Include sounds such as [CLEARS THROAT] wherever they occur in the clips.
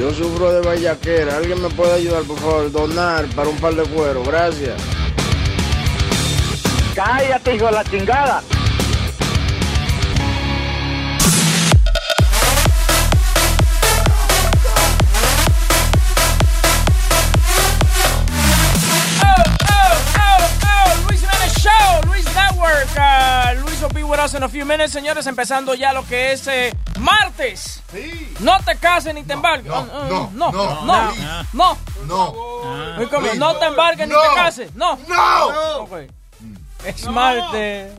Yo sufro de vallaquera. ¿Alguien me puede ayudar, por favor? Donar para un par de cuero. Gracias. Cállate, hijo de la chingada. Luis will be with us in a few minutes, señores, empezando ya lo que es eh, martes. Sí. No te cases ni te embarques. No, no, no, no, no, no. No, no te embarques ni te cases. No. No. Es martes.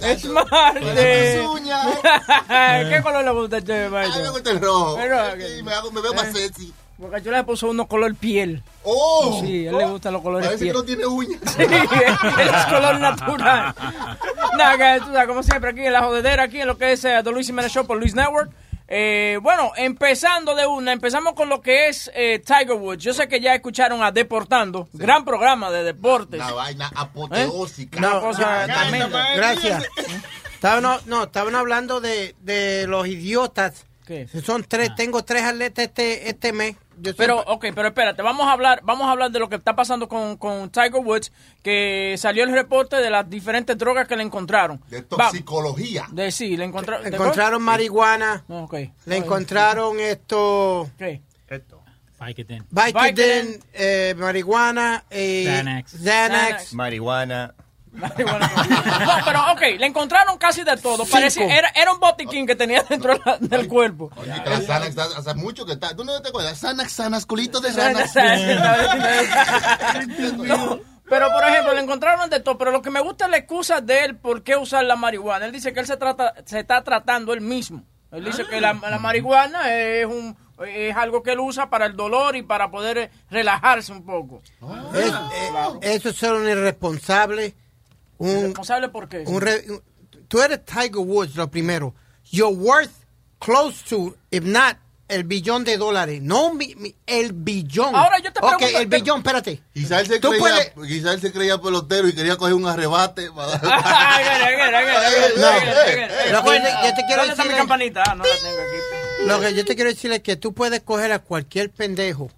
Es martes. [LAUGHS] ¿Qué color le gusta a usted, me gusta el rojo. Me veo más sexy. Porque yo le puso uno color piel. ¡Oh! Sí, a él le gustan los colores Parece piel. que no tiene uñas. [LAUGHS] Sí, es color natural. [LAUGHS] Nada, que tú sabes, como siempre, aquí en la jodedera, aquí en lo que es eh, The Luis Jiménez Show por Luis Network. Eh, bueno, empezando de una, empezamos con lo que es eh, Tiger Woods. Yo sé que ya escucharon a Deportando, gran programa de deportes. Una vaina apoteósica. Una cosa tremenda. Gracias. Estaban, no, no, estaban hablando de, de los idiotas. ¿Qué? Son tres, tengo tres atletas este, este mes. Yo Pero, ok, pero espérate, vamos a hablar, vamos a hablar de lo que está pasando con, con Tiger Woods, que salió el reporte de las diferentes drogas que le encontraron. De Va- toxicología. de sí, le encontraron. ¿de encontraron marihuana, cuál? No, ok. le encontraron esto, ¿Qué? Vicodin. Vicodin, Vicodin. eh, marihuana, eh, Xanax. Xanax. Xanax. Marihuana. Marihuana. No, pero ok, le encontraron casi de todo. Parecía, era, era un botiquín que tenía dentro de la- del cuerpo. Oye, que Xanax, hace mucho que está. ¿Tú no te acuerdas? Xanax, Xanax, culito de [LAUGHS] Xanax. No, pero por ejemplo, le encontraron de todo, pero lo que me gusta es la excusa de él por qué usar la marihuana. Él dice que él se trata, se está tratando él mismo. Él dice que la, la marihuana es un es algo que él usa para el dolor y para poder eh, relajarse un poco. Es- eh, esos son irresponsables. Un, ¿Responsable por qué? un re- un- tú eres Tiger Woods, lo primero. You're worth close to, if not, el billón de dólares. No mi- mi- el billón. Ahora yo te Ok, pregunto- el billón, espérate. Quizá él se creía, puedes- quizá él se creía pelotero y quería coger un arrebate. para. Lo que yo te- quiero ¿Dónde está mi decir- campanita? Ah, no la tengo aquí. Lo que yo te quiero decir es que tú puedes coger a cualquier pendejo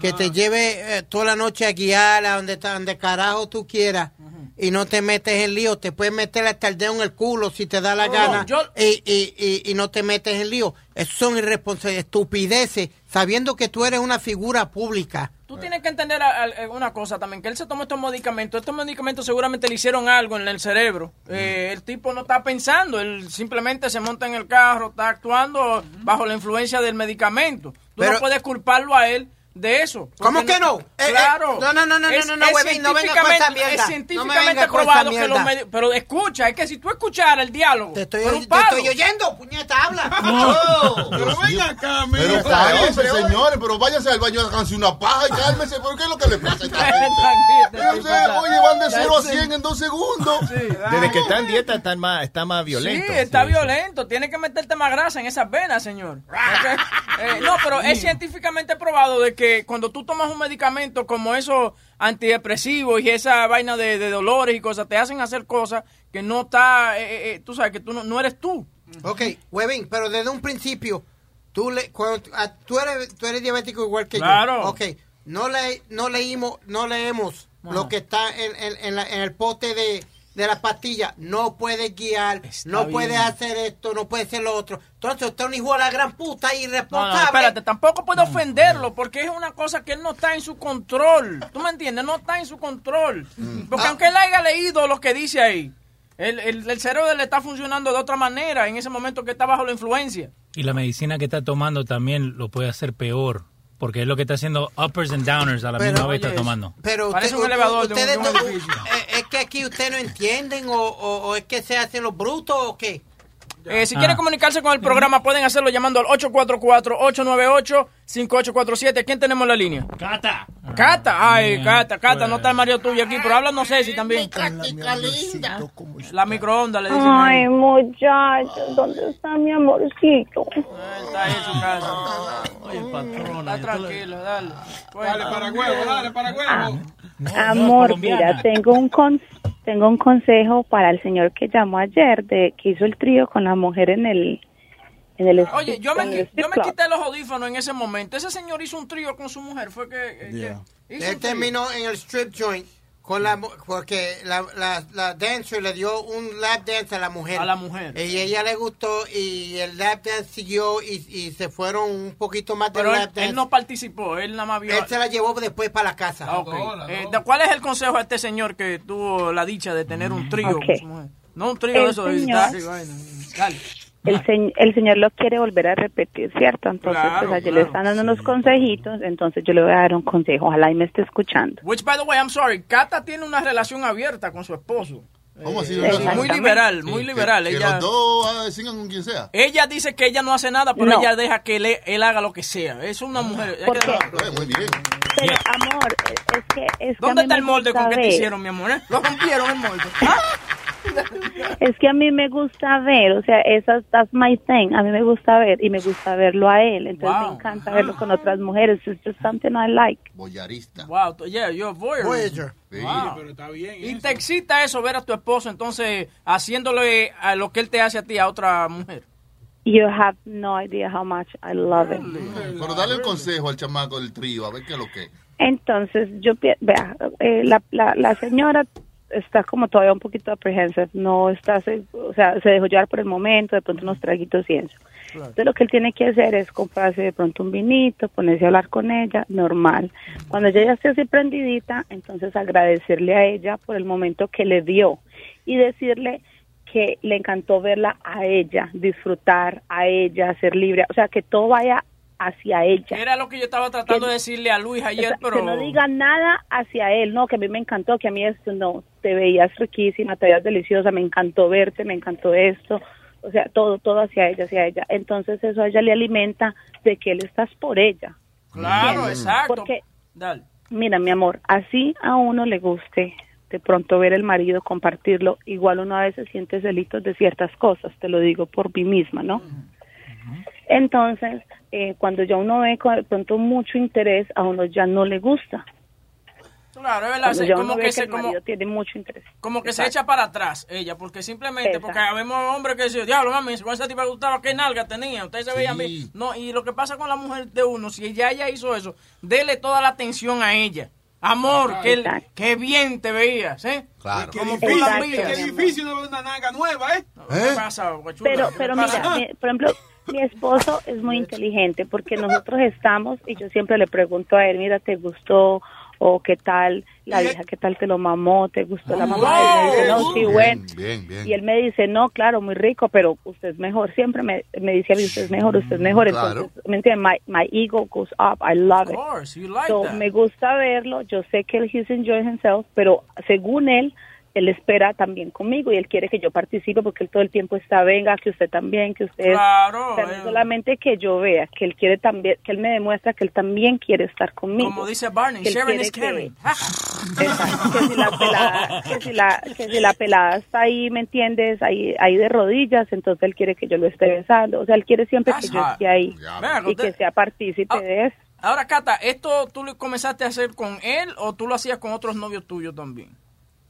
que te lleve eh, toda la noche a guiar a donde, donde carajo tú quieras y no te metes en lío. Te puedes meter hasta el dedo en el culo si te da la No, gana yo- y, y, y, y no te metes en lío. Eso son irresponsables, estupideces, sabiendo que tú eres una figura pública. Tú tienes que entender a- a- una cosa también, que él se tomó estos medicamentos. Estos medicamentos seguramente le hicieron algo en el cerebro. Eh, el tipo no está pensando, él simplemente se monta en el carro, está actuando bajo la influencia del medicamento. Tú Pero- no puedes culparlo a él de eso. ¿Cómo que no? Eh, eh, claro. no, no, no, no, Es- no, no, es huevín, no venga con esa científicamente- No probado que los mierda. medi- Pero escucha, es que si tú escucharas el diálogo... Te estoy, oyendo, puñeta, habla. Pero venga acá, Pero cálmense, señores, pero váyanse al baño a una paja y cálmense. ¿Por qué es lo que le pasa [LAUGHS] oye, van de 0 a 100 en dos segundos. Desde que está en dieta está más, está más violento. Sí, está violento. Tiene que meterte más grasa en esas venas, señor. [LAUGHS] Eh, no, pero es científicamente probado de que cuando tú tomas un medicamento como esos antidepresivos y esa vaina de, de dolores y cosas, te hacen hacer cosas que no está, eh, eh, eh, tú sabes, que tú no, no eres tú. Ok, Webin, pero desde un principio, tú, le, cuando, ah, tú, eres, tú eres diabético igual que Claro. yo. Ok, no, le, no leímos, no leemos Ajá. lo que está en, en- en la- en el pote de, de la pastilla. No puedes guiar, no bien. puedes hacer esto, no puedes hacer lo otro. Entonces usted es un hijo de la gran puta No, no, irresponsable. espérate, tampoco puedo ofenderlo porque es una cosa que él no está en su control. ¿Tú me entiendes? No está en su control. Porque aunque él haya leído lo que dice ahí, el, el, el cerebro él está funcionando de otra manera en ese momento que está bajo la influencia. Y la medicina que está tomando también lo puede hacer peor. Porque es lo que está haciendo uppers and downers a la Pero, misma vez está tomando. Pero Parece usted- un elevador de un- ustedes de un no- eh, es que aquí ustedes no entienden o, o- o es que se hacen los brutos o qué. Eh, si Ah. quieren comunicarse con el programa, pueden hacerlo llamando al 844-898-5847. ¿Quién tenemos en la línea? Cata. Cata. Ay, Cata, Cata, no está el marido tuyo aquí, pero habla no sé si también. La microondas, le dicen. Ay, muchachos, ¿dónde está mi amorcito? Está ahí en su casa. Oye, patrona. Está tranquilo, dale. Dale para huevo, dale para huevo. Amor, colombiana. mira, tengo un con- tengo un consejo para el señor que llamó ayer, de que hizo el trío con la mujer en el en el Oye, yo me, yo me quité los audífonos en ese momento. Ese señor hizo un trío con su mujer. Fue que. eh, que hizo Él terminó en el strip joint con la mu- porque la, la, la dancer le dio un lap dance a la mujer. A la mujer. Y ella le gustó y el lap dance siguió y, y se fueron un poquito más del Pero él, lap dance. él no participó, él nada más vio. Él se la llevó después para la casa. Ah, ok. Eh, ¿de- ¿Cuál es el consejo a este señor que tuvo la dicha de tener un trío Ok. con su mujer? No un trío El eso señor-. Dale. El, se- el señor lo quiere volver a repetir, ¿cierto? Entonces, Claro, pues allí claro. le están dando unos consejitos, entonces yo le voy a dar un consejo, ojalá y me esté escuchando. Which, by the way, I'm sorry, Cata tiene una relación abierta con su esposo. ¿Cómo así? Eh, ¿Verdad? muy liberal, muy Sí, liberal. Que, que ella, los dos ah, sigan con quien sea. ella dice que ella no hace nada, pero No. ella deja que él, él haga lo que sea. Es una mujer. hay ¿Por que- qué? Eh, muy bien. Pero, amor, es que... Es que ¿Dónde está el molde con que te hicieron, mi amor? eh? Lo rompieron el molde. Es que a mí me gusta ver, o sea, esas, that's my thing, a mí me gusta ver y me gusta verlo a él, entonces Wow. me encanta verlo con otras mujeres, it's just something I like. Boyarista. Wow, yeah, you're a voyeur. Voyager. Sí. Wow. Pero está bien. Y eso. te excita eso, ver a tu esposo entonces haciéndole a lo que él te hace a ti a otra mujer. You have no idea how much I love it. Pero dale el consejo al chamaco del trío, a ver qué es lo que. Entonces, yo, vea, eh, la, la, la señora está como todavía un poquito apprehensive, no está, o sea, se dejó llevar por el momento, de pronto unos traguitos y eso. Entonces lo que él tiene que hacer es comprarse de pronto un vinito, ponerse a hablar con ella, normal. Cuando ella ya esté así prendidita, entonces agradecerle a ella por el momento que le dio y decirle que le encantó verla a ella, disfrutar a ella, ser libre, o sea, que todo vaya hacia ella. Era lo que yo estaba tratando de decirle a Luis ayer, pero... Que no diga nada hacia él, no, que a mí me encantó, que a mí esto, no, te veías riquísima, te veías deliciosa, me encantó verte, me encantó esto, o sea, todo, todo hacia ella, hacia ella. Entonces eso a ella le alimenta de que él estás por ella. Claro, ¿Entiendes? exacto. Porque, Dale. mira, mi amor, así a uno le guste de pronto ver el marido, compartirlo, igual uno a veces siente celitos de ciertas cosas, te lo digo por mí misma, ¿no? Entonces, eh, cuando ya uno ve con de pronto mucho interés, a uno ya no le gusta. Claro, es verdad. Ya como que, que se, el como, marido tiene mucho interés. como que se echa para atrás ella, porque simplemente, Exacto. porque vemos hombres que dicen, diablo, mami, con esa tipa gustaba, qué nalga tenía, usted se veía bien. No, y lo que pasa con la mujer de uno, si ella, ella hizo eso, dele toda la atención a ella. Amor, qué bien te veías, ¿eh? Claro. Como difícil, tú la qué difícil no ver una nalga nueva, ¿eh? ¿Qué pasa, guachula? Pero, ¿Qué pero pasa? mira, [LAUGHS] mi- por ejemplo, mi esposo es muy inteligente porque nosotros estamos y yo siempre le pregunto a él, mira, ¿te gustó? ¿O qué tal la vieja? ¿Qué tal te lo mamó? ¿Te gustó la mamá? Y él me dice, no, sí, Bien, bueno. bien, bien. Y él me dice, no, claro, muy rico, pero usted es mejor. Siempre me, me dice usted es mejor, usted es mejor. Claro. Entonces, ¿me entiende? My, my ego goes up. I love Of it. course, you like So, that. me gusta verlo. Yo sé que él he's enjoying himself, pero según él, él espera también conmigo y él quiere que yo participe porque él todo el tiempo está, venga, que usted también, que usted... Claro, O sea, no eh. solamente que yo vea, que él quiere también, que él me demuestra que él también quiere estar conmigo. Como dice Barney, quiere is que-. [LAUGHS] Exacto, que si la pelada, que si la, que si la pelada está ahí, ¿me entiendes? Ahí, ahí de rodillas, entonces él quiere que yo lo esté besando. O sea, él quiere siempre que yo esté ahí y que sea partícipe Ah. de eso. Ahora, Cata, ¿esto tú lo comenzaste a hacer con él o tú lo hacías con otros novios tuyos también?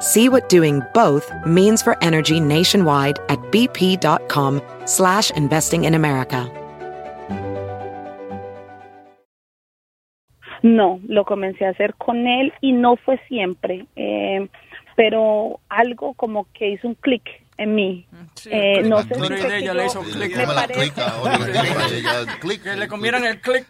See what doing both means for energy nationwide at bp.com slash investing in America. No, lo comencé a hacer con él y no fue siempre, eh, pero algo como que hizo un clic en mí. Eh, no sé si ella le hizo clic. me parece- Que le comieran el click.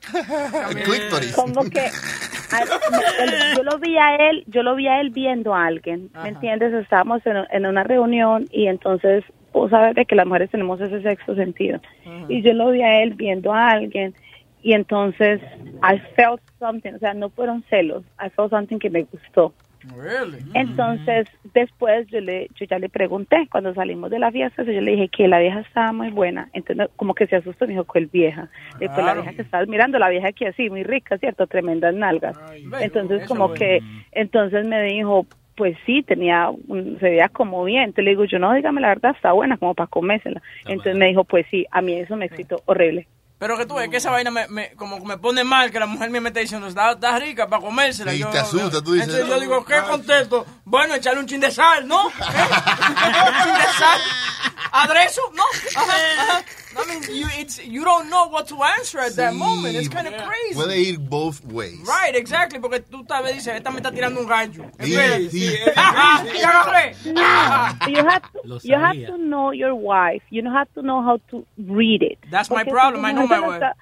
como que a- yo lo vi a él, yo lo vi a él viendo a alguien, ¿me entiendes? Estábamos en, en una reunión y entonces vos sabes de que las mujeres tenemos ese sexto sentido y yo lo vi a él viendo a alguien y entonces I felt something, o sea, no fueron celos, I felt something que me gustó. Really? Entonces, después yo le yo ya le pregunté, cuando salimos de la fiesta, yo le dije que la vieja estaba muy buena. Entonces, como que se asustó, me dijo, ¿cuál vieja? Después la Claro. vieja que estabas mirando, la vieja que así, muy rica, ¿cierto? Tremendas nalgas. Entonces, como bueno. que, entonces me dijo, pues sí, tenía, un- se veía como bien. Entonces le digo, yo no, dígame la verdad, está buena, como para comérsela. Entonces me dijo, pues sí, a mí eso me excitó horrible. Pero que tú ves que esa vaina me, me- como me pone mal, que la mujer me está diciendo, está, está rica para comérsela. Sí, Yo- te asusta, tú dices, Entonces yo "Oh, digo, ¿qué contesto? Bueno, echarle un chin de sal, ¿no? ¿Eh? [LAUGHS] un chin de sal. [LAUGHS] ¿Adreso? ¿No? Ajá, ajá. I mean, you, it's, you don't know what to answer at that moment. It's kind of crazy. Puede ir both ways. Right, exactly, porque tú tal vez dices, esta me está tirando un gallo. Sí, sí. [LAUGHS] Ya agarré. No, you have to, Lo you have to know your wife. You don't have to know how to read it. That's my Porque si problem, I know my wife. está-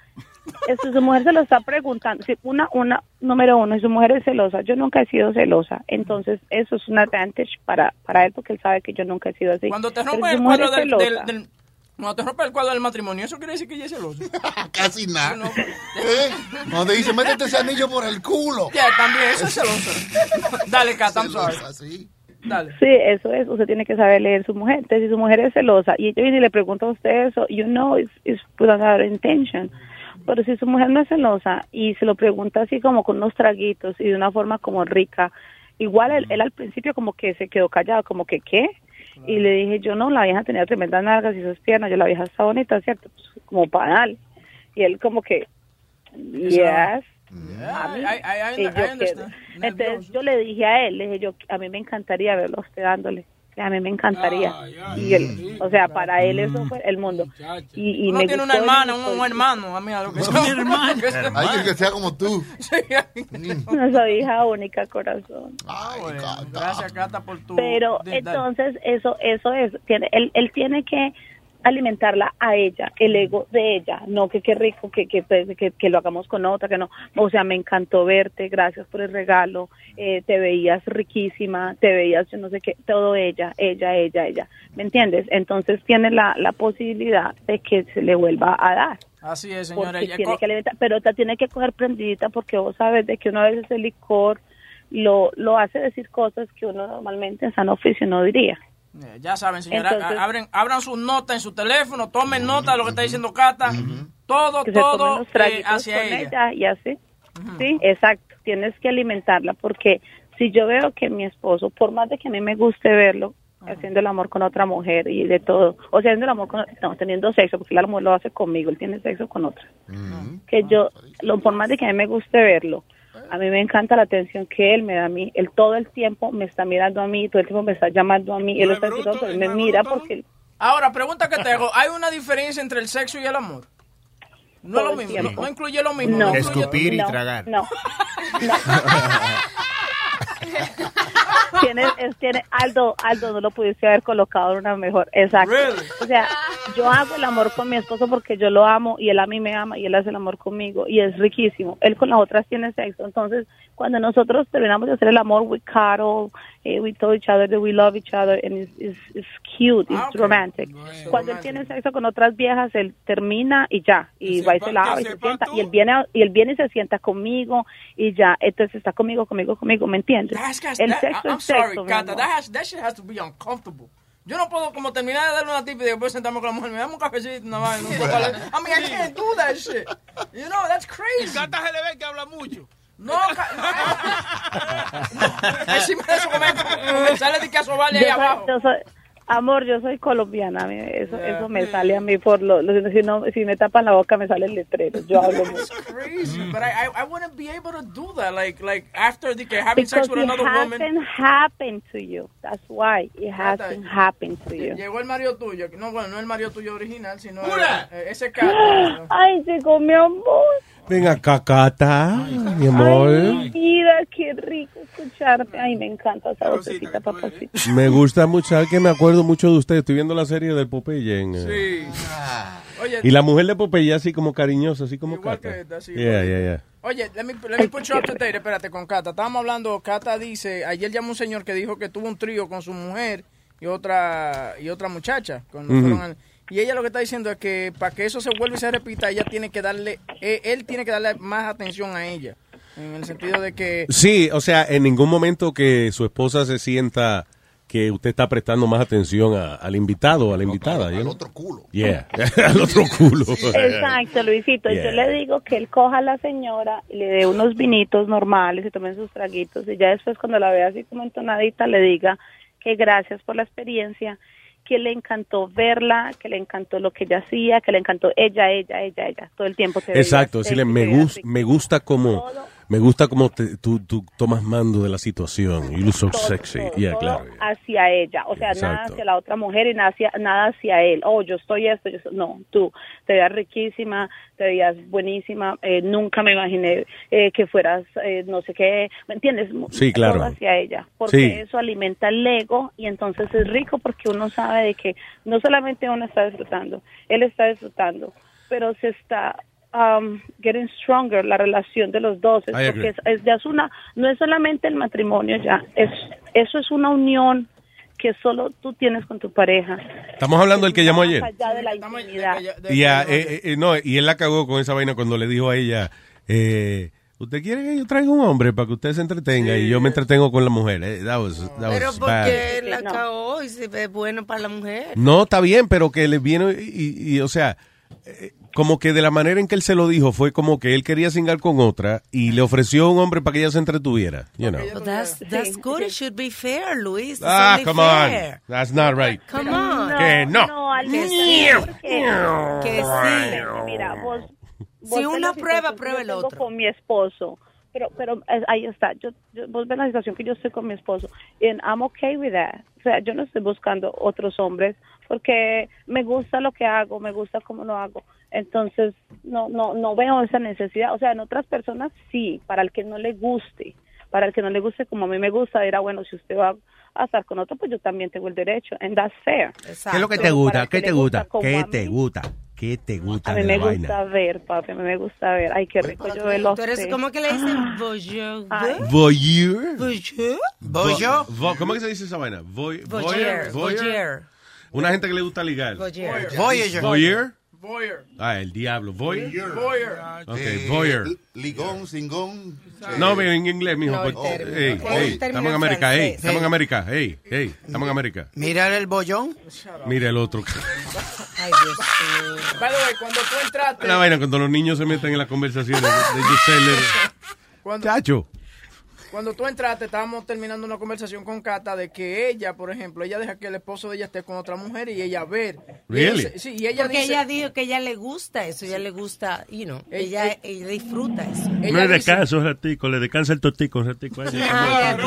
es que su mujer se lo está preguntando. Si una, una, número uno, si su mujer es celosa, yo nunca he sido celosa. Entonces, eso es un advantage para, para él porque él sabe que yo nunca he sido así. Cuando te rompe el cuadro del, del, del- cuando te rompe el cuadro del matrimonio, eso quiere decir que ella es celosa. [LAUGHS] Casi nada. [LAUGHS] ¿Eh? Cuando te dice, métete ese anillo por el culo. Ya, también, eso es celosa. [LAUGHS] Dale, Kat, I'm sorry. Dale. Sí, eso es. Usted tiene que saber leer su mujer. Entonces, si su mujer es celosa y yo viene y le pregunto a usted eso, you know it's, it's with another intention. Pero si su mujer no es celosa y se lo pregunta así como con unos traguitos y de una forma como rica, igual él, él al principio como que se quedó callado, como que ¿qué? Y le dije, yo no, la vieja tenía tremendas nalgas y sus piernas, yo la vieja está bonita, ¿cierto? Pues, como para darle. Y él como que, yes. A mí, I- yo. Entonces yo le dije a él, le dije yo, a mí me encantaría verlo a usted dándole, que a mí me encantaría. y él, o sea, para él eso fue el mundo. Y, y Uno me tiene una hermana, un, un hermano, a mí, a lo que hermano. [LAUGHS] Alguien que sea como tú. [LAUGHS] No soy hija única, corazón. Gracias, Cata, por tu... Pero entonces eso eso es, tiene, él, él tiene que alimentarla a ella, el ego de ella, no que qué rico que, que, pues, que, que lo hagamos con otra, que no, o sea, me encantó verte, gracias por el regalo, eh, te veías riquísima, te veías, yo no sé qué, todo ella, ella, ella, ella, ¿me entiendes? Entonces tiene la, la posibilidad de que se le vuelva a dar. Así es, señora. Ya tiene que pero te tiene que coger prendidita porque vos sabes de que una vez ese licor lo, lo hace decir cosas que uno normalmente en san oficio no diría. Eh, Ya saben, señora, Entonces- abren, abran sus notas en su teléfono, tomen nota de lo que está diciendo Cata. Todo, que todo eh, hacia con ella. ella y así. Sí, exacto. Tienes que alimentarla porque si yo veo que mi esposo, por más de que a mí me guste verlo haciendo el amor con otra mujer y de todo, o sea, haciendo el amor con, no, teniendo sexo, porque la mujer lo hace conmigo, él tiene sexo con otra. Que yo, lo, por más de que a mí me guste verlo, a mí me encanta la atención que él me da a mí. Él todo el tiempo me está mirando a mí, todo el tiempo me está llamando a mí. Él está diciendo, pero él me mira porque Ahora, pregunta que te hago, ¿hay una diferencia entre el sexo y el amor? No es Todo lo mismo, no, incluye lo mismo. No. no incluye- Escupir y No, tragar. No. [LAUGHS] No. [LAUGHS] tiene, es- tiene, Aldo, Aldo, no lo pudiste haber colocado en una mejor. Exacto. O sea, yo hago el amor con mi esposo porque yo lo amo y él a mí me ama y él hace el amor conmigo y es riquísimo. Él con las otras tiene sexo. Entonces, cuando nosotros terminamos de hacer el amor, we cuddle, eh, we tell each other that we love each other and it's, it's, it's cute, it's romantic. Cuando él tiene sexo con otras viejas, él termina y ya, y va y se lava y se sienta y él viene y él viene y se sienta conmigo y ya, entonces está conmigo, conmigo, conmigo, ¿me entiendes? That's- that's- El that- sexo I'm es sexo, sorry, mi Cata, that, has, that shit has to be uncomfortable. Yo no puedo como terminar de darle una tip y después sentarme con la mujer, me dame un cafecito, una vaina. [LAUGHS] I mean, I can't do that shit. You know, that's crazy. Cata se le ve que habla mucho. No, ca- [LAUGHS] Encima de eso, come- comenzarle de que a sobarle ahí abajo. yo soy- Amor, yo soy colombiana, a mí eso, eso me sale a mí por lo, lo- si, no, si me tapan la boca me sale el letrero. Yo hablo mucho. It's crazy, but I, I I wouldn't be able to do that. Like like after the que having sex Because with it another woman. hasn't happened to you. That's why it hasn't happened to you. Llegó el marido tuyo, no bueno, no el marido tuyo original, sino ¡Jura! eh, ese caso. [GASPS] Ay, llegó mi amor. Venga, cacata, mi amor. Ay, vida, qué rico escucharte. Ay, me encanta esa vocecita, papacito. Me gusta mucho, ¿sabes que me acuerdo mucho de usted? Estoy viendo la serie del Popeye. en, Sí. Oye, Y la mujer de Popeye así como cariñosa, así como Igual Cata. que esta, sí, Yeah, igual. yeah, yeah. Oye, let me, let me put you up to date, espérate, con Cata. Estábamos hablando, Cata dice, ayer llamó un señor que dijo que tuvo un trío con su mujer y otra y otra muchacha. cuando Ujú. fueron al- y ella lo que está diciendo es que para que eso se vuelva y se repita, ella tiene que darle, eh, él tiene que darle más atención a ella. En el sentido de que... Sí, o sea, en ningún momento que su esposa se sienta que usted está prestando más atención a- al invitado o a la invitada. [LAUGHS] Al otro culo. Yeah, al otro culo. Exacto, Luisito. Yeah. Yo le digo que él coja a la señora y le dé unos vinitos normales y tomen sus traguitos y ya después cuando la vea así como entonadita le diga que gracias por la experiencia, que le encantó verla, que le encantó lo que ella hacía, que le encantó ella, ella, ella, ella, todo el tiempo. te Exacto, decirle, me, me gusta como, me gusta como te- tú, tú tomas mando de la situación. You look so sexy. Yeah, todo claro. hacia ella, o sea, nada hacia la otra mujer y nada hacia, nada hacia él. Oh, yo estoy esto, yo soy- no, tú te veías riquísima, te veías buenísima, eh, nunca me imaginé eh, que fueras eh, no sé qué, ¿me entiendes? Sí, claro. Todo hacia ella, porque Sí. eso alimenta el ego y entonces es rico porque uno sabe de que no solamente uno está disfrutando, él está disfrutando, pero se está um, getting stronger la relación de los dos, es porque es, es- ya es una, no es solamente el matrimonio ya, es eso es una unión que solo tú tienes con tu pareja. Estamos hablando del que llamó ayer. Allá de la intimidad. Y, a- eh, eh, no, y él la cagó con esa vaina cuando le dijo a ella, eh, ¿usted quiere que yo traiga un hombre para que usted se entretenga y yo me entretengo con la mujer? Eh, that was, that Pero porque la cagó y se ve bueno para la mujer. No, está bien, pero que le viene y, y, o sea, eh, como que de la manera en que él se lo dijo fue como que él quería singar con otra y le ofreció un hombre para que ella se entretuviera, you know. But that's, that's good. It should be fair, Luis. It's Ah, come fair. on. That's not right. Come on. Que no. No, al Que sí, porque- Que sí. Mira, vos, Si vos una la prueba, prueba yo el otro. Con mi esposo, pero pero eh, ahí está. Yo, yo- vos ves la situación que yo estoy con mi esposo, and I'm okay with that. O sea, yo no estoy buscando otros hombres porque me gusta lo que hago, me gusta cómo lo hago. Entonces, no no no veo esa necesidad. O sea, en otras personas sí, para el que no le guste, para el que no le guste como a mí me gusta, dirá, bueno, si usted va a estar con otro, pues yo también tengo el derecho. And that's fair. ¿Qué es lo que te gusta? ¿Qué te gusta? ¿Qué te gusta? ¿Qué te gusta A mí de me la gusta vaina? ver, papi, a mí me gusta ver. Ay, qué rico yo verlo. Tú eres, ¿cómo que le dicen? Voyeur. Voyeur. Voyeur. Vo- vo- ¿Cómo que se dice esa vaina? Voy- Voyeur. Voyeur. Una gente que le gusta ligar. Voyeur. Voyeur. Ah, el diablo. Voyeur. Voyeur. Ok, Eh, voyeur. Ligón, singón. No, pero en inglés, mijo. No, el pues, término. ey, El ey, término estamos en América, ey, francés. estamos en América, ey, ey, estamos en América. Mira el bollón. Mira el otro. [LAUGHS] Ay, Dios mío. By the way, cuando tú entraste... La vaina cuando los niños se meten en las conversaciones de, de Giselle. Cuando, Chacho. Cuando tú entraste, estábamos terminando una conversación con Cata de que ella, por ejemplo, ella deja que el esposo de ella esté con otra mujer y ella ver. Y Really? ella sí, y ella Porque dice... ella dijo que ella le gusta eso, ella le gusta, you know, ella, ella disfruta eso. No le descansa un ratico, le descansa el totico un ratico. a ella.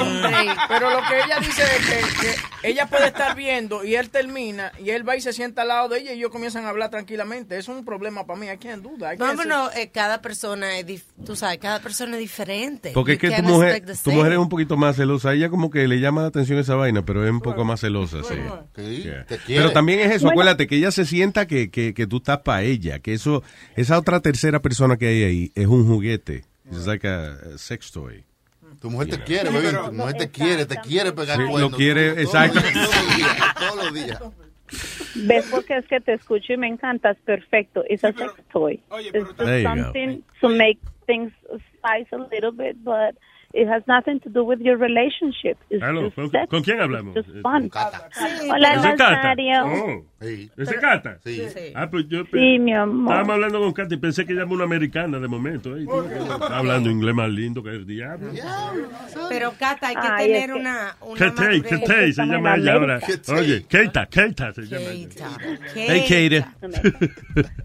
Pero lo que ella dice es que, que ella puede estar viendo y él termina y él va y se sienta al lado de ella y ellos comienzan a hablar tranquilamente. Eso es un problema para mí. I No, can't pero eh, cada persona es, dif- tú sabes, cada persona es diferente. Porque es que tu mujer, the tu same. mujer es un poquito más celosa. Ella como que le llama la atención esa vaina, pero es un poco más celosa, sí. Yeah. te quiere. Pero también es eso, Bueno. acuérdate que ella se sienta que, que, que tú estás para ella, que eso, esa otra tercera persona que hay ahí es un juguete. Es like a, a sex toy. Tu mujer te quiere, bebé. Tu mujer te quiere, te quiere pegar Sí, cuernos. lo quiere, Todos exacto. los días, Todos los días, todos los días. ¿Ves porque es que te escucho y me encantas? Perfecto. It's a sex toy. It's you go. something to make things spice a little bit, but It has nothing to do with your relationship. It's just ¿con, sex. con quién hablamos? Just fun. ¿Ese Hola, es Cata? Nazario. Oh, ¿Ese es Cata? Sí. Ah, pues yo Sí, mi amor. Estábamos hablando con Cata y pensé que ella era una americana de momento. ¿eh? Está hablando inglés más lindo que el diablo. Pero, Cata, hay que Ay, tener es que- una, una madurez. Ketey se llama ella ahora. Oye, Keita, Keita se llama. Hey, Kater.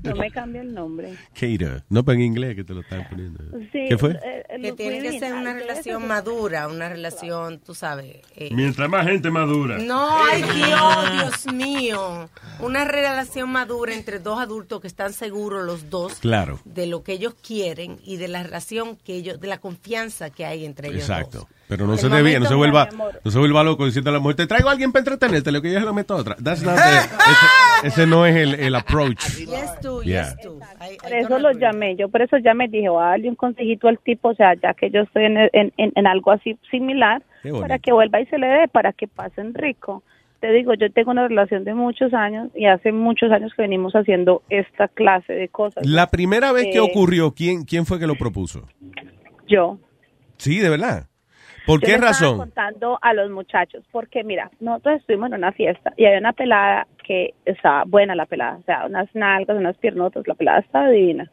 No me cambia el nombre. Kater. No, pero en inglés que te lo están poniendo. Sí, ¿Qué fue? eh, eh, Que tiene que ser una ay, relación madura, una relación, tú sabes. eh, Mientras más gente madura. No, ay Dios, Dios mío. Una relación madura entre dos adultos que están seguros los dos Claro. de lo que ellos quieren y de la relación que ellos, de la confianza que hay entre ellos Exacto. dos. Pero no se debía, no se vuelva, no se vuelva loco diciendo a la mujer, te traigo a alguien para entretenerte, lo que yo se lo meto a otra. That's not the- [LAUGHS] ese, ese no es el, el approach. Yes, tú, Yeah. yes, tú. Ay, Por eso lo llamé, yo por eso llamé, dije, voy a darle un consejito al tipo, o sea, ya que yo estoy en, en, en- en algo así similar, para que vuelva y se le dé, para que pasen rico. Te digo, yo tengo una relación de muchos años y hace muchos años que venimos haciendo esta clase de cosas. La primera vez que Eh, ocurrió, ¿quién, ¿quién fue que lo propuso? Yo. Sí, de verdad. ¿Por qué razón? contando a los muchachos, porque mira, nosotros estuvimos en una fiesta y había una pelada que estaba buena la pelada, o sea, unas nalgas, unas piernotas, la pelada estaba divina.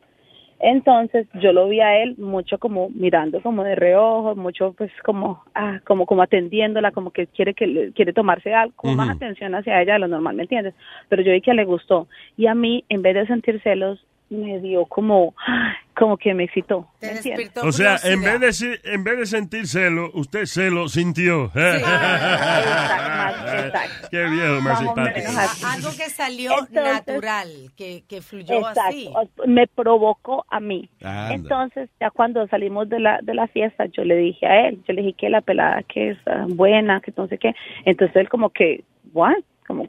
Entonces yo lo vi a él mucho como mirando como de reojo, mucho pues como ah, como como atendiéndola, como que quiere que le- quiere tomarse algo, como más atención hacia ella de lo normal, ¿me entiendes? Pero yo vi que le gustó y a mí en vez de sentir celos me dio como como que me excitó. O sea, en vez, de, en vez de sentir celo, usted se lo sintió. [LAUGHS] Qué viejo más simpático. Algo que salió Entonces- natural, que, que fluyó Exacto, así. me provocó a mí. Anda. Entonces, ya cuando salimos de la, de la fiesta, yo le dije a él, yo le dije que la pelada que es ah, buena, que no sé qué. Entonces él como que, ¿what? Como,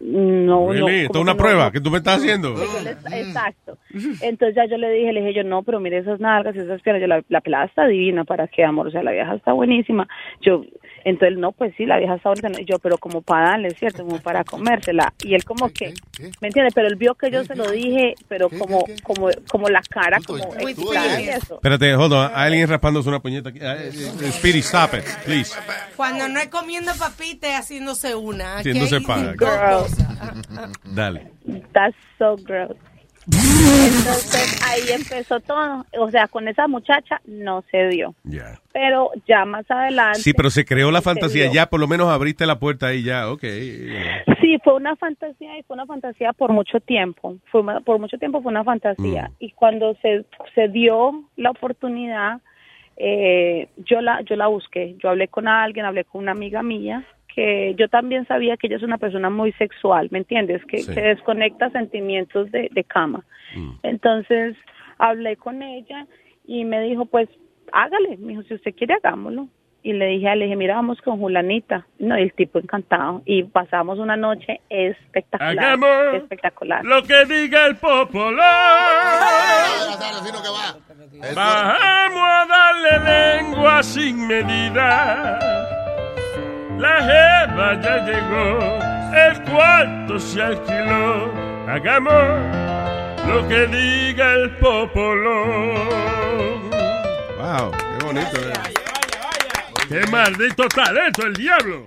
no, Really? no. Esto es una no, prueba que tú me estás haciendo. Exacto. [LAUGHS] Entonces ya yo le dije, le dije yo, no, pero mire esas nalgas, esas piernas, yo, la, la pelada está divina, ¿para qué, amor? O sea, la vieja está buenísima. Yo, entonces, no, pues sí, la vieja está bonita. Yo, pero como para darle, ¿cierto? Como para comérsela. Y él como que, ¿me entiende? Pero él vio que yo se lo dije, pero como, como, como la cara, como y eso. Espérate, hold on. Hay alguien raspándose una puñeta aquí. Eh, Speedy, stop it, please. Cuando no es comiendo papita, es haciéndose una. Haciéndose paga. Dale. That's so gross. Entonces ahí empezó todo. O sea, con esa muchacha no se dio. Ya. Pero ya más adelante. Sí, pero se creó la se fantasía. dio. Ya por lo menos abriste la puerta ahí ya. Ok. Sí, fue una fantasía y fue una fantasía por mucho tiempo. Fue una- por mucho tiempo fue una fantasía. Y cuando se, se dio la oportunidad, eh, yo la yo la busqué. Yo hablé con alguien, hablé con una amiga mía que yo también sabía que ella es una persona muy sexual, ¿me entiendes? Que, Sí. que desconecta sentimientos de, de cama. Entonces hablé con ella y me dijo, pues hágale. Me dijo, si usted quiere, hagámoslo. Y le dije, le dije, mira, vamos con Julanita. No, y el tipo encantado. Y pasamos una noche espectacular. Hagamos Espectacular. Lo que diga el popular. Bajamos a darle lengua sin medida. La jeva ya llegó, el cuarto se alquiló. Hagamos lo que diga el popolo. Wow, qué bonito. eh. ¡Qué maldito talento, el diablo!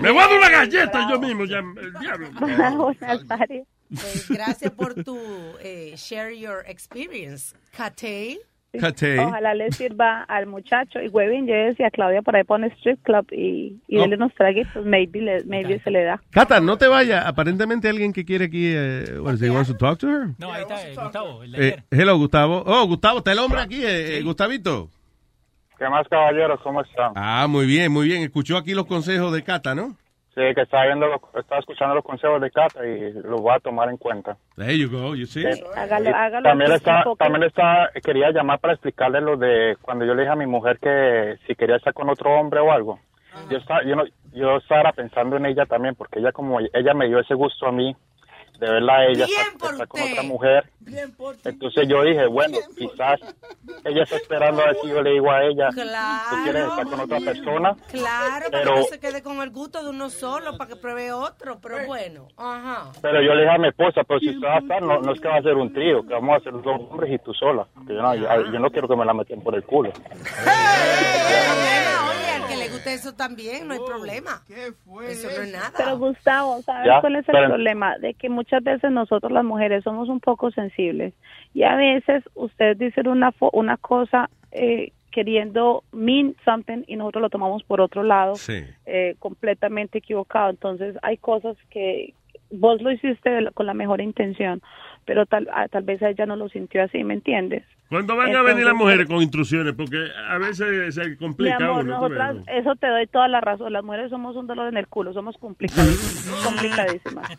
Me voy a dar una galleta yo mismo, ya, el diablo. [LAUGHS] Pues, gracias por tu eh, share your experience. Kate. Ojalá le sirva al muchacho. Y Webin, yo decía, Claudia, por ahí pone strip club y, y Oh. dele unos traguitos. Maybe, le, maybe se le da. Cata, no te vayas. Aparentemente alguien que quiere aquí. Eh, what is wants to talk to her? No, ahí está eh, Gustavo. el de Eh, hello, Gustavo. Oh, Gustavo, está el hombre aquí, eh, eh, Gustavito. ¿Qué más, caballeros? ¿Cómo están? Ah, muy bien, muy bien. Escuchó aquí los consejos de Cata, ¿no? Sí, que estaba, viendo, lo- estaba escuchando los consejos de Cata y los voy a tomar en cuenta. There you go, you see. Hágalo, hágalo. También está, también está, quería llamar para explicarle lo de cuando yo le dije a mi mujer que si quería estar con otro hombre o algo. Yo estaba, yo, no, yo estaba pensando en ella también porque ella como ella me dio ese gusto a mí de verla a ella Bien está, por está con otra mujer. Entonces yo dije, bueno, quizás ella está esperando a ver si yo le digo a ella, tú quieres estar con otra persona. Claro, para Pero- que no se quede con el gusto de uno solo, para que pruebe otro, pero bueno. Ajá. Pero yo le dije a mi esposa, pero si usted va a estar, no, no es que va a ser un trío, que vamos a ser dos hombres y tú sola. Que yo, no, yo, yo no quiero que me la metan por el culo. Eso también, no hay problema. Eso no es nada. Pero Gustavo, ¿sabes Ya, cuál es el pero- problema? De que muchas veces nosotros las mujeres somos un poco sensibles y a veces ustedes dicen una fo- una cosa eh, queriendo mean something y nosotros lo tomamos por otro lado Sí. eh, completamente equivocado. Entonces hay cosas que vos lo hiciste de la- con la mejor intención, pero tal, ah, tal vez ella no lo sintió así, ¿me entiendes? Cuando van a venir las mujeres con instrucciones, porque a veces se Mi complica amor, uno. nosotras, eso te doy toda la razón. Las mujeres somos un dolor en el culo, somos complicadísimas. [LAUGHS] complicadísimas.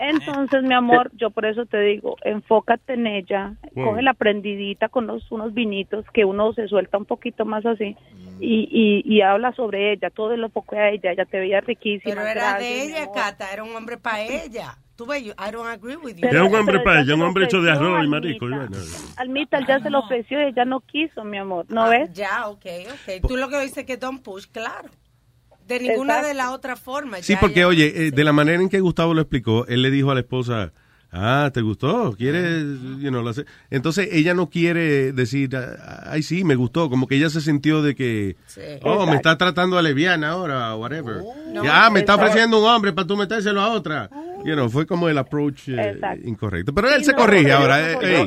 Entonces, mi amor, yo por eso te digo, enfócate en ella, Wow. coge la prendidita con los, unos vinitos, que uno se suelta un poquito más así, y, y, y habla sobre ella, todo lo poco a ella, ella te veía riquísima. Pero era de gracias, ella. Cata, era un hombre para ella. Tú ves, yo- I don't agree with you. Es un hombre pero para ya ella, un hombre hecho de arroz y Almita. marisco. Almita, ya se lo ofreció y ella no quiso, mi amor, ¿no ves? Ya, ok, ok. Tú lo que dices que don't push, claro. De ninguna Exacto. de las otras formas. Sí, ya, porque ya. oye, eh, de la manera en que Gustavo lo explicó, él le dijo a la esposa, ah, ¿te gustó? ¿Quieres? You know, la se-?" Entonces ella no quiere decir, "Ah, ay, sí, me gustó. Como que ella se sintió de que, oh, me está tratando a leviana ahora, whatever. No, Y, ah, me está ofreciendo un hombre para tú metérselo a otra. You know, fue como el approach eh, incorrecto. Pero él Sí, se no, corrige ahora. nosotros eh,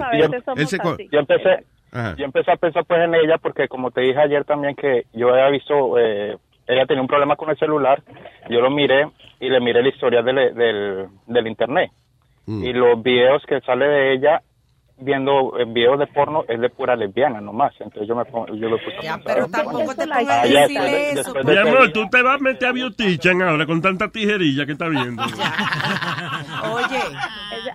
él se. Yo empecé, Ajá. yo empecé a pensar pues en ella porque como te dije ayer también que yo había visto, eh, ella tenía un problema con el celular, yo lo miré y le miré la historia del, del, del internet. Y los videos que sale de ella viendo eh, videos de porno es de pura lesbiana nomás. Entonces yo me pongo, yo lo puse a pensar, Pero tampoco te ah, pongas a ya decirle después de- eso. después Mi de amor, tú te vas a meter a Beautician ahora con tanta tijerilla que está viendo. [LAUGHS] Oye,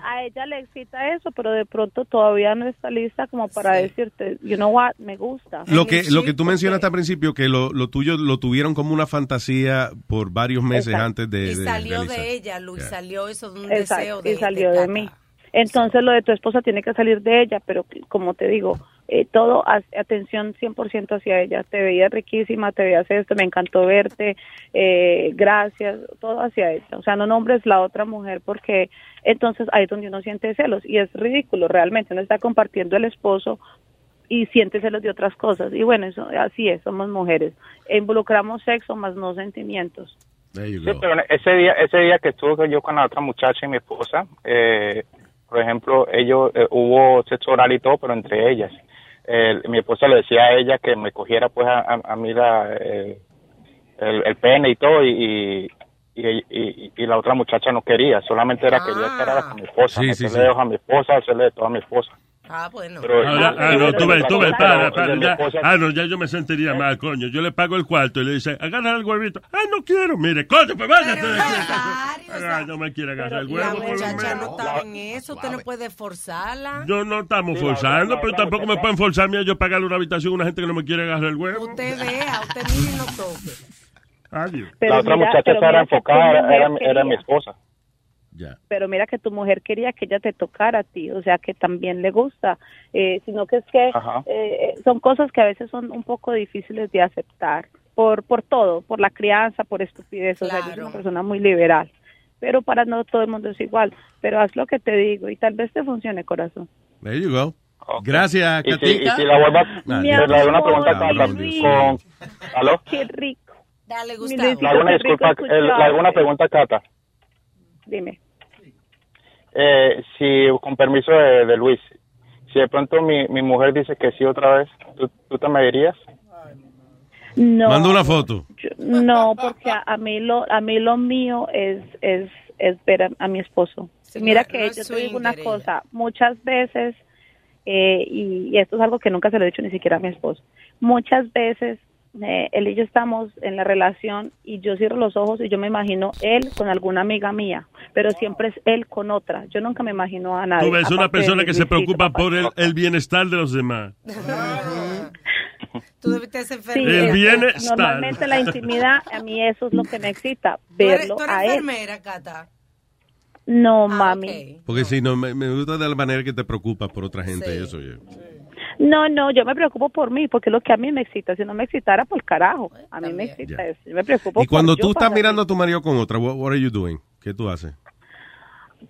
a ella le excita eso, pero de pronto todavía no está lista como para decirte, you know what, me gusta. Lo que, lo que tú mencionaste al principio, que lo, lo tuyo lo tuvieron como una fantasía por varios meses Exacto. antes de, y de salió de ella, Luis, Ya. salió eso de un Exacto, deseo de y salió de, Cata. mí. Entonces lo de tu esposa tiene que salir de ella, pero como te digo, eh, todo, atención 100% hacia ella. Te veía riquísima, te veías esto, me encantó verte, eh, gracias, todo hacia ella. O sea, no nombres la otra mujer porque entonces ahí es donde uno siente celos y es ridículo realmente. Uno está compartiendo el esposo y siente celos de otras cosas. Y bueno, eso así es, somos mujeres. Involucramos sexo más no sentimientos. Sí, pero ese día, ese día que estuve yo con la otra muchacha y mi esposa, eh, por ejemplo, ellos eh, hubo sexo oral y todo, pero entre ellas. Eh, mi esposa le decía a ella que me cogiera pues a, a, a mí la, eh, el, el pene y todo y, y, y, y- y la otra muchacha no quería, solamente era quería estar era con mi esposa, Sí, sí, a mi esposa, hacerle de todo a mi esposa. Ah, bueno. Pero- Ah, ah, no, tú ves, tú ves, para, para, ya, esposa- ah, no, ya yo me sentiría mal, coño. Yo le pago el cuarto y le dice, agarra el huevito. Ay, no quiero, mire, coño, pues váyate. [LAUGHS] Ah, no me quiere agarrar el La huevo, por lo muchacha menos. no estaba en eso, usted no puede forzarla. Yo no estamos forzando, pero tampoco me pueden forzarme a yo pagarle una habitación a una gente que no me quiere agarrar el huevo. Usted vea, usted mire y no toque. Adiós. Pero la otra muchacha estaba enfocada, era, mi quería. Pero mira que tu mujer quería que ella te tocara a ti, o sea que también le gusta, eh, sino que es que eh, son cosas que a veces son un poco difíciles de aceptar por por todo, por la crianza, por estupidez, o sea, yo soy una persona muy liberal, pero para no todo el mundo es igual, pero haz lo que te digo y tal vez te funcione corazón. There you go. Gracias, Y si, y si la. Ah, Mi le hago una pregunta. Con... ¿Aló? Qué rico. Dale, Mi Le hago una disculpa, le hago una escucharte. pregunta a Cata. Dime. Eh, si, con permiso de, de Luis, si de pronto mi, mi mujer dice que sí otra vez, ¿tú, tú te me dirías? No. Manda una foto. Yo- no, porque a, a mí lo a mí lo mío es es es ver a, a mi esposo. Sí, Mira no- que no yo te digo una cosa, muchas veces eh, y, y esto es algo que nunca se lo he dicho ni siquiera a mi esposo. Muchas veces eh, él y yo estamos en la relación y yo cierro los ojos y yo me imagino él con alguna amiga mía, pero siempre es él con otra. Yo nunca me imagino a nadie. Tú ves una persona que se preocupa por el, el bienestar de los demás. Tú debiste ser Sí, El bienestar. Normalmente la intimidad, a mí eso es lo que me excita, ¿Tú eres, verlo tú eres a él. enfermera, Cata? No, mami. Porque si no, me, me gusta de la manera que te preocupas por otra gente y eso. yo. No, no, yo me preocupo por mí, porque es lo que a mí me excita. Si no me excitara, por carajo. A mí me excita eso. Yo me preocupo Y cuando por tú yo estás mirando a tu marido con otra, what, what are you doing? ¿Qué tú haces?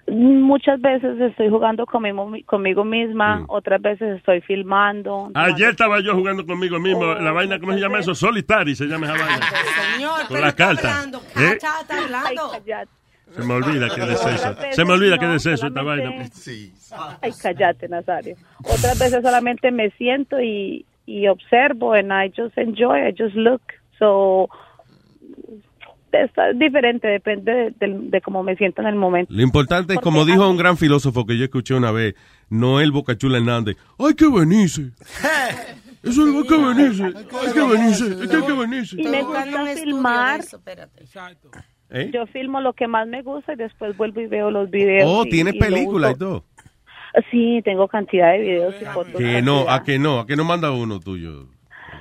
Muchas veces estoy jugando conmigo, conmigo misma, Mm. otras veces estoy filmando. Ayer estaba yo jugando conmigo mismo. la vaina, ¿cómo se llama eso? Solitari se llama esa vaina. Señor, Con pero la está carta. hablando, ¿Eh? Cacha, está hablando. Se me olvida que es eso. Se me olvida que no, es eso esta vaina. Ay, cállate, Nazario. Otras veces solamente me siento y, y observo and I just enjoy, I just look. So, está diferente, depende de, de- de cómo me siento en el momento. Lo importante es, como dijo un gran filósofo que yo escuché una vez, Noel Bocachula Hernández, hay que venirse. [LAUGHS] Eso hay que venirse. Hay que venirse. Es que hay que venirse. Y me gusta filmar. ¿Eh? Yo filmo lo que más me gusta y después vuelvo y veo los videos. Oh, y- tienes y película y todo. Sí, tengo cantidad de videos y fotos. Que no, a que no, a que no manda uno tuyo.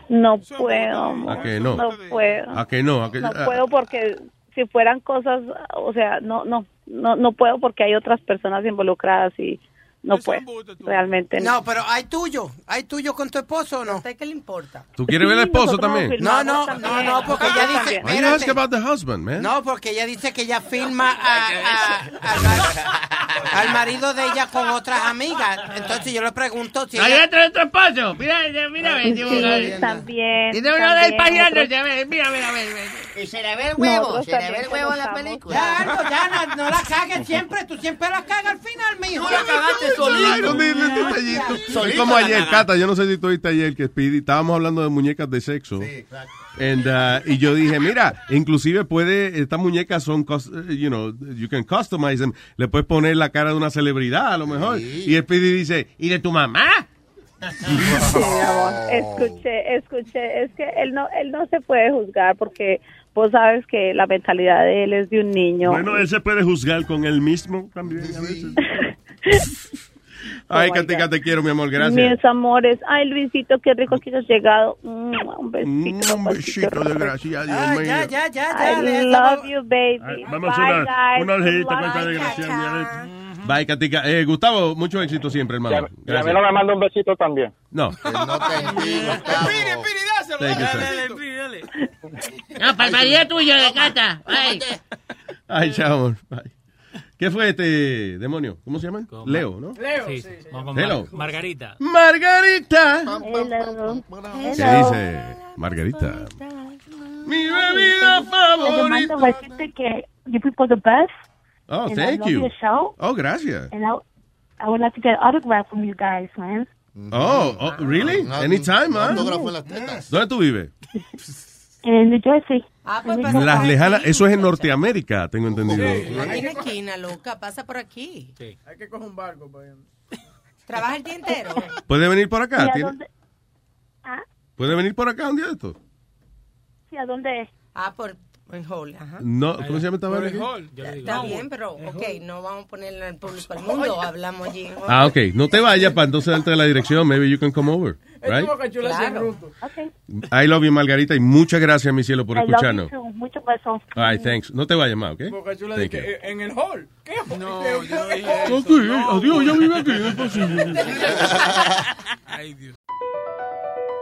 No puedo, amor. ¿A que no? No puedo. A que no, a que No ah, puedo porque si fueran cosas, o sea, no, no, no, no puedo porque hay otras personas involucradas y no puedo. Realmente no. No, pero hay tuyo. ¿Hay tuyo con tu esposo o no? ¿A usted qué le importa? ¿Tú quieres ver al esposo también? No, no, no, no, porque ella dice. Why you ask about the husband, man? No, porque ella dice que ella filma a- a- al, mar- al marido de ella con otras amigas. Entonces yo le pregunto si Ahí ella- entra nuestro esposo. Mira, mira, mira, también. Tiene uno del paginando, otros- ya ve, mira, mira, mira. Y se le ve el huevo, se le ve el huevo en la película. Ya, Aldo, ya no, no la cagues siempre. Tú siempre la cagas al final, mijo. Tú la cagaste solito. Es como ayer, Cata, yo no sé si tú viste ayer que Speedy, estábamos hablando de muñecas de sexo. And, uh, y yo dije, mira, inclusive puede, estas muñecas son, eh, you know, you can customize them. Le puedes poner la cara de una celebridad a lo mejor. Y Speedy dice, ¿y de tu mamá? Sí, mi amor. Escuché, escuché. Es que él no, él no se puede juzgar porque vos sabes que la mentalidad de él es de un niño. Bueno, él se puede juzgar con él mismo también a veces. [LAUGHS] Ay, Oh Katica, te quiero, mi amor, gracias. Mis amores. Ay, Luisito, qué rico que has llegado. Mm, Un besito. Un besito, desgraciado, Dios Ah, mío. ya, ya, ya, ya. I love you, baby. Ay, vamos a una, orejita con Bye. esta desgracia. Bye, Katica. Eh, Gustavo, mucho éxito siempre, hermano. Y a mí Gracias. no me manda un besito también. No. [LAUGHS] Thank you, sir. No, para el marido tuyo de Cata. Ay. Ay, chao. Bye. ¿Qué fue este demonio? ¿Cómo se llama? Leo, ¿no? Leo, Sí, sí, sí. Vamos con Hello. Mar- Margarita. Margarita. Hello. ¿Qué dice Margarita? Mi bebida favorita. Decirte que you people the best. Oh, and I thank love you. your show. Oh, gracias. And I, I would like to get an autograph from you guys, man. Oh, oh, really? Anytime, en las tetas. ¿Dónde tú vives? In New Jersey. Ah, pues pasa Las por lejanas, aquí. eso es en Norteamérica, tengo entendido. Hay una esquina, loca. Pasa por aquí. Hay que coger un barco para allá. Trabaja el día entero. ¿Puede venir por ¿Y acá? a ¿Tiene- dónde? Ah, ¿Puede venir por acá un día de esto? sí, ¿a dónde es? Ah, por en Hall, ajá. No, ¿cómo se llama esta vaina? Yo le digo. Está bien, pero, ok, no vamos a ponerlo al público al [LAUGHS] mundo. Hablamos allí en Hall. Ah, ok. No te vayas para entonces darte la dirección. Maybe you can come over. Es Right? Claro. Okay. I love you, Margarita. Y muchas gracias, mi cielo, por I love escucharnos. Muchos besos. All right, thanks. No te vayas más, ¿ok? Boca Chula you. que en el hall. ¿Qué? No, yo [LAUGHS] no dije eso. Ok, adiós, ya vive aquí, es posible. [LAUGHS] Ay, Dios.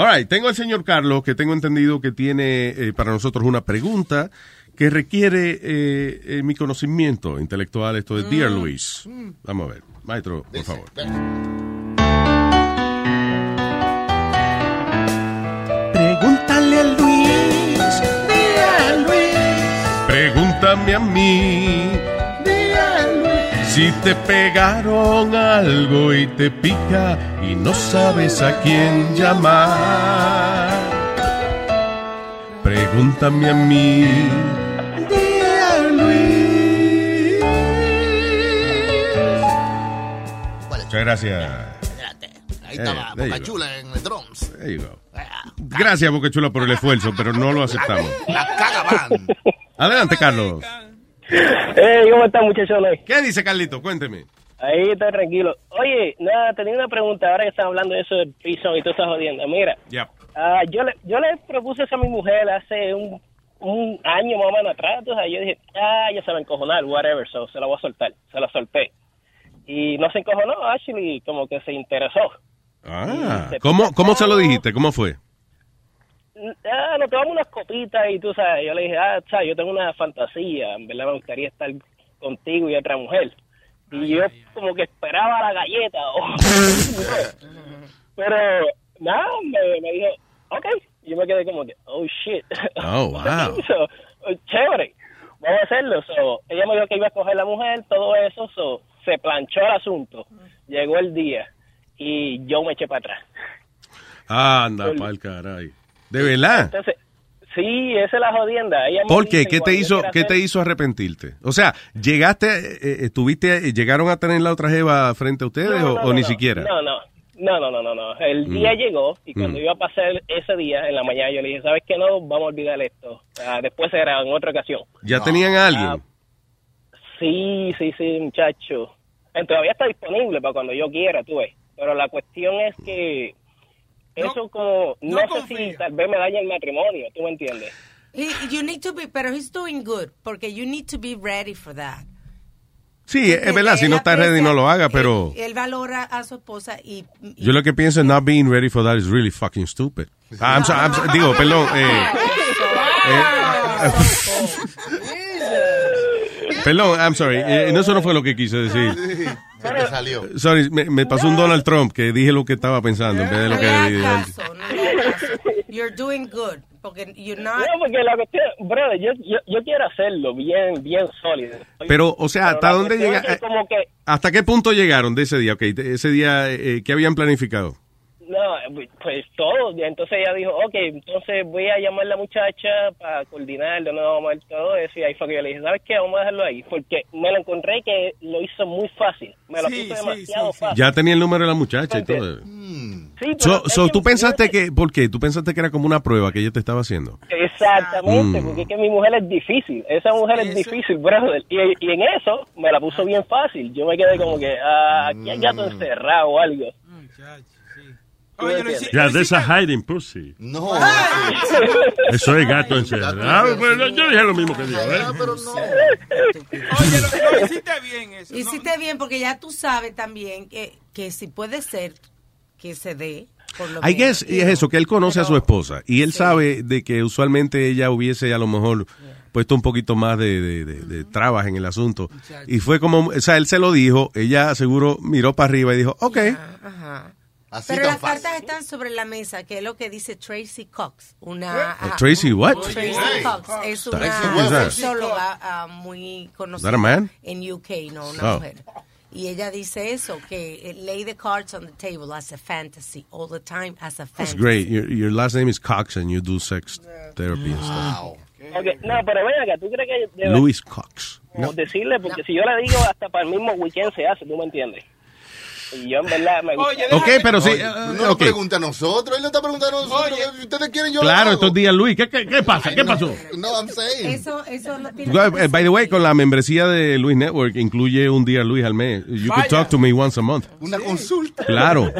All right, tengo al señor Carlos, que tengo entendido que tiene eh, para nosotros una pregunta que requiere eh, eh, mi conocimiento intelectual, esto de Dear Luis. Vamos a ver, maestro, por favor. Pregúntale a Luis, a Luis, Pregúntame a mí. Si te pegaron algo y te pica y no sabes a quién llamar. Pregúntame a mí. Luis. Muchas gracias. Ahí Eh, estaba there you Boca go. Chula en el drums. There you go. Gracias, Boca Chula, por el esfuerzo, pero no lo aceptamos. La cagaban. Adelante, Carlos. Hey, ¿cómo están, muchachones? ¿Qué dice Carlito? Cuénteme. Ahí está tranquilo. Oye, nada, tenía una pregunta ahora que están hablando de eso del prison y todas esas jodiendas. Mira, Ya. ah, yo, le, yo le propuse eso a mi mujer hace un, un año más o menos atrás. Entonces yo dije, ah, ya se va a encojonar, whatever, so se la voy a soltar. Se la solté. Y no se encojonó, actually, como que se interesó. Ah, ¿cómo, ¿cómo se lo dijiste? ¿Cómo fue? Ah, nos tomamos unas copitas y tú sabes, yo le dije, ah, sabes, yo tengo una fantasía, en verdad me gustaría estar contigo y otra mujer. Y yo como que esperaba la galleta. [LAUGHS] Pero nada, me, me dijo, ok. Yo me quedé como que, oh shit. Oh, [LAUGHS] wow. So, chévere, vamos a hacerlo. So, ella me dijo que iba a coger la mujer, todo eso. So, se planchó el asunto. Llegó el día y yo me eché para atrás. Anda, pa'l caray. ¿De verdad? Entonces, sí, esa es la jodienda. Ella ¿Por dice, qué? ¿Qué te hizo, qué te hizo arrepentirte? O sea, ¿llegaste, eh, eh, estuviste, llegaron a tener la otra jeva frente a ustedes No, o, no, o no, ni siquiera? No, no. No, no, no, no, no. El Mm. día llegó y cuando Mm. iba a pasar ese día, en la mañana, yo le dije, ¿sabes qué? No, vamos a olvidar esto. Ah, después será en otra ocasión. ¿Ya tenían a alguien? Ah, sí, sí, sí, muchacho. Todavía está disponible para cuando yo quiera, tú ves. Pero la cuestión es que eso como, no, sé si tal vez me daña el matrimonio, ¿tú me entiendes? He- you need to be, pero he's doing good, porque you need to be ready for that. Sí, es verdad, si no está ready no lo haga, pero Él valora a su esposa y... y- yo lo que pienso es not being ready for that is really fucking stupid. Ah, I'm so- I'm so- digo, perdón, eh, perdón, I'm sorry, eh, no, eso no fue lo que quise decir. Se salió. Sorry, me, me pasó un Donald Trump que dije lo que estaba pensando en vez de lo que decir. caso, no. You're doing good, porque you're not... No, porque la cuestión, brother, yo, yo, yo quiero hacerlo bien, bien sólido. Pero, o sea, ¿hasta dónde llega? es que como que, ¿Hasta qué punto llegaron de ese día? Ok, de- ese día, eh, ¿qué habían planificado? No, pues todo. Y entonces ella dijo, ok, entonces voy a llamar a la muchacha para coordinar nuevo vamos a ver todo eso. Y ahí fue que yo le dije, ¿sabes qué? Vamos a dejarlo ahí. Porque me lo encontré que lo hizo muy fácil. Me lo Sí, puso sí, demasiado fácil. Ya tenía el número de la muchacha y todo. Sí, pero So, so, que ¿Tú pensaste mujer- que, por qué? ¿Tú pensaste que era como una prueba que ella te estaba haciendo? Exactamente, Mm. porque es que mi mujer es difícil. Esa mujer es difícil, brother. Y, y en eso me la puso bien fácil. Yo me quedé como que, ah, aquí hay gato encerrado o algo. Ya, de esa hiding pussy. No. Eso es gato encerrado. Ah, bueno, yo dije lo mismo que dijo, ¿eh? [LAUGHS] hiciste bien eso. Hiciste bien, porque ya tú sabes también que, que si puede ser que se dé, por lo I menos. guess es eso, que él conoce a su esposa y él sabe de que usualmente ella hubiese a lo mejor puesto un poquito más de, de, de- de trabas en el asunto. Y fue como, o sea, él se lo dijo, ella seguro miró para arriba y dijo, ok. Ajá. Así Pero las fácil. cartas están sobre la mesa, que es lo que dice Tracy Cox, una... Eh, Tracy what? Tracy Cox es una sexóloga ah, muy conocida en UK, no, una Oh. mujer. Y ella dice eso, que eh, lay the cards on the table as a fantasy, all the time as a That's fantasy. great. Your, your last name is Cox and you do sex therapy and stuff. Ok, No, pero ven acá, ¿tú crees que Louis Cox. como decirle? Porque si yo le digo, hasta para el mismo weekend se hace, ¿tú me entiendes? Y yo en verdad me gusta. Ok, pero sí. Oye, eh, no nos ok. pregunta a nosotros, él le está preguntando a nosotros. Ustedes quieren, yo Claro, estos días, Luis. ¿Qué, qué, qué pasa? ¿Qué pasó? No, I'm saying. Eso, eso no tiene Well, By the way, con la membresía de Luis Network incluye un día Luis al mes. You Vaya. could talk to me once a month. Una consulta. Claro.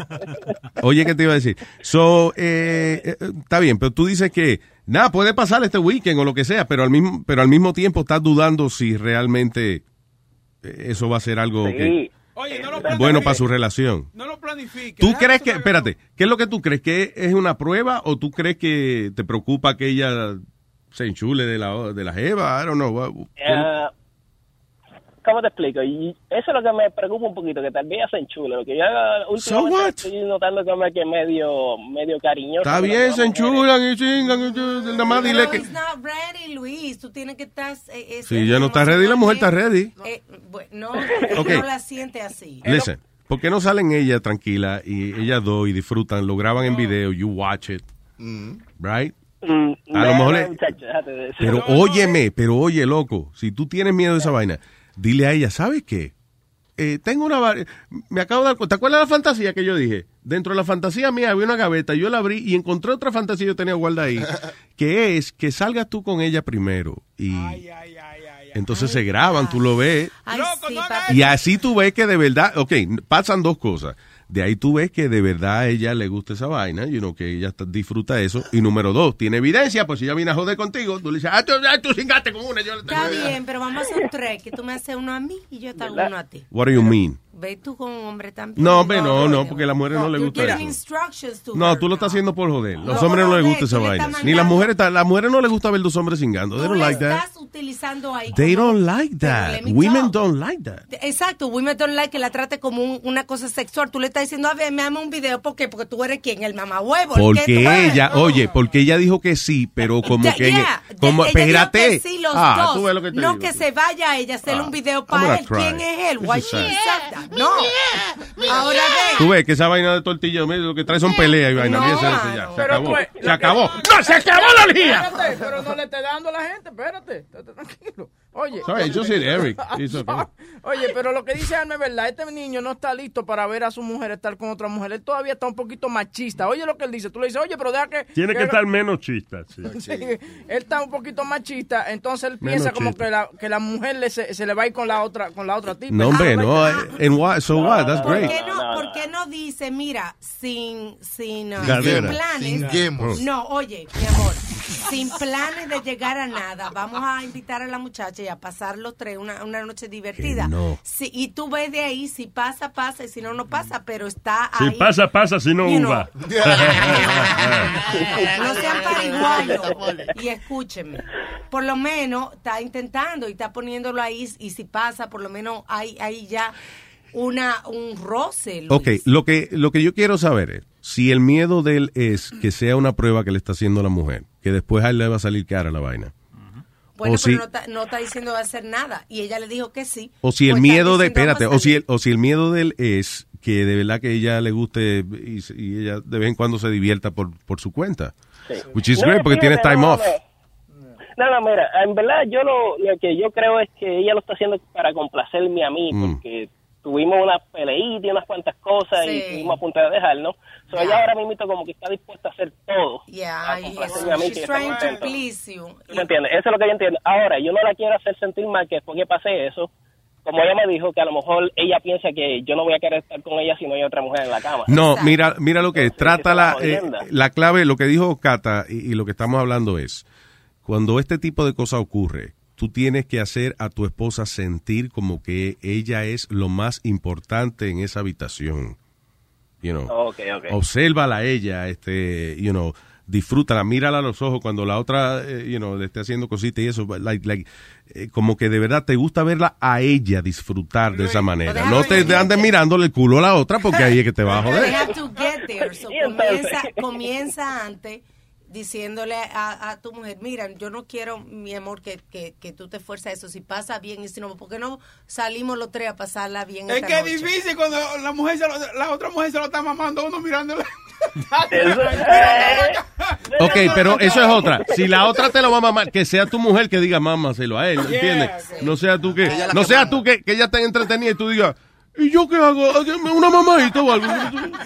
Oye, ¿qué te iba a decir? So, eh, eh, está bien, pero tú dices que nada puede pasar este weekend o lo que sea, pero al mismo, pero al mismo tiempo estás dudando si realmente eh, eso va a ser algo que- bueno para su relación. No lo planifiques. ¿Tú Deja crees que, espérate, qué es lo que tú crees? ¿Que es una prueba o tú crees que te preocupa que ella se enchule de la, de la jeva, I don't know. Eh, ¿Cómo te explico? Y eso es lo que me preocupa un poquito, que tal vez hacen chulo. Lo que yo So últimamente what? estoy notando como que medio, medio cariñoso. Está bien, se enchulan y chingan. y- y- Nada más dile que... not ready, Luis. Tú tienes que estar... eh, eh, Si ya no está ready, la mujer está ready. eh, bueno, no, Ok. no la siente así. Listen, ¿por qué no salen ella tranquila y ellas dos y disfrutan, lo graban en video, you watch it, right? Mm, A lo no, mejor no, es- muchacho. Pero óyeme, pero oye, loco, si tú tienes miedo de esa vaina, dile a ella, ¿sabes qué? Eh, tengo una... Me acabo de dar cuenta, ¿te acuerdas de la fantasía que yo dije? Dentro de la fantasía mía había una gaveta, yo la abrí y encontré otra fantasía que yo tenía guardada ahí, [LAUGHS] que es que salgas tú con ella primero y... Entonces se graban, tú lo ves. Ay, sí. Y así tú ves que de verdad, ok, pasan dos cosas. De ahí tú ves que de verdad a ella le gusta esa vaina, you know, que ella disfruta eso. Y número dos, tiene evidencia, pues si ella viene a joder contigo, tú le dices, ah, tú, ah, tú cingaste con una, yo le tengo Está idea". bien, pero vamos a hacer un tres, que tú me haces uno a mí y yo te hago uno a ti. What do you mean? Ve tú con un hombre también. No, hombre, no, no, porque a las mujeres no, les gusta eso. No, tú lo estás haciendo por joder. Los No, hombres no les gusta esa vaina. Ni las mujeres, las mujeres no les gusta ver los hombres cingando. They don't like that. estás utilizando ahí. They don't like that. Women don't like that. Exacto, women don't like que la trate como un- una cosa sexual. Tú le estás diciendo, a ver, me ama un video. ¿Por qué? Porque tú eres quien, el que tú Porque ella, oye, porque ella dijo que sí, pero [LAUGHS] como que ella, yeah, como, espérate. sí, los ah, dos. tú ves lo que te no digo. que se vaya a ella a hacerle Ah, un video para él. ¿Quién es él? Why she? No. Ahora ve. Tú ves que esa vaina de tortilla, mira, lo que trae son peleas y vaina. No, ya. Se Pero acabó. tú- Se acabó. que- ¡No, se acabó la orgía! Espérate, pero no le esté dando a la gente, espérate. tranquilo. Oye. Sorry, yo soy Eric. [LAUGHS] It's okay. Oye, pero lo que dice Alma es verdad. Este niño no está listo para ver a su mujer estar con otra mujer. Él todavía está un poquito machista. Oye lo que él dice. Tú le dices, oye, pero deja que... Tiene que estar menos chista. sí. [LAUGHS] Sí, él está un poquito machista, entonces él Menos piensa como que la, que la mujer le se, se le va a ir con la otra con la otra tipa. No, hombre, no. eh, And what? So what? That's ¿Por great. qué no, por qué no dice, mira, sin, sin, uh, sin planes? No, oye, mi amor, sin planes de llegar a nada, vamos a invitar a la muchacha y a pasar los tres una, una noche divertida. Que no. Sí, y tú ves de ahí, si pasa, pasa, y si no, no pasa, pero está Si ahí. pasa, pasa, si no, uva. [LAUGHS] No sean pariguayos. Y escúchenme. Por lo menos está intentando y está poniéndolo ahí. Y si pasa, por lo menos hay, hay ya una, un roce. Luis. Ok, lo que, lo que yo quiero saber es si el miedo de él es que sea una prueba que le está haciendo la mujer, que después a él le va a salir cara la vaina. Bueno, o pero si- no, está, no está diciendo va a hacer nada. Y ella le dijo que sí. O si el Pues miedo de, espérate, "Vamos a o si el, o si el miedo de él es que de verdad que ella le guste y, y ella de vez en cuando se divierta por, por su cuenta. Which is No, great porque tienes time no, off. No, no, mira, en verdad yo lo, lo que yo creo es que ella lo está haciendo para complacerme a mí, Mm. porque tuvimos una peleita y unas cuantas cosas y estuvimos a punto de dejarnos. So, Ya. Ella ahora mismo como que está dispuesta a hacer todo. Yeah, a complacerme a mí, está trying to contento. please you. ¿Tú me entiendes? Eso es lo que yo entiendo. Ahora, yo no la quiero hacer sentir mal que después que pase eso, como ella me dijo, que a lo mejor ella piensa que yo no voy a querer estar con ella si no hay otra mujer en la cama. No, mira, mira lo que es. Trata la, está eh, la clave, lo que dijo Cata y, y lo que estamos hablando es, cuando este tipo de cosas ocurre, tú tienes que hacer a tu esposa sentir como que ella es lo más importante en esa habitación. You know, obsérvala a ella, este, you know, disfrútala, mírala a los ojos cuando la otra, eh, you know, le esté haciendo cositas y eso, like, like, eh, como que de verdad te gusta verla a ella disfrutar de esa manera. No te andes mirándole el culo a la otra porque ahí es que te va a joder. So, [LAUGHS] comienza antes diciéndole a, a tu mujer, mira, yo no quiero, mi amor, que, que, que tú te esfuerzas a eso. Si pasa bien y si no, ¿por qué no salimos los tres a pasarla bien Es esta que es difícil cuando la mujer se lo- la otra mujer se lo está mamando uno mirándole. Ok, pero eso es otra. Si la otra te lo va a mamar, que sea tu mujer que diga mámaselo a él, ¿entiendes? No sea tú que, no que sea manda. tú que, que ella esté entretenida y tú digas, ¿y yo qué hago? ¿Una mamadita o algo?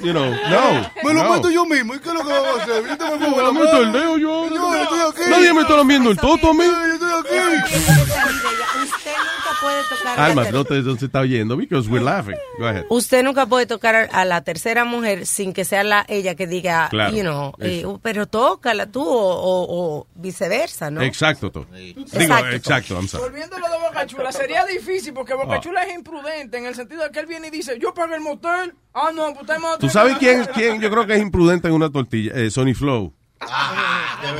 You know, no. Me lo no. meto yo mismo. ¿Y qué es lo que vamos a hacer? Viste, me Me lo meto el dedo yo. Yo estoy aquí. Nadie me está lamiendo el toto a mí. Yo estoy aquí. Usted nunca puede tocar Alma, la ter- no te no se está oyendo because we're laughing. Go ahead. Usted nunca puede tocar a- a la tercera mujer sin que sea la ella que diga, Claro, you know, eh, eso. pero tócala tú o, o- o viceversa, ¿no? Exacto, to. Digo, Exacto. exacto, I'm sorry. Volviendo a lo de Boca Chula, sería difícil porque Boca Ah. Chula es imprudente en el sentido de que él viene y dice, yo pagué el motel. Ah, no, pues usted me ¿Tú sabes quién, quién yo creo que es imprudente en una tortilla? Eh, Sony Flow.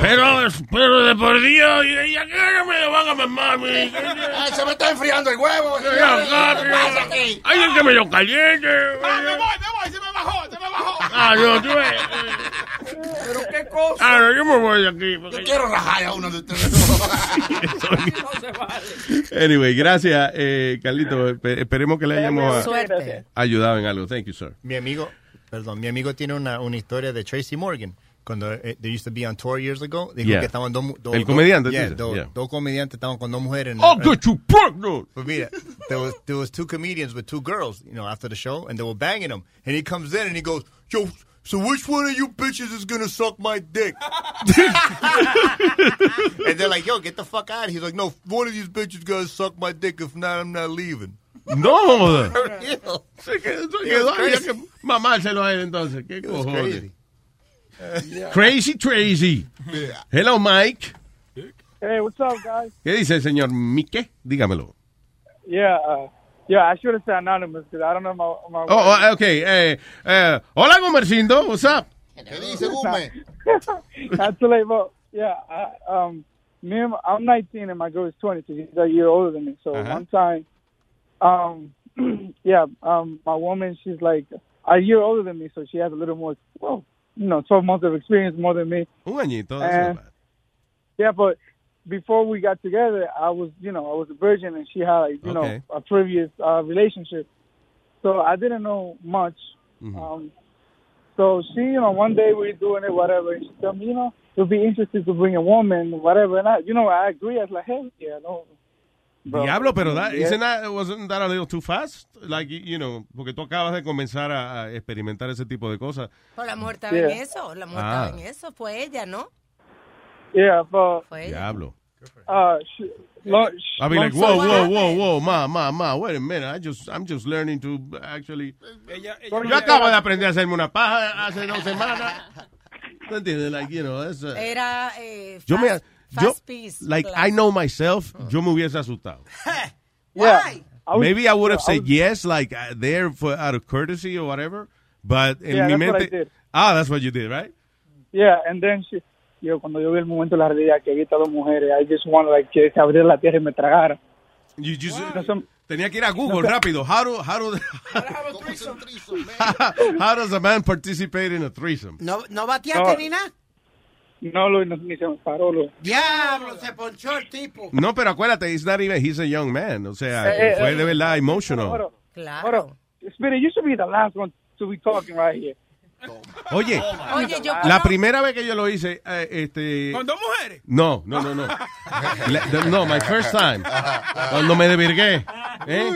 Pero, pero de por Dios, ¿y ya que no me lo van a mamar? Ay, se me está enfriando el huevo. ¿Qué pasa aquí? Alguien que me lo caliente. Ah, me voy, me voy, se me bajó, se me bajó. Ah, no, tú ves. Pero qué cosa. Ah, no, yo me voy de aquí. porque- Yo quiero rajar a uno de ustedes. [LAUGHS] No se vale. Anyway, gracias, eh, Carlito. Espe- Esperemos que le hayamos ayudado en algo. Thank you, sir. Mi amigo, perdón, mi amigo tiene una, una historia de Tracy Morgan. Cuando eh, they used to be on tour years ago, dijo Yeah. que estaban dos, dos El comediante, yeah, dice, dos, yeah. dos comediantes estaban con dos mujeres. en- I'll get you pregnant. Pues mira, there was there was two comedians with two girls, you know, after the show, and they were banging them. And he comes in and he goes, "Yo, so which one of you bitches is gonna suck my dick?" [LAUGHS] and they're like, "Yo, get the fuck out!" He's like, "No, one of these bitches gonna suck my dick. If not, I'm not leaving." No, joda. [LAUGHS] For real. Se quedó, se It quedó was ahí, crazy. que mamárselo a él entonces. ¿Qué It was cojones? crazy. [LAUGHS] Crazy Tracy. Hello, Mike. Hey, what's up, guys? ¿Qué dice el señor Mike? Dígamelo. Yeah, uh, yeah, I should have said anonymous because I don't know my my. Oh, oh, ok. Hey, eh, hola, Gomercindo. What's up? ¿Qué dice, Gume? Not too late, but yeah, I, um, me, and my- I'm 19 and my girl is 20, so she's a year older than me. So Uh-huh. one time, um, [CLEARS THROAT] yeah, um, my woman, she's like a year older than me, so she has a little more, well, you know, 12 months of experience more than me. Un añito. that's And- not bad. Yeah, but before we got together, I was, you know, I was a virgin, and she had, like, you Okay. know, a previous uh, relationship. So I didn't know much. Mm-hmm. Um, so she, you know, one day we were doing it, whatever, and she told me, you know, it would be interesting to bring a woman, whatever. And I, you know, I agree. I was like, hey, yeah, no. Bro. Diablo, pero that, Yeah. isn't that, wasn't that a little too fast? Like, you know, porque tú acabas de comenzar a, a experimentar ese tipo de cosas. Pues la mujer estaba Yeah. en eso, la mujer Ah. estaba en eso, fue ella, ¿no? Yeah, but Diablo. uh, she, long, I'll be like, whoa, story whoa, short- whoa, whoa, ma, ma, ma, wait a minute. I just, I'm just learning to actually. Ella, ella, Sorry, Yo acabo de aprender a hacerme una paja hace dos semanas. ¿No entiendes? Like, you know, it's, uh, Era eh, yo me, fast, yo, fast piece like, class. I know myself, yo me hubiese asustado. [LAUGHS] Yeah. I was- Maybe I would have I said was- yes, like, uh, there for out of courtesy or whatever. But en Yeah, mi that's what I mente. did. Ah, that's what you did, right? Yeah, and then she, yo cuando yo vi el momento de la realidad que estas dos mujeres, I just wanted like que se abriera la tierra y me tragara. You just, No son- tenía que ir a Google rápido. How do, how do, [LAUGHS] how does a man participate in a threesome? ¿No, no bateaste No. ni nada? No, lo, no, ni se me paró. Lo. Diablo, se ponchó el tipo. No, pero acuérdate, he's not even, he's a young man. O sea, Eh, eh, fue eh, de verdad emotional. Hold up, Claro. up. Spirit, you should be the last one to be talking right here. Oye, Oye, yo la primera vez que yo lo hice, eh, este... ¿Con dos mujeres? No, no, no, no. La- the- no, my first time. Cuando me desvirgué. ¿eh?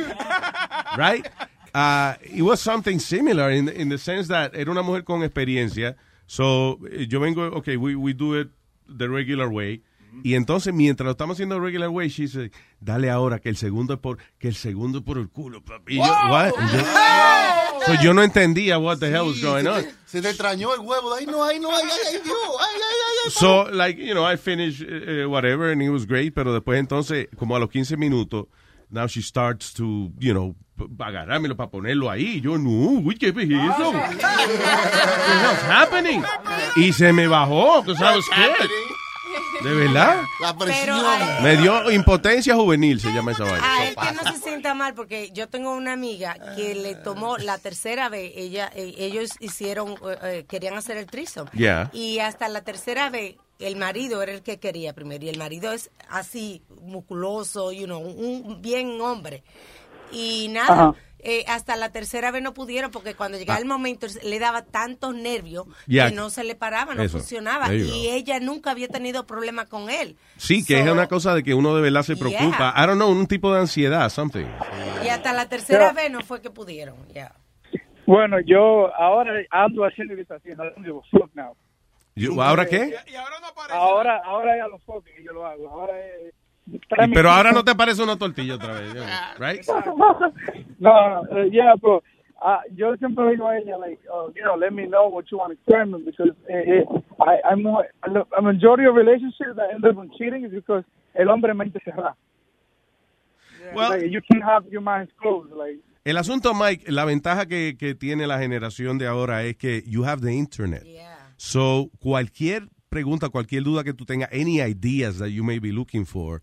Right? Uh, it was something similar in, in the sense that era una mujer con experiencia. So, eh, yo vengo, okay, we, we do it the regular way. Y entonces, mientras lo estamos haciendo regular way, she said, dale ahora que el segundo es por, que el segundo es por el culo, papi. Y yo, what? Y yo, so yo no entendía what the hell was going on. Se te extrañó el huevo. Ay, no, ay, no, ay, ay, ay. Ay. So, like, you know, I finished uh, whatever and it was great, pero después entonces, como a los 15 minutos, now she starts to, you know, agarrármelo para ponerlo ahí. Yo, no, uy, ¿qué es eso? What the hell's happening? Y se me bajó, because I was scared. De verdad. La presión. a, Me dio impotencia juvenil, se llama esa a vaina. él que no se sienta mal, porque yo tengo una amiga que le tomó la tercera vez, ella, eh, ellos hicieron, eh, eh, querían hacer el trisom. Yeah. Y hasta la tercera vez, el marido era el que quería primero, y el marido es así, musculoso, you know, un, un bien hombre. Y nada. Eh, hasta la tercera vez no pudieron, porque cuando llegaba el momento le daba tantos nervios Yeah. que no se le paraba, no Eso. funcionaba. Y ella nunca había tenido problema con él. Sí, que es So- una cosa de que uno de verdad se Yeah. preocupa. I don't know, un tipo de ansiedad, something. Y hasta la tercera Pero- vez no fue que pudieron. ya. Bueno, yo ahora ando haciendo está haciendo. Fuck ¿Ahora qué? Ahora, ahora ya lo fuck que yo lo hago. Ahora es... Pero ahora no te parece una tortilla otra vez, right? [LAUGHS] no, uh, yeah, but uh, yo siempre digo a ella, like, oh, you know, let me know what you want to experiment because eh, eh, I, I'm more, a majority of relationships that end up in cheating is because el hombre mente cerrada. Well- like, you can't have your mind closed. Like, El asunto, Mike, la ventaja que, que tiene la generación de ahora es que you have the internet. So, cualquier pregunta, cualquier duda que tú tengas, any ideas that you may be looking for,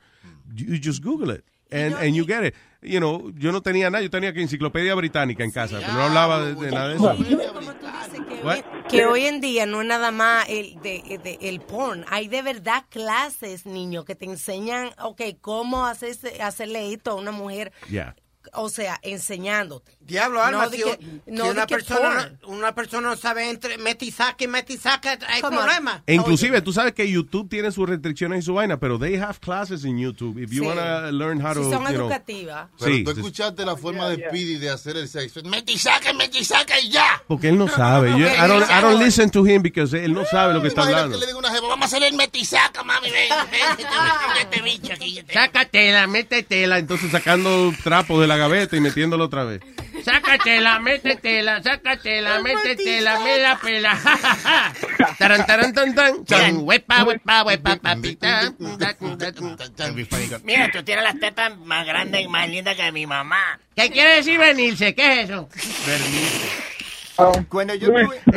you just Google it. And, and you get it. You know, yo no tenía nada, yo tenía que enciclopedia británica en casa, pero no hablaba de, de nada de eso. What? Que hoy en día no es nada más el, de, de- el porn. Hay de verdad clases, niños, que te enseñan, ok, cómo hacerse, hacerle esto a una mujer. Yeah. O sea, enseñándote. Diablo, Alma, No, si, que- no, si una, persona, no, una persona no sabe entre metisaca y metisaca, hay Come problema. E inclusive, tú sabes que YouTube tiene sus restricciones y su vaina, pero they have classes in YouTube if you Sí. wanna learn how to, Si son you know. educativas. Pero Sí, tú sí. escuchaste la forma de Speedy de hacer el sexo. Mete y saca, mete y saca y ya. Porque él no sabe. Yo- I, don't, I don't listen to him because él no sabe lo que está hablando. que le diga una jeva, vamos a hacer el mete y saca, mami, ven, ven, este bicho aquí. Sácatela, métetela. Entonces sacando trapos de la gaveta y metiéndolo otra vez. Sácatela, métetela, sácatela, métetela, me la pela. [LAUGHS] Taran, taran, tan, tan. Chan, huepa, huepa, huepa, papita. Mira, tú tienes las tetas más grandes y más lindas que mi mamá. ¿Qué quiere decir venirse? ¿Qué es eso? Cuando yo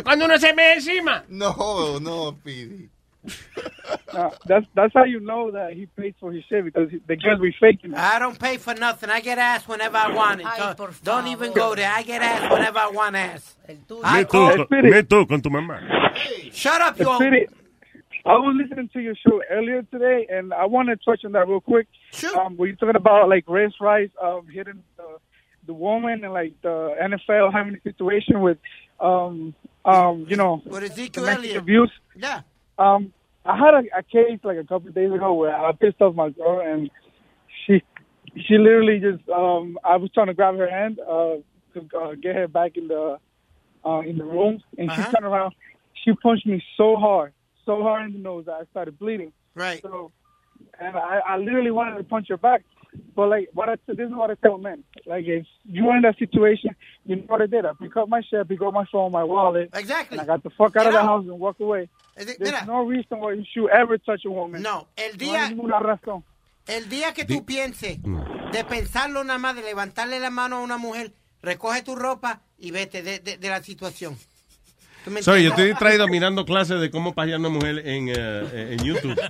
cuando uno se me encima. No, no, Speedy. Uh, that's that's how you know that he pays for his shit because the girls be faking it. I don't pay for nothing. I get ass whenever I want it. Ay, So don't even go there. I get ass whenever I want ass. Me I tú, call- con, me tú con tu mamá. Shut up, you Speedy, I was listening to your show earlier today, and I want to touch on that real quick. Sure. Um, were you talking about like race rights, um, hitting the, the woman, and like the NFL having a situation with, um, um, you know, With Ezekiel domestic Elliott. abuse? Yeah. Um, I had a, a case like a couple of days ago where I pissed off my girl, and she, she literally just, um, I was trying to grab her hand, uh, to uh, get her back in the, uh, in the room, and she Uh-huh. turned around. She punched me so hard, so hard in the nose that I started bleeding. Right. So, and I, I literally wanted to punch her back. But like, what I this is what I tell men: like, if you're in that situation, you know what I did? I pick up my shit, pick up my phone, my wallet, Exactly. and I got the fuck out of the house and walk away. De- There's mira. no reason why you should ever touch a woman. No, el No día, hay ninguna razón. el día que tú pienses de pensarlo nada más, de levantarle la mano a una mujer, recoge tu ropa y vete de, de- de la situación. ¿Tú me Sorry, yo estoy distraído mirando clases de cómo pajear una mujer en, eh, en YouTube. [LAUGHS]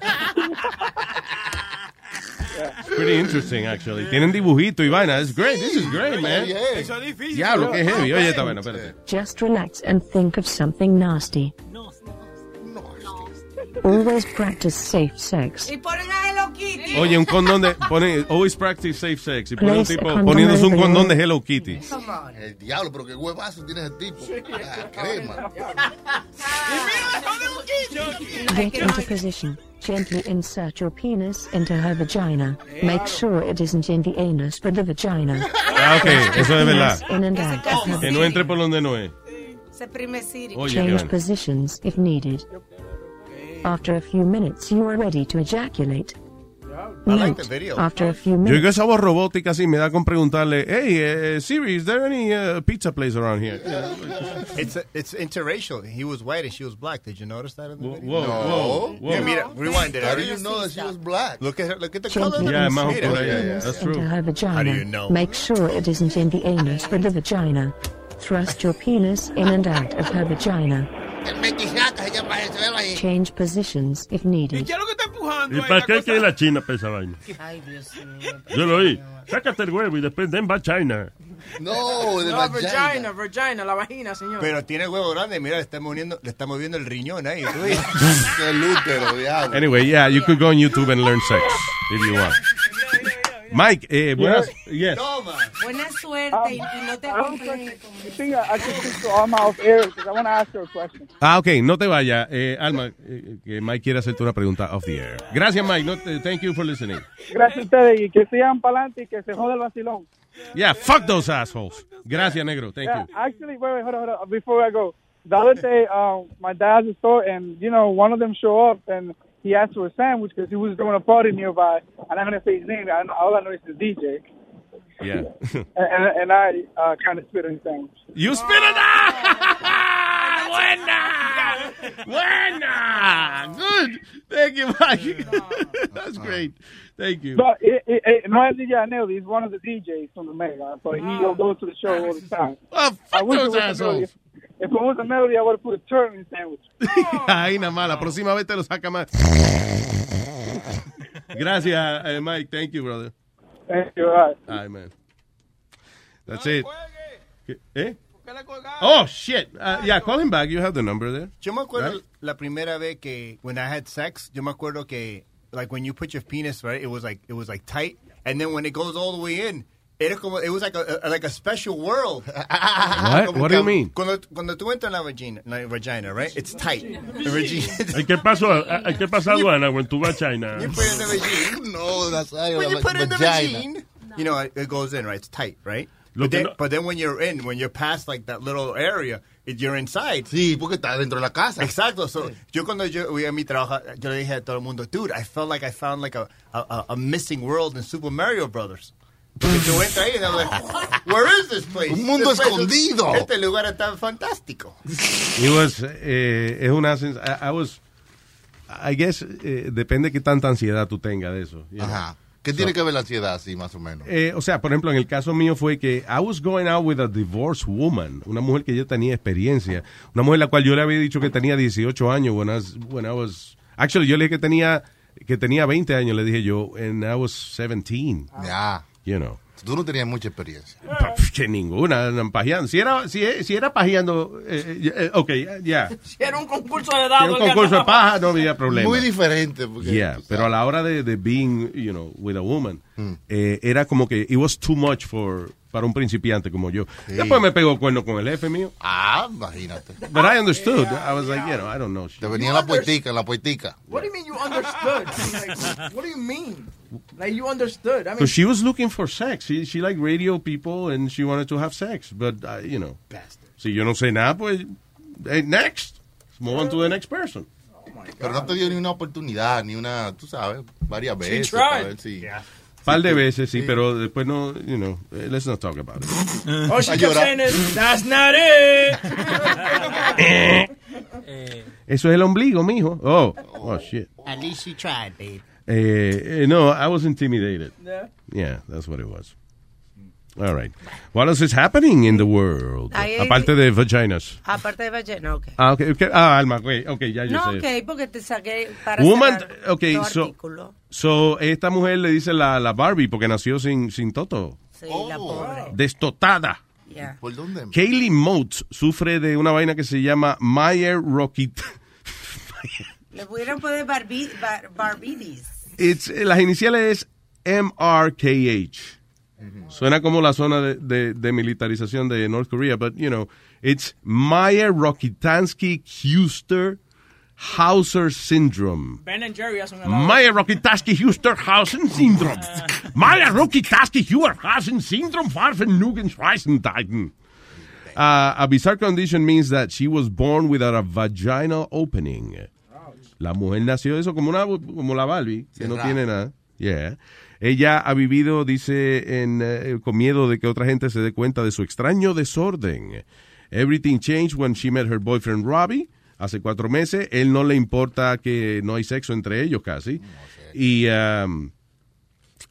It's pretty interesting, actually. Tienen dibujito y vaina. It's great. This is great, man. Eso es difícil. Diablo, qué heavy. Oye, está bueno, espérate. Just relax and think of something nasty. Always practice safe sex. Y ponen a Hello Kitty. Oye, un condón de... Pone, always practice safe sex. Y pone un tipo poniéndose un condón de Hello Kitty. El diablo, pero qué huevazo tiene ese tipo. Ah, crema. [LAUGHS] Get into position. Gently insert your penis into her vagina. Make sure it isn't in the anus, but the vagina. Ah, ok, eso es verdad. In and out of her Que no entre por donde no es. Se prime Oye, qué Change vaina. positions if needed. After a few minutes, you are ready to ejaculate. I like the video. after a few Yo minutes, digo esa voz robótica así me da con preguntarle, hey, eh, Siri, is there any uh, pizza place around here? [LAUGHS] It's it's interracial. He was white and she was black. Did you notice that in the video? whoa, whoa, whoa. Yeah, mira, rewind it. How do you know that she was black? Look at her. Look at the color. gently Yeah, más insert por your ahí. penis That's true. her vagina. How do you know? Make sure it isn't in the anus, but the vagina. Thrust your penis in and out of her vagina. El mete y saca, se llama eso, velo ahí. Change positions if ¿Y needed. qué es lo que está empujando? ¿Y para qué cosa? quiere la China para esa vaina? [LAUGHS] Ay, Dios mío. Yo lo oí. Sácate el huevo y después den va China. No, de No, vagina. vagina, vagina, la vagina, señor. Pero tiene el huevo grande. Mira, le está moviendo, le está moviendo el riñón ahí. [LAUGHS] El útero, diablo. Anyway, yeah, you could go on YouTube and learn sex if you want. Mike, eh, buenas, yes. Buena suerte y, y no te think I, I can speak to Alma off air because I want to ask her a question. Ah, ok, no te vayas. Eh, Alma, eh, que Mike quiere hacerte una pregunta off the air. Gracias, Mike. No te- thank you for listening. Gracias a ustedes y que sigan para adelante y que se jode el vacilón. Yeah, fuck those assholes. Gracias, negro. Thank Yeah, you. actually, wait, wait, hold on, hold on. Before I go, the other day, um, my dad's a store, and you know, one of them show up, and he asked for a sandwich because he was doing a party nearby, and I'm not gonna say his name. I, all I know is the DJ, Yeah. [LAUGHS] and, and, and I uh, kind of spit on his sandwich. you spit it out! [LAUGHS] Buena! Buena! Good. Thank you, Mike. [LAUGHS] That's great. Thank you. But it, it, it, no es DJ Anel, he's one of the DJs from the Mega, but he goes to the show all the time. I fuck wish it those was assholes. if it wasn't melody, I would have put a turtle in the sandwich. [LAUGHS] Ahí nada más, la próxima vez te lo saca más. Gracias, eh, Mike. Thank you, brother. Thank you. All right. All right, man. That's it. ¿Qué? ¿Eh? Oh, shit. Uh, yeah, call him back. You have the number there. Yo me acuerdo Right? la primera vez que when I had sex, yo me acuerdo que like when you put your penis right, it was like it was like tight, and then when it goes all the way in, era como it was like a, a- like a special world. What? Como [LAUGHS] What do you mean? Cuando cuando tú entras en la vagina, la vagina, right? It's tight. [LAUGHS] The vagina. ¿Qué pasó? Eh, eh, ¿Qué pasó, aduana, when tú vas a China? [LAUGHS] You put in the vagina. No, that's When you put in the vagina. vagina, you know it, it goes in, right? It's tight, right? But then, but then when you're in, when you're past like that little area, it, you're inside. Sí, porque está dentro de la casa. Exacto. So, yo cuando yo voy a mi trabajo, yo le dije a todo el mundo, dude, I felt like I found like a, a, a- missing world in Super Mario Brothers. Porque tú entras ahí y I'm like, [LAUGHS] where is this place? Un mundo This place is- escondido. Este lugar está fantástico. It was, eh, es una I, I was, I guess, eh, depende qué tanta ansiedad tú tengas de eso. you know. ¿Qué tiene que ver la ansiedad así, más o menos? Eh, o sea, por ejemplo, en el caso mío fue que I was going out with a divorced woman, una mujer que yo tenía experiencia, una mujer la cual yo le había dicho que tenía 18 años when I was, when I was- actually yo le dije que tenía que tenía 20 años, le dije yo, and I was 17. Ya. You know. Tú no tenías mucha experiencia. Pff, Que ninguna, pajeando. Si era, si, si era pajeando, eh, eh, eh, ok, ya. Si era un concurso de Si era dados. un él concurso de paja, no había problema. Muy diferente. Porque, Yeah, pero a la hora de, de being, you know, with a woman, Hmm. eh, era como que it was too much for para un principiante como yo. Sí. Después me pegó cuerno con el jefe mío. Ah, imagínate. But I understood. I was like, you know, I don't know. Te venía la poetica, la poetica. What do you mean you understood? Like, what do you mean? Like you understood? I mean, Because she was looking for sex. She, she liked radio people and she wanted to have sex. But, uh, you know, si yo no sé nada, pues, eh, next. Move on to the next person. Pero no te dio ni una oportunidad, ni una, tú sabes, varias She veces. tried. para ver si- Par de veces, sí, pero después no, you know, eh, let's not talk about it. all she kept saying is, that's not it. Eso es el ombligo, mijo. Oh, oh, shit. At least she tried, babe. Eh, eh, no, I was intimidated. Yeah. Yeah, that's what it was. All right. What else is happening in the world? Ahí- Aparte de vaginas. Aparte de ballena, ok. Ah, okay, okay. Ah, Alma, ok, ok, ya yo No, sé. ok, porque te saqué para Woman, los so, artículos. So esta mujer le dice la, la Barbie porque nació sin, sin toto. Sí, la pobre. Destotada. Yeah. ¿Por dónde? Kaylee Motes sufre de una vaina que se llama Meyer Rockit. [LAUGHS] Le pudieron poner barbi, bar, barbitis. It's, las iniciales es MRKH. Suena como la zona de, de, de militarización de North Korea, but you know, it's Meyer Rokitansky Huster Hauser Syndrome. Ben and Jerry hacen una Meyer Rokitansky Huster Hausen Syndrome. Meyer Rokitansky Huster Hausen Syndrome Farfen Nugens Reisendeiten. Uh, a bizarre condition means that she was born without a vaginal opening. La mujer nació eso como una como la Barbie, que no tiene nada. Yeah. Ella ha vivido, dice, en, eh, con miedo de que otra gente se dé cuenta de su extraño desorden. Everything changed when she met her boyfriend Robbie hace cuatro meses. Él no le importa que no hay sexo entre ellos casi. Y um,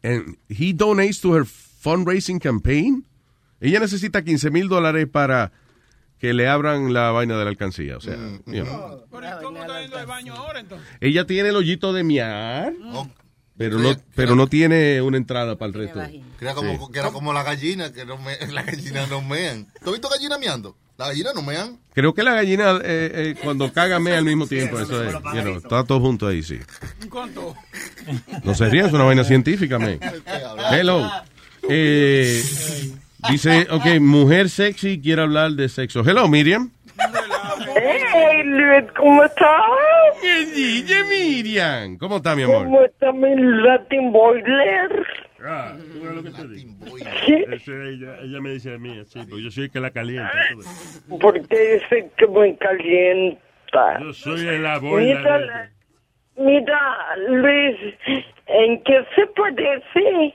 and he donates to her fundraising campaign. Ella necesita 15 mil dólares para que le abran la vaina de la alcancía. O sea, you know. ¿Cómo está yendo al baño ahora entonces? Ella tiene el hoyito de miar, pero no, pero no tiene una entrada para el resto. Era como, que era como la gallina, que no me, [LAUGHS] la gallina no mean. ¿Tú has visto gallina meando? La gallina no mean. Creo que la gallina eh, eh, cuando caga mea al mismo tiempo. Eso es, you know, está todo junto ahí, sí. ¿Cuánto? No se rían, es una vaina científica, man. [LAUGHS] Hello. Eh, dice, ok, mujer sexy quiere hablar de sexo. Hello, Miriam. Hey, Luis, ¿cómo estás? ¿Qué dice Miriam? ¿Cómo está, mi amor? ¿Cómo está mi Latin Boiler? Ah, ¿tú ves lo que te digo? Sí. Eso ella, ella me dice a mí, así, porque yo soy el que la calienta. tú. Porque dice que me calienta. Yo soy el abuelo. Mira, mira, Luis, ¿en qué se parece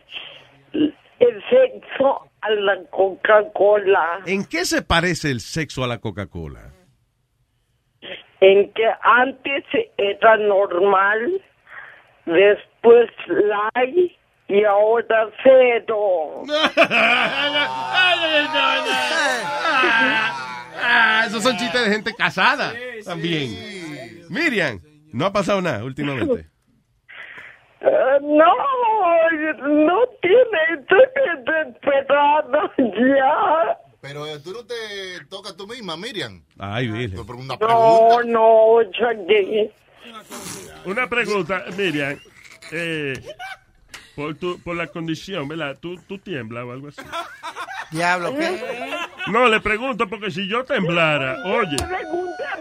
el sexo a la Coca-Cola? ¿En qué se parece el sexo a la Coca-Cola? En que antes era normal, después light y ahora cero. Ah, Ah, esos son chistes de gente casada. También. Miriam, no ha pasado nada últimamente. Eh, no, no tiene, estoy desesperada ya. Pero eh, tú no te tocas tú misma, Miriam. Ay, virgen. No, no, Chucky. Una pregunta, Miriam. Eh, por, tu, por la condición, ¿verdad? ¿Tú, tú tiemblas o algo así? Diablo, ¿qué? No, le pregunto porque si yo temblara, oye,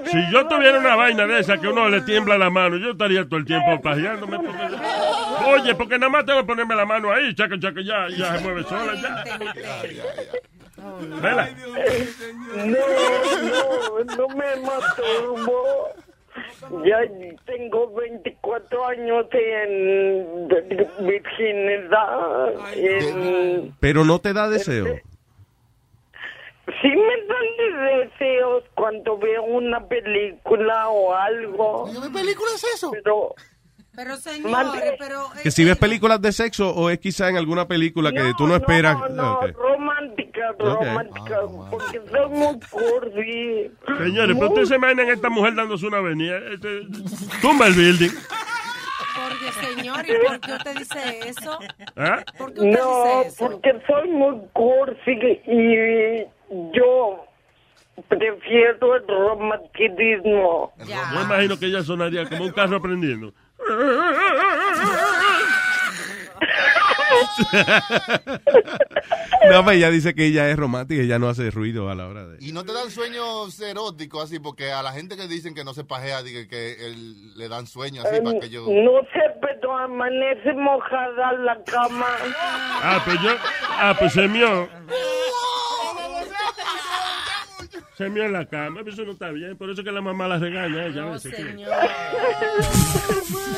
si yo tuviera una vaina de esa que uno le tiembla la mano, yo estaría todo el tiempo pajeándome. Porque, oye, porque nada más tengo que ponerme la mano ahí, chaca, chaca, ya, ya se mueve sola, ya. ¿Verdad? No, no, no me masturbo. Ya tengo 24 años en virginidad. En- Pero no te da deseo. Sí me dan de deseos cuando veo una película o algo. ¿Qué película es eso? Pero, Pero señores, pero Que si ves películas de sexo o es quizá en alguna película que tú no esperas. no, romántica, romántica, porque soy muy cursi. Señores, pero ustedes se imaginan a esta mujer dándose una avenida. Este, tumba el building. porque señor, ¿y por qué usted dice eso? ¿Ah? ¿Por qué usted No, dice eso? porque soy muy cursi y yo prefiero el romanticismo. Yo imagino que ella sonaría como un carro aprendiendo. [LAUGHS] No, pues ella dice que ella es romántica y ella no hace ruido a la hora de. Y no te dan sueños eróticos así, porque a la gente que dicen que no se pajea, diga que él- le dan sueños así para que yo. No sé, pero amanece mojada la cama. Ah, pues yo. Ah, pues se mió. Se mió en la cama. pero Eso no está bien. Por eso que la mamá la regaña ella. No, señor. No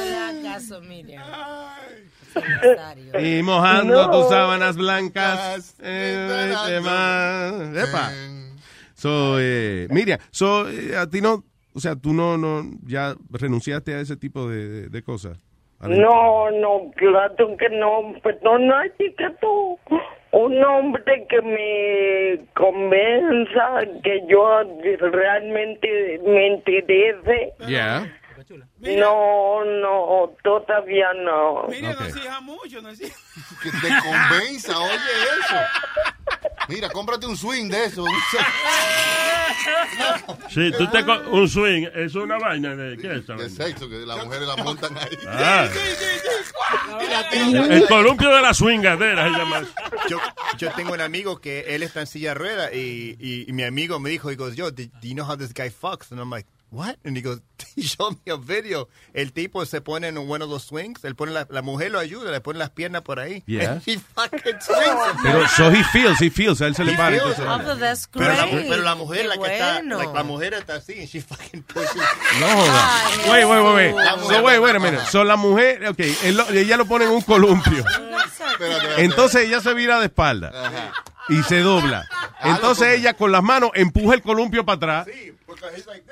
le haga caso, Miriam. Y mojando No. tus sábanas blancas. eh, eh. Epa. So, eh, Miriam, so, eh, a ti no. O sea, tú no, no, ya renunciaste a ese tipo de, de- de cosas. No, no, claro que no, pero no hay que tú, un hombre que me convenza que yo realmente me interese. No, no, todavía no. Mira, no exija mucho, no exija. [LAUGHS] Que te convenza, oye eso. Mira, cómprate un swing de eso. Sí, tú te. Un swing. Es una vaina de. ¿Qué es De sexo, que las mujeres la montan ahí. Ah. Y la El, tiran. el columpio de la swingadera se llama. Yo, yo tengo un amigo que él está en silla de rueda y, y, y mi amigo me dijo, he goes, yo, do do you know how this guy fucks? And I'm like, what? And he goes, he showed me a video. El tipo se pone en uno de los swings, él pone la, la mujer lo ayuda, le pone las piernas por ahí. Yeah. And he fucking swings. Pero, so he feels, he feels, a él se le para. Oh, that's Pero la, great. pero la mujer, Qué la que está, bueno. like, la mujer está así, and she fucking pushes. No joda. Wait, wait, wait, wait. La So, wait, wait a minute. So, la mujer, ok, él lo- ella lo pone en un columpio. Entonces ella se vira de espalda y se dobla. [LAUGHS] Entonces ella con las manos empuja el columpio para atrás.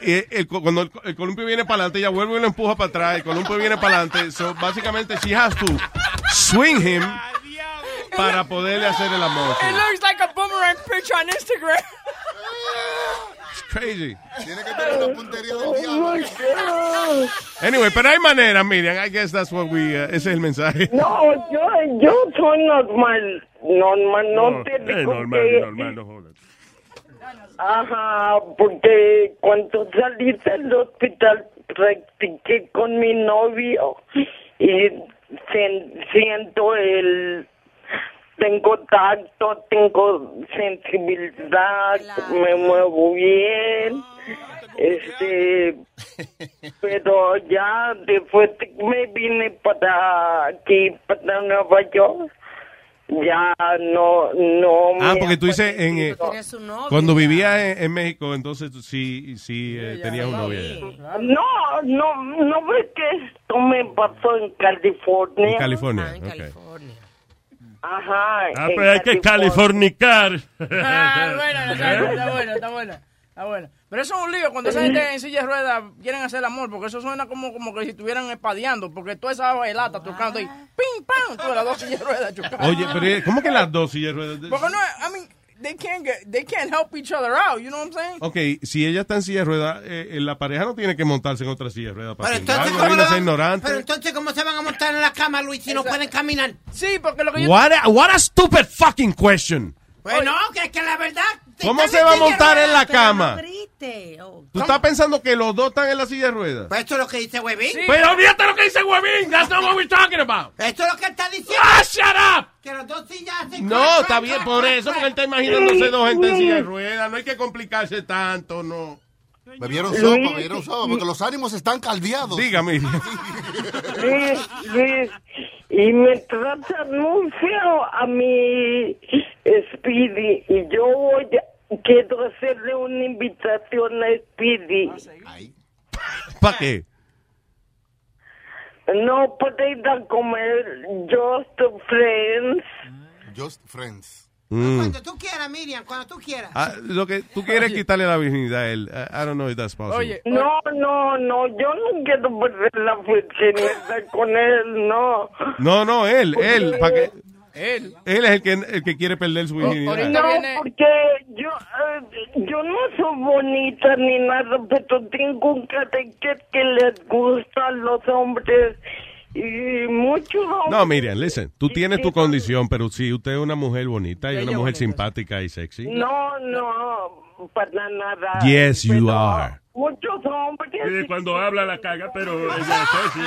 Y el- cuando el, el columpio viene para adelante, ella vuelve y lo empuja para atrás. El columpio viene para adelante. So, básicamente, she has to swing him para poderle hacer el amor. It looks like a boomerang pitch on Instagram. [LAUGHS] Crazy. Tiene que tener una puntería del diablo. Anyway, pero hay maneras, Miriam. I guess that's what we, uh, ese es el mensaje. No, yo, yo soy normal, normal, no, No, te digo normal, que... normal, no jodas. Ajá, porque cuando salí del hospital practiqué con mi novio y sen- siento el... Tengo tacto, tengo sensibilidad, me muevo bien, este, [LAUGHS] pero ya después de que me vine para aquí, para Nueva York, ya no, no Ah, me porque tú dices en, eh, cuando vivías en, en México, entonces sí, sí eh, tenías un novio. No, no, no ves que esto me pasó en California. En California. ok. Ajá. Ah, pues hay que californicar. Ah, bueno, está, ¿Eh? está bueno, está bueno. Está bueno. Pero eso es un lío cuando esa gente en silla de ruedas quieren hacer el amor, porque eso suena como, como que si estuvieran espadeando, porque toda esa bailata tocando y ¡pim, pam! Todas las dos sillas de ruedas chocando. Oye, pero ¿cómo que las dos sillas de ruedas? Porque no, a mí, they can't get, they can't help each other out. You know what I'm saying? Ok, si ella está en silla de ruedas, eh, eh, la pareja no tiene que montarse en otra silla de ruedas para Pero entonces, No ¿cómo van- ignorante. pero entonces, ¿cómo se van a montar en la cama, Luis, si no pueden caminar? Sí, porque lo que yo... What a, what a stupid fucking question. Bueno, que, que la verdad... ¿Cómo se va a montar en la cama? Oh. ¿Tú estás pensando que los dos están en la silla de ruedas? Pues esto es lo que dice Huevín. Pero olvídate lo que dice Huevín. That's not what we're talking about. Esto es lo que él está diciendo. Ah, shut up. Que los dos sillas hacen No, crack, está bien, crack, por crack, eso, porque él está imaginándose dos gente en silla de ruedas. No hay que complicarse tanto, no. Bebieron sopa, bebieron sopa, porque los ánimos están caldeados. Dígame. Luis, [LAUGHS] Luis, y me tratan muy feo a mi Speedy y yo voy a, quiero hacerle una invitación a Speedy. ¿Para qué? No puede ir a comer Just Friends. Just friends. Mm. Cuando tú quieras, Miriam, cuando tú quieras. Ah, lo que tú quieres es quitarle la virginidad a él. I, I don't know if that's possible. No, no, no, yo no quiero perder la virginidad con él, no. No, no, él, él, para que él, él es el que el que quiere perder su virginidad. No, porque yo, eh, yo no soy bonita ni nada, pero tengo un carácter que les gusta a los hombres y muchos hombres. No, Miriam, listen, tú tienes tu condición, pero si usted es una mujer bonita y una mujer simpática y sexy. No, no, para nada. Yes, you are. Muchos hombres. Sí, cuando habla la caga, pero ella, sí, sí,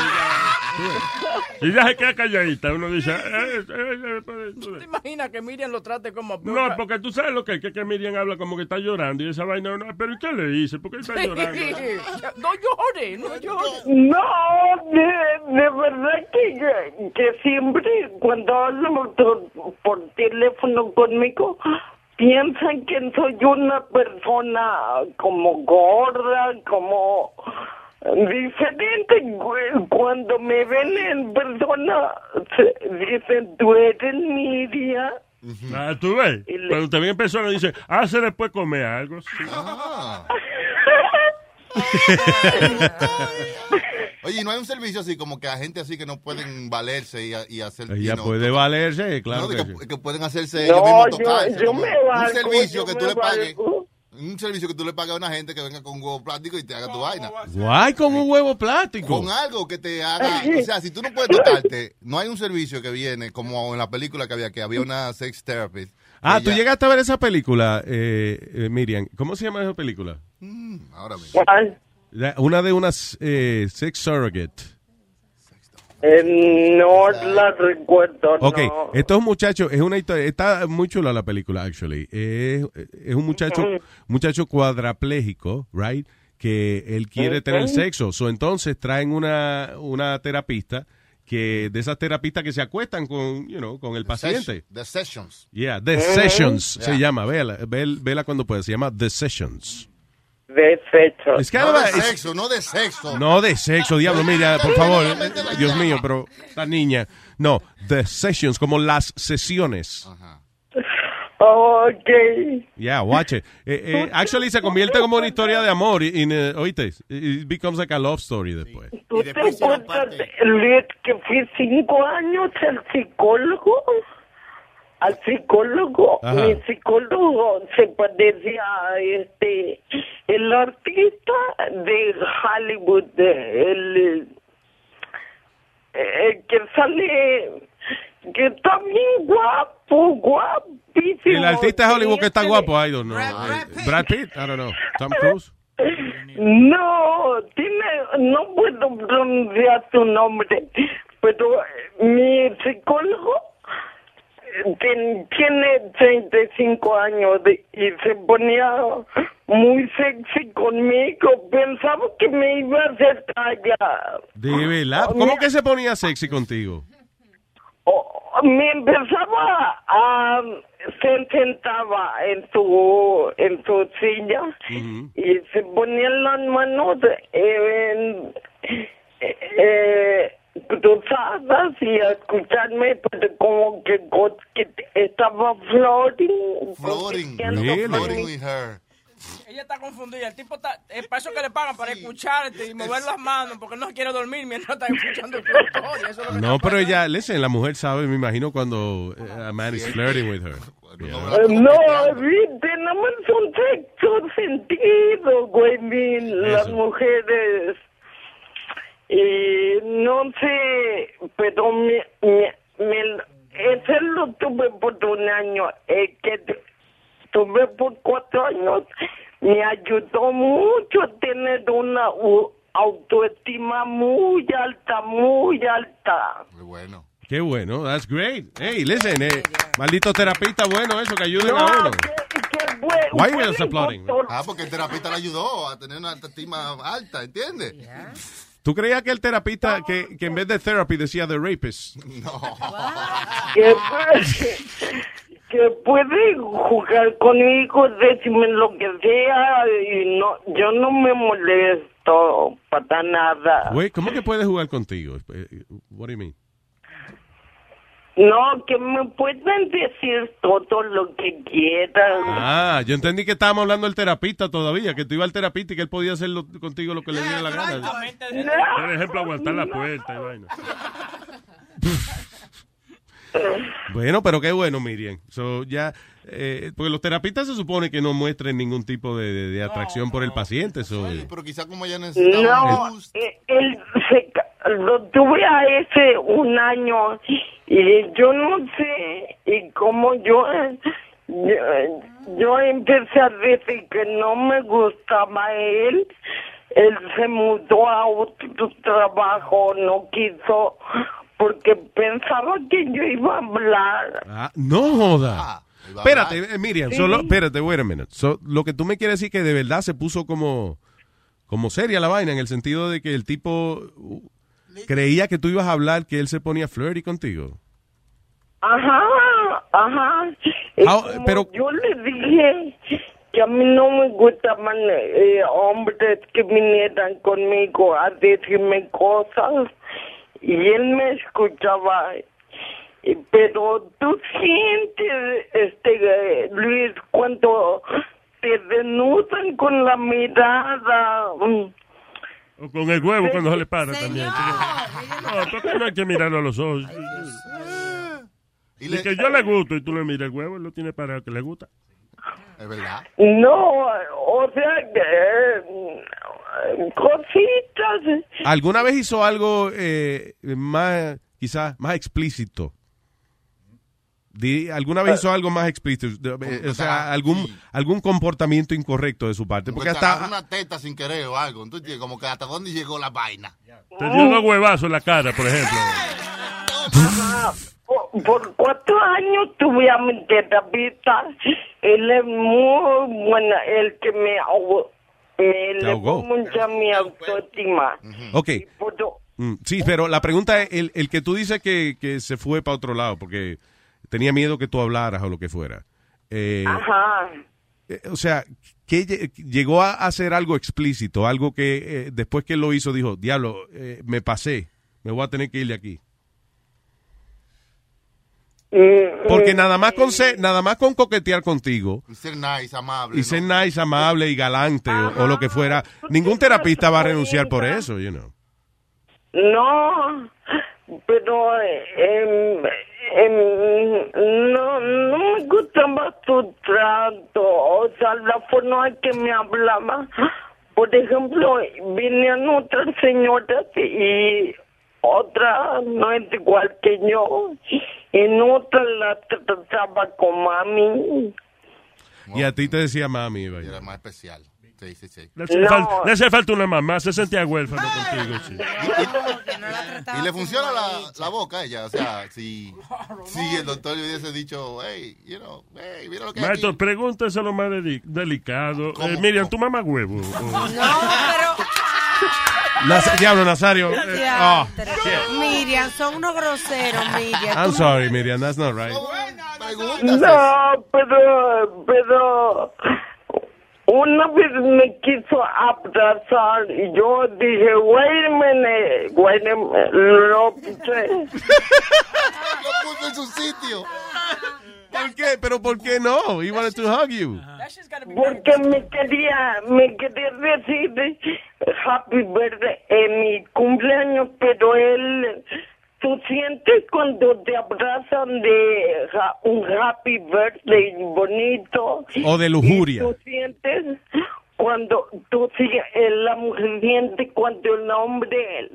ella, se queda calladita. Uno dice, eh, eh, eh, eh, ¿Tú te imaginas que Miriam lo trate como... no, porque tú sabes lo que es, que, que Miriam habla como que está llorando y esa vaina, no, pero ¿y qué le hice? ¿Por qué está llorando? [LAUGHS] no llore, no llore. No, de, de verdad que, que siempre cuando hablan por, por teléfono conmigo piensan que soy una persona como gorda, como diferente. Cu- Cuando me ven en persona se- dicen, tú eres Miriam. Ah, tú ves. Cuando te ven en persona dice, ah, se le puede comer algo. Sí. [LAUGHS] [LAUGHS] Oye, ¿y no hay un servicio así como que a gente así que no pueden valerse y, y hacer... Ella puede valerse, claro no, que que, sí. que pueden hacerse No, ellos mismos yo- tocarse. yo como me un valgo, servicio yo que tú le pagues. Un servicio que tú le pagues a una gente que venga con un huevo plástico y te haga tu vaina. Guay, con un huevo plástico. Con algo que te haga, o sea, si tú no puedes tocarte, no hay un servicio que viene como en la película que había, que había una sex therapist. Ah, tú llegaste a ver esa película, eh, eh, Miriam. ¿Cómo se llama esa película? Mm, ahora mismo. La- Una de unas eh, sex surrogate. Eh, no la recuerdo, Ok, no. estos muchachos, es una historia, está muy chula la película, actually. Es, es un muchacho, muchacho cuadrapléjico, right? Que él quiere tener sexo. So, entonces traen una, una terapista que, de esas terapistas que se acuestan con, you know, con el paciente. The sessions. Yeah, The. Sessions se llama, vela, vel- vela cuando pueda, se llama The Sessions. De fecho. Es que No ahora de es- sexo, no de sexo. No de sexo, diablo, mira, por favor, Dios mío, pero esta niña, no, The Sessions, como las sesiones. Ok. Yeah, watch it. Eh, eh, actually se convierte como una historia de amor, y, y, eh, oíste, it becomes like a love story después. ¿Tú te acuerdas, Luis, que fui cinco años al psicólogo? Al psicólogo. Ajá. Mi psicólogo se parece a este, el artista de Hollywood, de- el, eh, que sale, que está bien guapo, guapísimo. El artista de Hollywood que está guapo, I don't know. Eh, Brad Pitt, I don't know. Tom Cruise. No, tiene, no puedo pronunciar su nombre, pero mi psicólogo eh, tiene 35 años de- y se ponía muy sexy conmigo. Pensaba que me iba a hacer callar. De verdad, ¿cómo que se ponía sexy contigo? Me empezaba a... Se sentaba en su, en su silla y se ponían las manos en, eh, cruzadas y a escucharme pero como que, que estaba floating. Floating. Really? Floating with her. Ella está confundida. El tipo está. Es para eso que le pagan, para escucharte y mover las manos, porque no quiere dormir mientras está escuchando es lo que No, pero ella, listen, la mujer sabe, me imagino, cuando eh, a man is flirting with her. Yeah. Eh, No, tenemos un sexto sentido, güey, las mujeres. Y no sé, pero me, me, me- ese lo tuve por un año, el que tu- tuve por cuatro años, me ayudó mucho a tener una u- autoestima muy alta, muy alta. bueno. Qué bueno, that's great. Hey, listen, eh, maldito terapista bueno eso, que ayuden No, a uno. Bueno, Why you pueden guys applauding? Ah, porque el terapista le ayudó a tener una autoestima alta, ¿entiendes? ¿Tú creías que el terapista, que, que en vez de therapy decía the rapist? No. que, que puede jugar conmigo, decirme lo que sea y no, yo no me molesto para nada. Güey, ¿cómo que puede jugar contigo? Eh, What do you mean? No, que me pueden decir todo lo que quieran. Ah, yo entendí que estábamos hablando del terapista todavía, que tú ibas al terapista y que él podía hacer lo- contigo lo que le diera la gana. Por ejemplo, aguantar la puerta y vaina. [LAUGHS] Bueno, pero qué bueno, Miriam. So, ya, eh, porque los terapistas se supone que no muestren ningún tipo de, de- de atracción por el paciente. so. Pero quizá como necesitaba No, un eh, él se lo tuve a ese un año y yo no sé y como yo yo, yo empecé a decir que no me gustaba él él se mudó a otro trabajo no quiso porque pensaba que yo iba a hablar Ah, no joda. Espérate, eh, Miriam, Sí. solo, espérate, wait a minute. So, lo que tú me quieres decir que de verdad se puso como, como seria la vaina, en el sentido de que el tipo creía que tú ibas a hablar, que él se ponía flirty contigo. Ajá, ajá. Ah, pero- yo le dije que a mí no me gustaban eh, hombres que vinieran conmigo a decirme cosas y él me escuchaba. Pero tú sientes, este, Luis, cuando te desnudan con la mirada. O con el huevo cuando se le para también. No, porque no hay que mirarlo a los ojos. Y que yo le gusto y tú le miras el huevo, él lo tiene para que le gusta. Es verdad. No, o sea que eh, cositas. ¿Alguna vez hizo algo eh, más, quizás, más explícito? Di- ¿Alguna vez hizo algo más explícito? Eh, O sea, algún, algún comportamiento incorrecto de su parte. Porque hasta... una teta sin querer o algo. Entonces, como que hasta dónde llegó la vaina. Te dio unos huevazos en la cara, por ejemplo. Por, por cuatro años tuve a mi terapista. Él es muy buena, el que me ahogó. Me elevó ahogó. mucho mi autoestima. Ok. Pero, Mm, Sí, pero la pregunta es, el, el que tú dices que, que se fue para otro lado porque tenía miedo que tú hablaras o lo que fuera. Eh, ajá. eh, o sea, que lle- llegó a hacer algo explícito, algo que eh, después que lo hizo dijo, diablo, eh, me pasé, me voy a tener que ir de aquí. Porque nada más con ser- nada más con coquetear contigo Y ser nice, amable. y ser nice, amable y galante o, o lo que fuera, ningún terapista va a renunciar por eso, you know. No, pero em, em, no, no me gustaba su trato, o sea, la forma que me hablaba. Por ejemplo, venían otras señoras y otra no es igual que yo, en otra la trataba como a mí. Y a ti te decía mami, vaya. Era más especial. Sí, sí, sí. Le hace, falta, le hace falta una mamá, se sentía huérfano contigo. Sí. Y le funciona la, la boca a ella. O sea, si, si el doctor le hubiese dicho, hey, you know, hey, mira lo que hay aquí. Maestro, pregúnteselo más dedi- delicado. Eh, Miriam, tu mamá huevo. O- Nas- Diablo, Nazario. eh, oh, Miriam, son unos groseros, Miriam. I'm sorry, Miriam, that's not right. No, pero, pero una vez me quiso abrazar y yo dije, wait a minute, wait a minute, lo puse. Lo puso en su sitio. ¿Por qué? ¿Pero por qué no? He wanted to hug you. Porque me quería, me quería decir happy birthday en mi cumpleaños, pero él, tú sientes cuando te abrazan de ja- un happy birthday bonito. O de lujuria. Tú sientes cuando tú sí- eh, la mujer siente cuando el hombre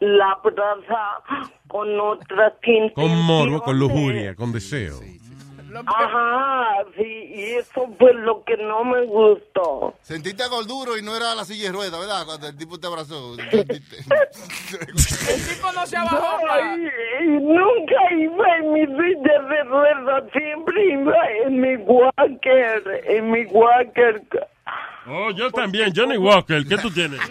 la abraza con otras Con morbo, con lujuria, con deseo. Ajá, sí, y eso fue lo que no me gustó. Sentiste algo duro y no era la silla de ruedas, ¿verdad? Cuando el tipo te abrazó. [LAUGHS] El tipo no se abajó. Ay, y nunca iba en mi silla de ruedas, siempre iba en mi walker, en mi walker. Oh, yo también, Johnny Walker, ¿qué tú tienes? [LAUGHS]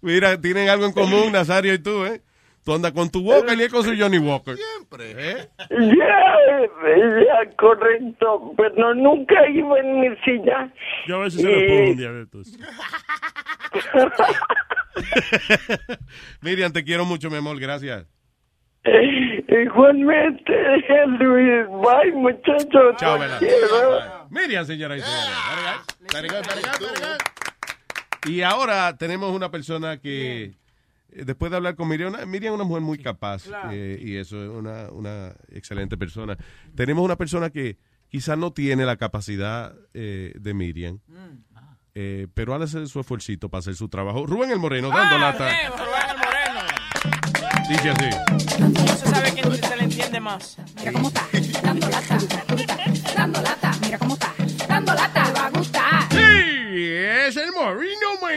Mira, tienen algo en común, Nazario y tú, ¿eh? Tú andas con tu Walker y él con su Johnny Walker. Siempre. ¿Eh? Ya, ya, correcto, pero nunca iba en mi silla. Yo a veces se lo pongo un día de estos. [LAUGHS] Miriam, te quiero mucho, mi amor, gracias. Igualmente, Luis, bye, muchachos. Chao. Miriam, señora y very good. Y ahora tenemos una persona que, eh, después de hablar con Miriam, una- Miriam es una mujer muy capaz eh, y eso es una, una excelente persona. Tenemos una persona que quizás no tiene la capacidad eh, de Miriam, eh, pero hace su esfuerzo para hacer su trabajo. Rubén el Moreno, dando lata. Eh, Rubén el Moreno. Dice así. No se sabe quién se le entiende más. Mira cómo está. Dando lata, dando lata, mira cómo está. Dando lata, va a gustar. Sí, es el Moreno Man.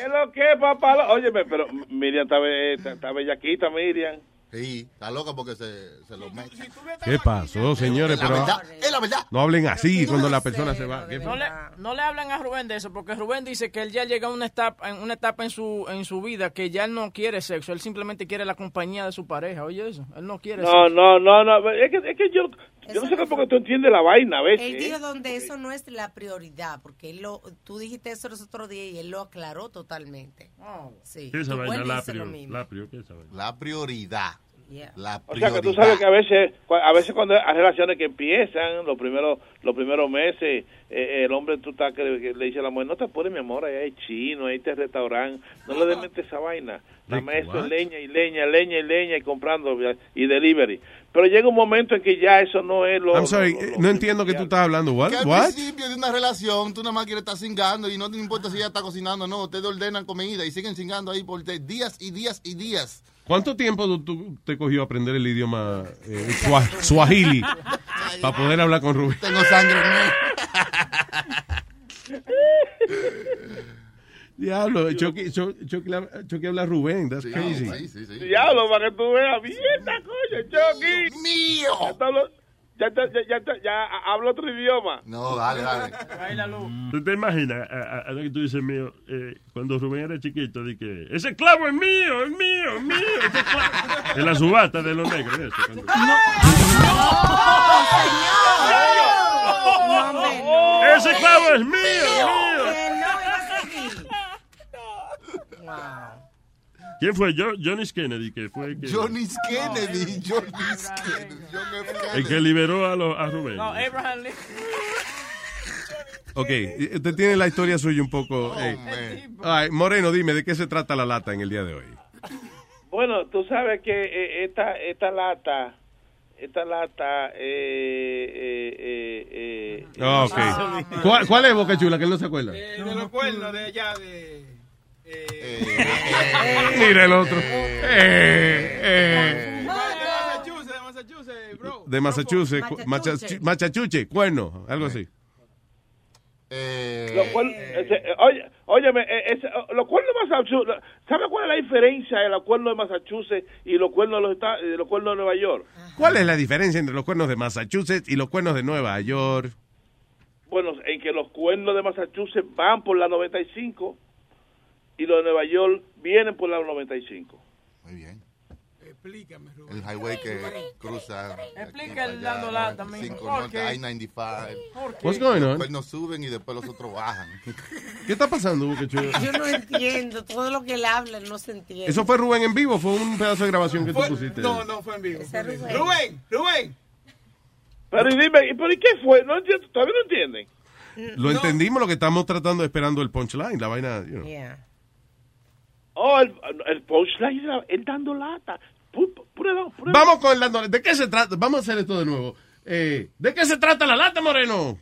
¿Qué es lo que, papá? Óyeme, pero Miriam está, be- está, está bellaquita, Miriam. Sí, está loca porque se, se lo mete. ¿Qué pasó, señores? Es la Pero verdad, es la verdad. no hablen así cuando la persona se va. ¿Qué No le, no le hablan a Rubén de eso, porque Rubén dice que él ya llega a una etapa, en una etapa en su en su vida que ya él no quiere sexo, él simplemente quiere la compañía de su pareja. Oye eso, él no quiere No, sexo. no, no, no. Es que, es que yo, yo no sé por qué tú entiendes la vaina a veces. Él ¿eh? dijo donde eso no es la prioridad, porque él lo, tú dijiste eso los otros días y él lo aclaró totalmente. Sí. ¿Qué es esa vaina? La dices lo prio- mismo. la prio, ¿qué es esa vaina? La prioridad. Yeah. La O sea, que tú sabes que a veces, a veces cuando hay relaciones que empiezan, los primeros, los primeros meses, eh, el hombre tú estás que, que le dice a la mujer, no te apures, mi amor, ahí hay chino, ahí hay este restaurante, no le des mente esa vaina. Dame eso, what? leña y leña, leña y leña y comprando y delivery. Pero llega un momento en que ya eso no es lo... I'm sorry, lo- lo- no entiendo que tú estás hablando. What? Que al What? principio de una relación, tú nada más quieres estar cingando y no te importa si ella está cocinando o no. Ustedes ordenan comida y siguen cingando ahí por días y días y días. ¿Cuánto tiempo tú, te cogió aprender el idioma eh, swa- swahili para poder hablar con Rubén? Tengo sangre en mí. [LAUGHS] Diablo, Chucky, habla- Rubén, that's crazy. Sí, sí, sí. Diablo, para que tú veas, mierda, coño, Chucky. mío. Ya, te hablo- ya, te- ya, ya, te- ya hablo otro idioma. No, dale, dale. ¿Tú te imaginas, a, lo que tú dices mío, eh, cuando Rubén era chiquito, di que ese clavo es mío, es mío, es mío, ese clavo. [LAUGHS] En la subasta de los negros, eso. cuando- Ese clavo es mío, es mío. ¿Quién fue? Yo, Johnny Kennedy, que fue el que, Johnny Kennedy, Johnny Kennedy, John F. el Kennedy. que liberó a, los- a Rubén. No, Abraham Lincoln. Ok, usted tiene la historia suya un poco. eh. Ay, Moreno, dime, ¿de qué se trata la lata en el día de hoy? Bueno, tú sabes que eh, esta esta lata, esta lata, eh, eh, eh, eh, Ah, ok. ¿Cuál, cuál es Boca Chula? Que él no se acuerda. Eh, de los cuernos de allá de... Mira el otro. Eh, eh. De Massachusetts, de Massachusetts, bro. De Massachusetts, cu- Machachu- Machachuche, cuerno, algo así. Los cuernos- ese- eh, oye, óyeme, eh, ese, eh, los cuernos de Massachusetts, ¿sabe cuál es la diferencia de los cuernos de Massachusetts y los cuernos de los, de los cuernos de Nueva York? ¿Cuál es la diferencia entre los cuernos de Massachusetts y los cuernos de Nueva York? Bueno, en que los cuernos de Massachusetts van por la 95 y los de Nueva York vienen por la 95. Muy bien. Explícame, Rubén. El highway que cruza. Explica el dando lata, mijo. Cinco ¿Por norte, qué? I-95. ¿Por qué? What's going on? Después nos suben y después los otros bajan. [LAUGHS] ¿Qué está pasando, Buque Chulo? Yo no entiendo. Todo lo que él habla no se entiende. ¿Eso fue Rubén en vivo? ¿Fue un pedazo de grabación que tú pusiste? No, no, fue en vivo. Rubén. Rubén, Rubén. Pero y dime, ¿y ¿pero y qué fue? No entiendo, ¿Todavía no entienden? Lo entendimos, lo que estamos tratando, esperando el punchline, la vaina. you know. Oh, el, el punchline él dando lata. Prueba, prueba. Vamos con el dando. ¿De qué se trata? Vamos a hacer esto de nuevo. Eh, ¿De qué se trata la lata, Moreno?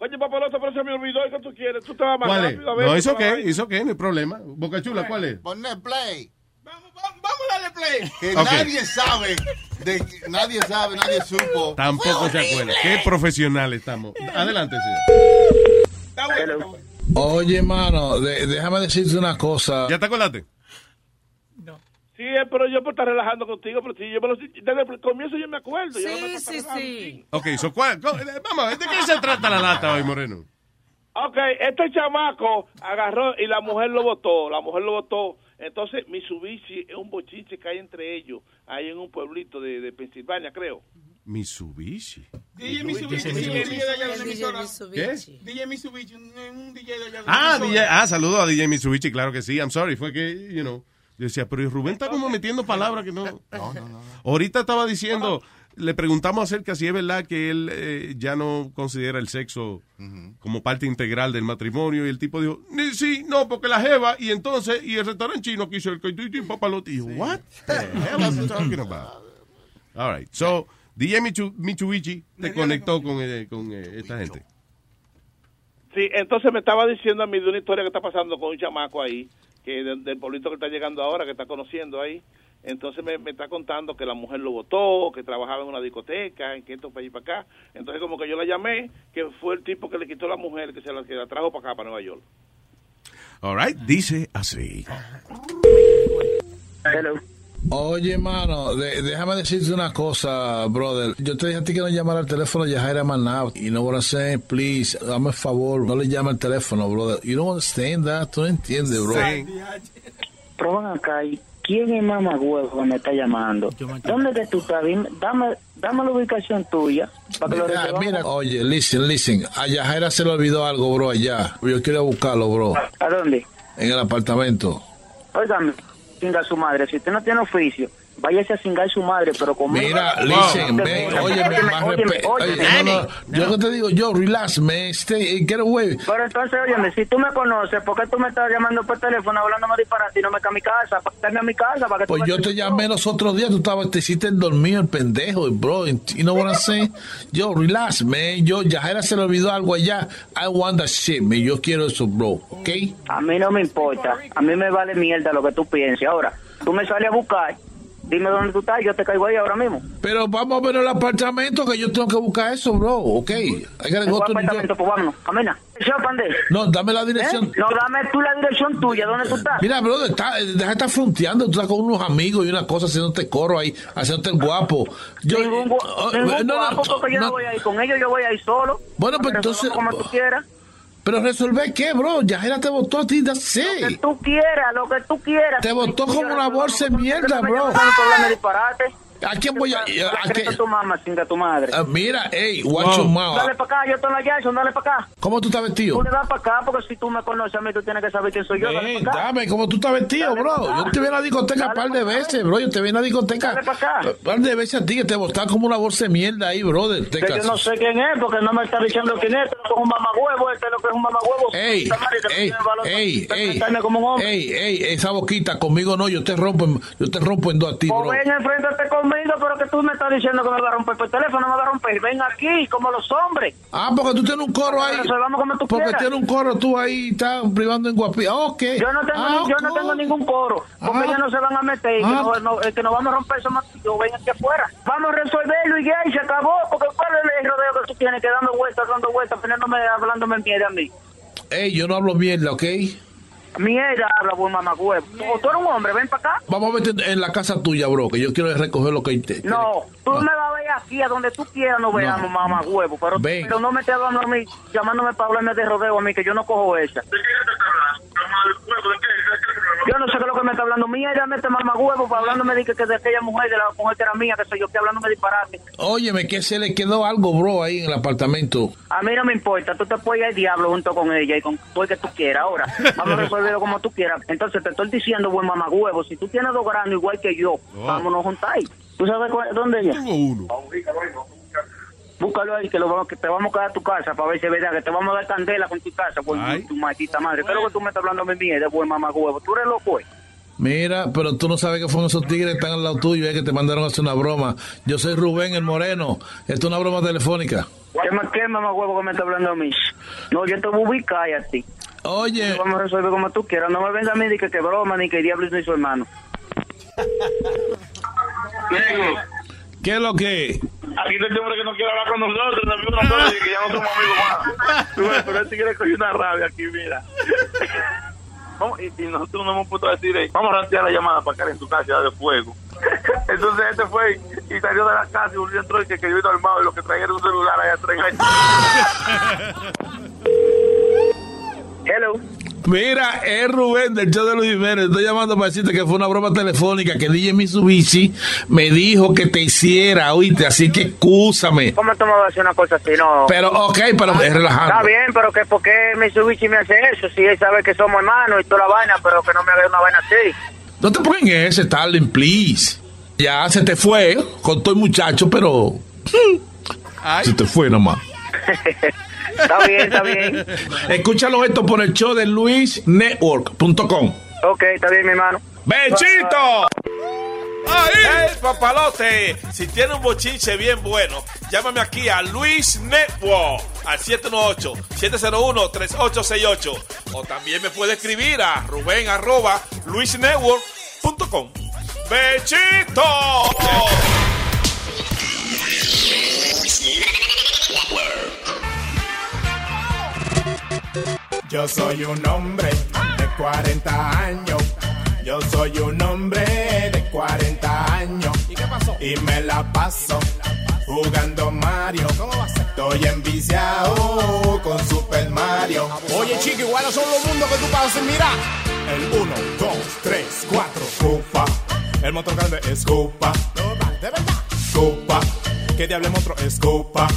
Oye, papalote, pero se me olvidó ¿qué tú quieres. Tú te vas más ¿Cuál es? rápido. a ver, No, vas qué, hizo qué, no hay problema. Boca Chula, ¿cuál es? Ponle play. Vamos a darle play. Que nadie sabe. De, nadie sabe, nadie supo. Tampoco se acuerda. Qué profesionales estamos. Adelante, señor. Oye, mano, de- déjame decirte una cosa. ¿Ya te acordaste? Sí, eh, pero yo por estar relajando contigo, pero sí, yo me lo, desde el comienzo yo me acuerdo. yo no me Sí, sí, sí. Ok, so, ¿cuál- cuál- eh, vamos ¿de qué se trata la lata hoy, Moreno? Ok, este chamaco agarró y la mujer lo votó, la mujer lo votó. Entonces, Mitsubishi es un bochinche que hay entre ellos, ahí en un pueblito de, de Pensilvania, creo. Mitsubishi. DJ Mitsubishi. DJ de allá de la El DJ emisora. Mitsubishi. DJ Mitsubishi, un, DJ de allá de la Ah. DJ, ah, saludo a DJ Mitsubishi, claro que sí. I'm sorry, fue que, you know, yo decía, pero Rubén está como metiendo palabras que no. No, no, no. Ahorita estaba diciendo, le preguntamos acerca si es verdad que él eh, ya no considera el sexo como parte integral del matrimonio y el tipo dijo, "Ni- sí, no, porque la jeva y entonces, y el restaurante chino quiso el y papalote. Y yo, what [LAUGHS] the hell are you talking about? All right, so, DJ Michu- Mitsubishi te conectó con, eh, con eh, esta gente. Sí, entonces me estaba diciendo a mí de una historia que está pasando con un chamaco ahí, que del, del pueblito que está llegando ahora, que está conociendo ahí. Entonces me, me está contando que la mujer lo votó, que trabajaba en una discoteca, en que esto para allí para acá. Entonces como que yo la llamé, que fue el tipo que le quitó la mujer, que se la, que la trajo para acá, para Nueva York. All right, dice así. Oye, mano, de- déjame decirte una cosa, brother. Yo te dije a ti que no llamara al teléfono de Jaira Manao. You know what I'm saying? Please, dame el favor, no le llame al teléfono, brother. You don't understand that. Tú no entiendes, bro. Pero ven acá, ¿y quién es mamá huevo me está llamando? ¿Dónde que tú estás? Dame, dame la ubicación tuya. Para que lo mira, oye, listen, listen. A Yajaira se le olvidó algo, bro, allá. Yo quiero buscarlo, bro. ¿A dónde? En el apartamento. Óigame, singa su madre. Si usted no tiene oficio, váyase a singar su madre, pero conmigo. Mira, listen, Óyeme, más respeto. no, no, yo que te digo, yo, relax, man, stay, get away. Pero entonces, óyeme, si tú me conoces, ¿por qué tú me estás llamando por teléfono hablándome disparate y no me cae a mi casa? Dame a mi casa para que tú Pues me- yo te llamé los otros días, tú estabas, te hiciste el dormido, el pendejo, bro. You know what I'm saying? Yo, relax, man. Yo, Yajaira se le olvidó algo allá. I want that shit, man. Yo quiero eso, bro. ¿Ok? A mí no me importa. A mí me vale mierda lo que tú pienses. Ahora, tú me sales a buscar, dime dónde tú estás, yo te caigo ahí ahora mismo. Pero vamos a ver el apartamento que yo tengo que buscar eso, bro. ¿Ok? I gotta ¿En go cuál to New York. apartamento? Pues vámonos, camina. No, dame la dirección. ¿Eh? No, dame tú la dirección tuya, ¿dónde tú estás? Mira, bro, está, deja de estar fronteando, tú estás con unos amigos y una cosa haciéndote coro ahí, haciéndote el guapo. Yo, ningún gu- oh, ningún no, no, guapo, porque yo no, no. voy a ir con ellos, yo voy a ir solo. Bueno, pues Pero entonces- Como tú quieras. Pero resolver qué, bro, Yajaira te votó a ti, that's Lo que tú quieras, lo que tú quieras. Te votó como una bolsa de mierda, bro. ¿A quién voy a...? a qué? tu mamá, chinga tu madre. Ah, mira, hey, watch your mouth. Dale para acá, yo estoy en la Jackson, dale para acá. ¿Cómo tú estás vestido? Tú le das para acá, porque si tú me conoces a mí, tú tienes que saber quién soy yo. Dale para acá. dame, ¿cómo tú estás vestido, Dale bro? Yo te vi en la discoteca un par de veces, bro. Yo te vi en la discoteca Dale pa' acá. un par de veces a ti que te botaban como una bolsa de mierda ahí, brother. Te Que yo no sé quién es, porque no me está diciendo quién es. Es un mamagüevo, este es lo que es un mamagüevo. Ey, ey, ey, para ey, ey, ey, esa boquita conmigo no, yo te rompo, en- yo te rompo en dos a ti, O bro. ven enfréntate conmigo, pero que tú me estás diciendo que me va a romper por teléfono, me va a romper. Ven aquí, como los hombres. Ah, porque tú tienes un coro ahí. Como tú Porque quieras. tienes un coro tú ahí, estás privando en guapía. Ok. Yo no tengo, Ah, ni- yo no tengo ningún coro, porque Ah. ellos no se van a meter, que, Ah. no, no- que nos vamos a romper eso más yo ven aquí afuera. Vamos a resolverlo y ya, y se acabó, porque cuál es el rodeo que tú tienes, que dando vueltas, dando vueltas, poniéndome, hablándome mierda a mí. Ey, yo no hablo mierda, ¿ok? Mierda, habla buen mamagüevo. O tú eres un hombre, ven para acá. Vamos a verte en la casa tuya, bro, que yo quiero recoger lo que te... No, tú me vas a ver aquí, a donde tú quieras nos veamos, mamá huevo, pero, Ven. pero no me estés hablando a mí, llamándome para hablarme de rodeo a mí, que yo no cojo esa. Yo no sé qué es lo que me está hablando ella mete mamá huevo para hablándome de que, que de aquella mujer, de la mujer que era mía, que soy yo, que hablándome disparate. Óyeme, que se le quedó algo, bro, ahí en el apartamento. A mí no me importa, tú te puedes ir al diablo junto con ella y con todo el que tú quieras. Ahora, [LAUGHS] vamos a resolverlo como tú quieras. Entonces te estoy diciendo, buen mamá huevo, si tú tienes dos granos igual que yo, vámonos juntar. ¿Tú sabes cuál- dónde ella? Tengo uno. Búscalo ahí, que, lo vamos, que te vamos a quedar a tu casa para ver si es verdad, que te vamos a dar candela con tu casa, pues Ay. tu maldita madre. ¿Qué es lo que tú me estás hablando a mí mía de buen mamá huevo? ¿Tú eres loco, eh? Mira, pero tú no sabes que fueron esos tigres que están al lado tuyo, es que te mandaron a hacer una broma. Yo soy Rubén el Moreno. Esto es una broma telefónica. ¿Qué, ma- qué mamá huevo que me está hablando a mí? No, yo te voy a ubicar a ti. Oye. Vamos a resolver como tú quieras. No me venga a mí ni que, que broma, ni que diablo ni su hermano. [LAUGHS] ¿Qué es lo que? Aquí está este hombre que no quiere hablar con nosotros, nos vio nosotros y que ya no somos amigos más. [LAUGHS] Tú ves, Pero este quiere coger una rabia aquí, mira. [LAUGHS] Vamos, y, y nosotros nos hemos puesto a decir, vamos a rastrear la llamada para caer en tu casa de fuego. Entonces este fue y salió de la casa y volvió entró y que, que yo iba armado y lo que traía era un celular allá atrás. Hello. Mira, es Rubén del show de Luis Jiménez. Estoy llamando para decirte que fue una broma telefónica que DJ Mitsubishi me dijo que te hiciera, oíste, así que excúsame. ¿Cómo tú me vas a hacer una cosa así? No. Pero, ok, pero es Está relajando. bien, pero que ¿por qué Mitsubishi me hace eso? Si él sabe que somos hermanos y toda la vaina, pero que no me haga una vaina así. No te pongas en ese, Starling, please. Ya se te fue con todo el muchacho, pero... Se te fue nomás. [LAUGHS] Está bien, está bien. Escúchalo esto por el show de luisnetwork.com. Ok, está bien, mi hermano. ¡Bechito! ¡Ay, papalote! Si tiene un bochinche bien bueno, llámame aquí a Luis Network al 718-701-3868. O también me puede escribir a Rubén arroba luisnetwork.com. ¡Bechito! Yo soy un hombre de 40 años. Yo soy un hombre de 40 años. ¿Y qué pasó? Y me la paso jugando Mario. Estoy enviciado con Super Mario. Oye, chico, iguales son los mundos que tú pasas. Mira. El 1, 2, 3, 4. Cupa. El motor grande es Cupa. De verdad. Cupa. ¿Qué diablo monstruo es Cupa?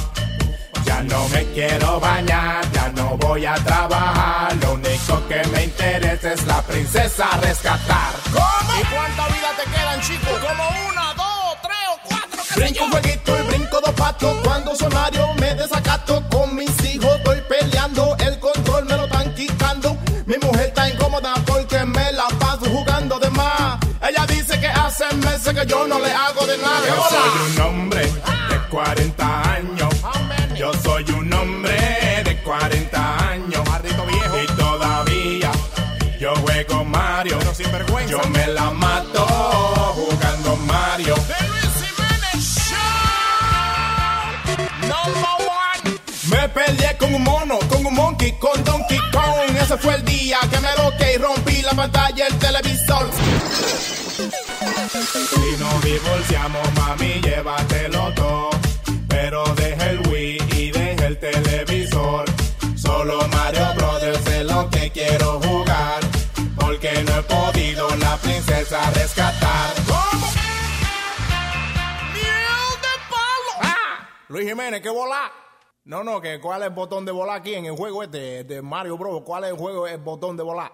Ya no me quiero bañar, ya no voy a trabajar. Lo único que me interesa es la princesa rescatar. ¿Cómo? ¿Y cuánta vida te quedan, chicos? Como una, dos, tres o cuatro. Brinco un jueguito y brinco dos patos. Cuando soy Mario me desacato. Con mis hijos estoy peleando. El control me lo están quitando. Mi mujer está incómoda porque me la paso jugando de más. Ella dice que hace meses que yo no le hago de nada. Yo soy un hombre de 40 Ese fue el día que me loqué y rompí la pantalla del televisor. Si nos divorciamos, mami, llévatelo todo. Pero deja el Wii y deja el televisor. Solo Mario Brothers es lo que quiero jugar. Porque no he podido la princesa rescatar. ¡Ah! Luis Jiménez, ¿qué volar? No, no, que cuál es el botón de volar aquí en el juego este de Mario Bros. ¿Cuál es el juego, el botón de volar?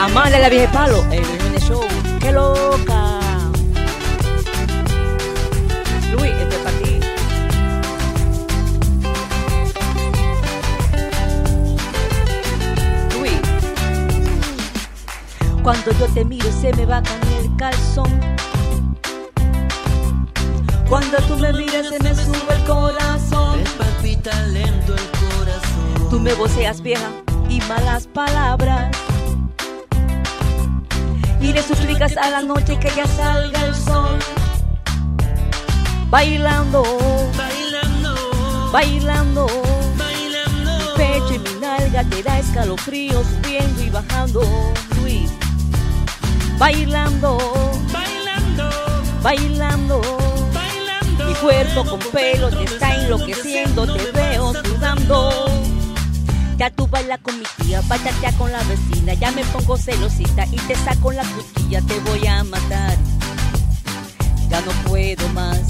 Amanda la vieja palo, Cuando yo te miro se me va a caer el calzón. Cuando tú me miras se me sube el corazón. Me palpita lento el corazón. Tú me voceas vieja y malas palabras. Y le suplicas a la noche que ya salga el sol. Bailando, bailando, bailando, bailando. Mi pecho y mi nalga te da escalofríos subiendo y bajando, Luis. Bailando, bailando, bailando. Mi cuerpo con pelo te está enloqueciendo, te veo sudando. Ya tú bailas con mi tía, ya con la vecina, ya me pongo celosita y te saco la costilla, te voy a matar. Ya no puedo más.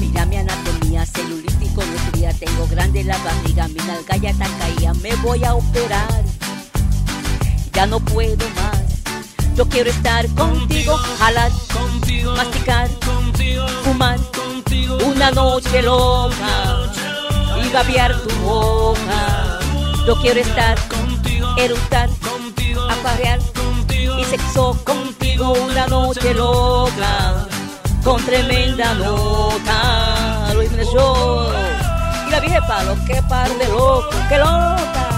Mira mi anatomía, celulítico nutría, tengo grande la barriga, mi nalga ya está caída, me voy a operar. Ya no puedo más. Yo quiero estar contigo, jalar, contigo, masticar, contigo, fumar, contigo, una noche loca y babear tu boca. Yo quiero estar contigo, eructar, contigo, aparear y sexo contigo una noche loca con tremenda nota. Luis Show. Y la vieja palo, qué par de loco, qué loca.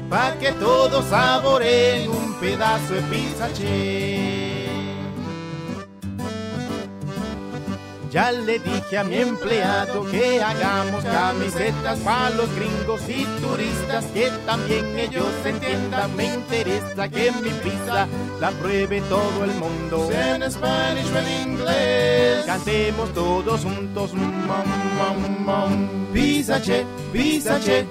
pa' que todos saboreen un pedazo de Pizza Che. Ya le dije a mi empleado que hagamos camisetas para los gringos y turistas, que también ellos entiendan. Me interesa que mi pizza la pruebe todo el mundo. En Spanish o en inglés. Cantemos todos juntos. Mom, mom, mom. Pizza Che, Pizza Che.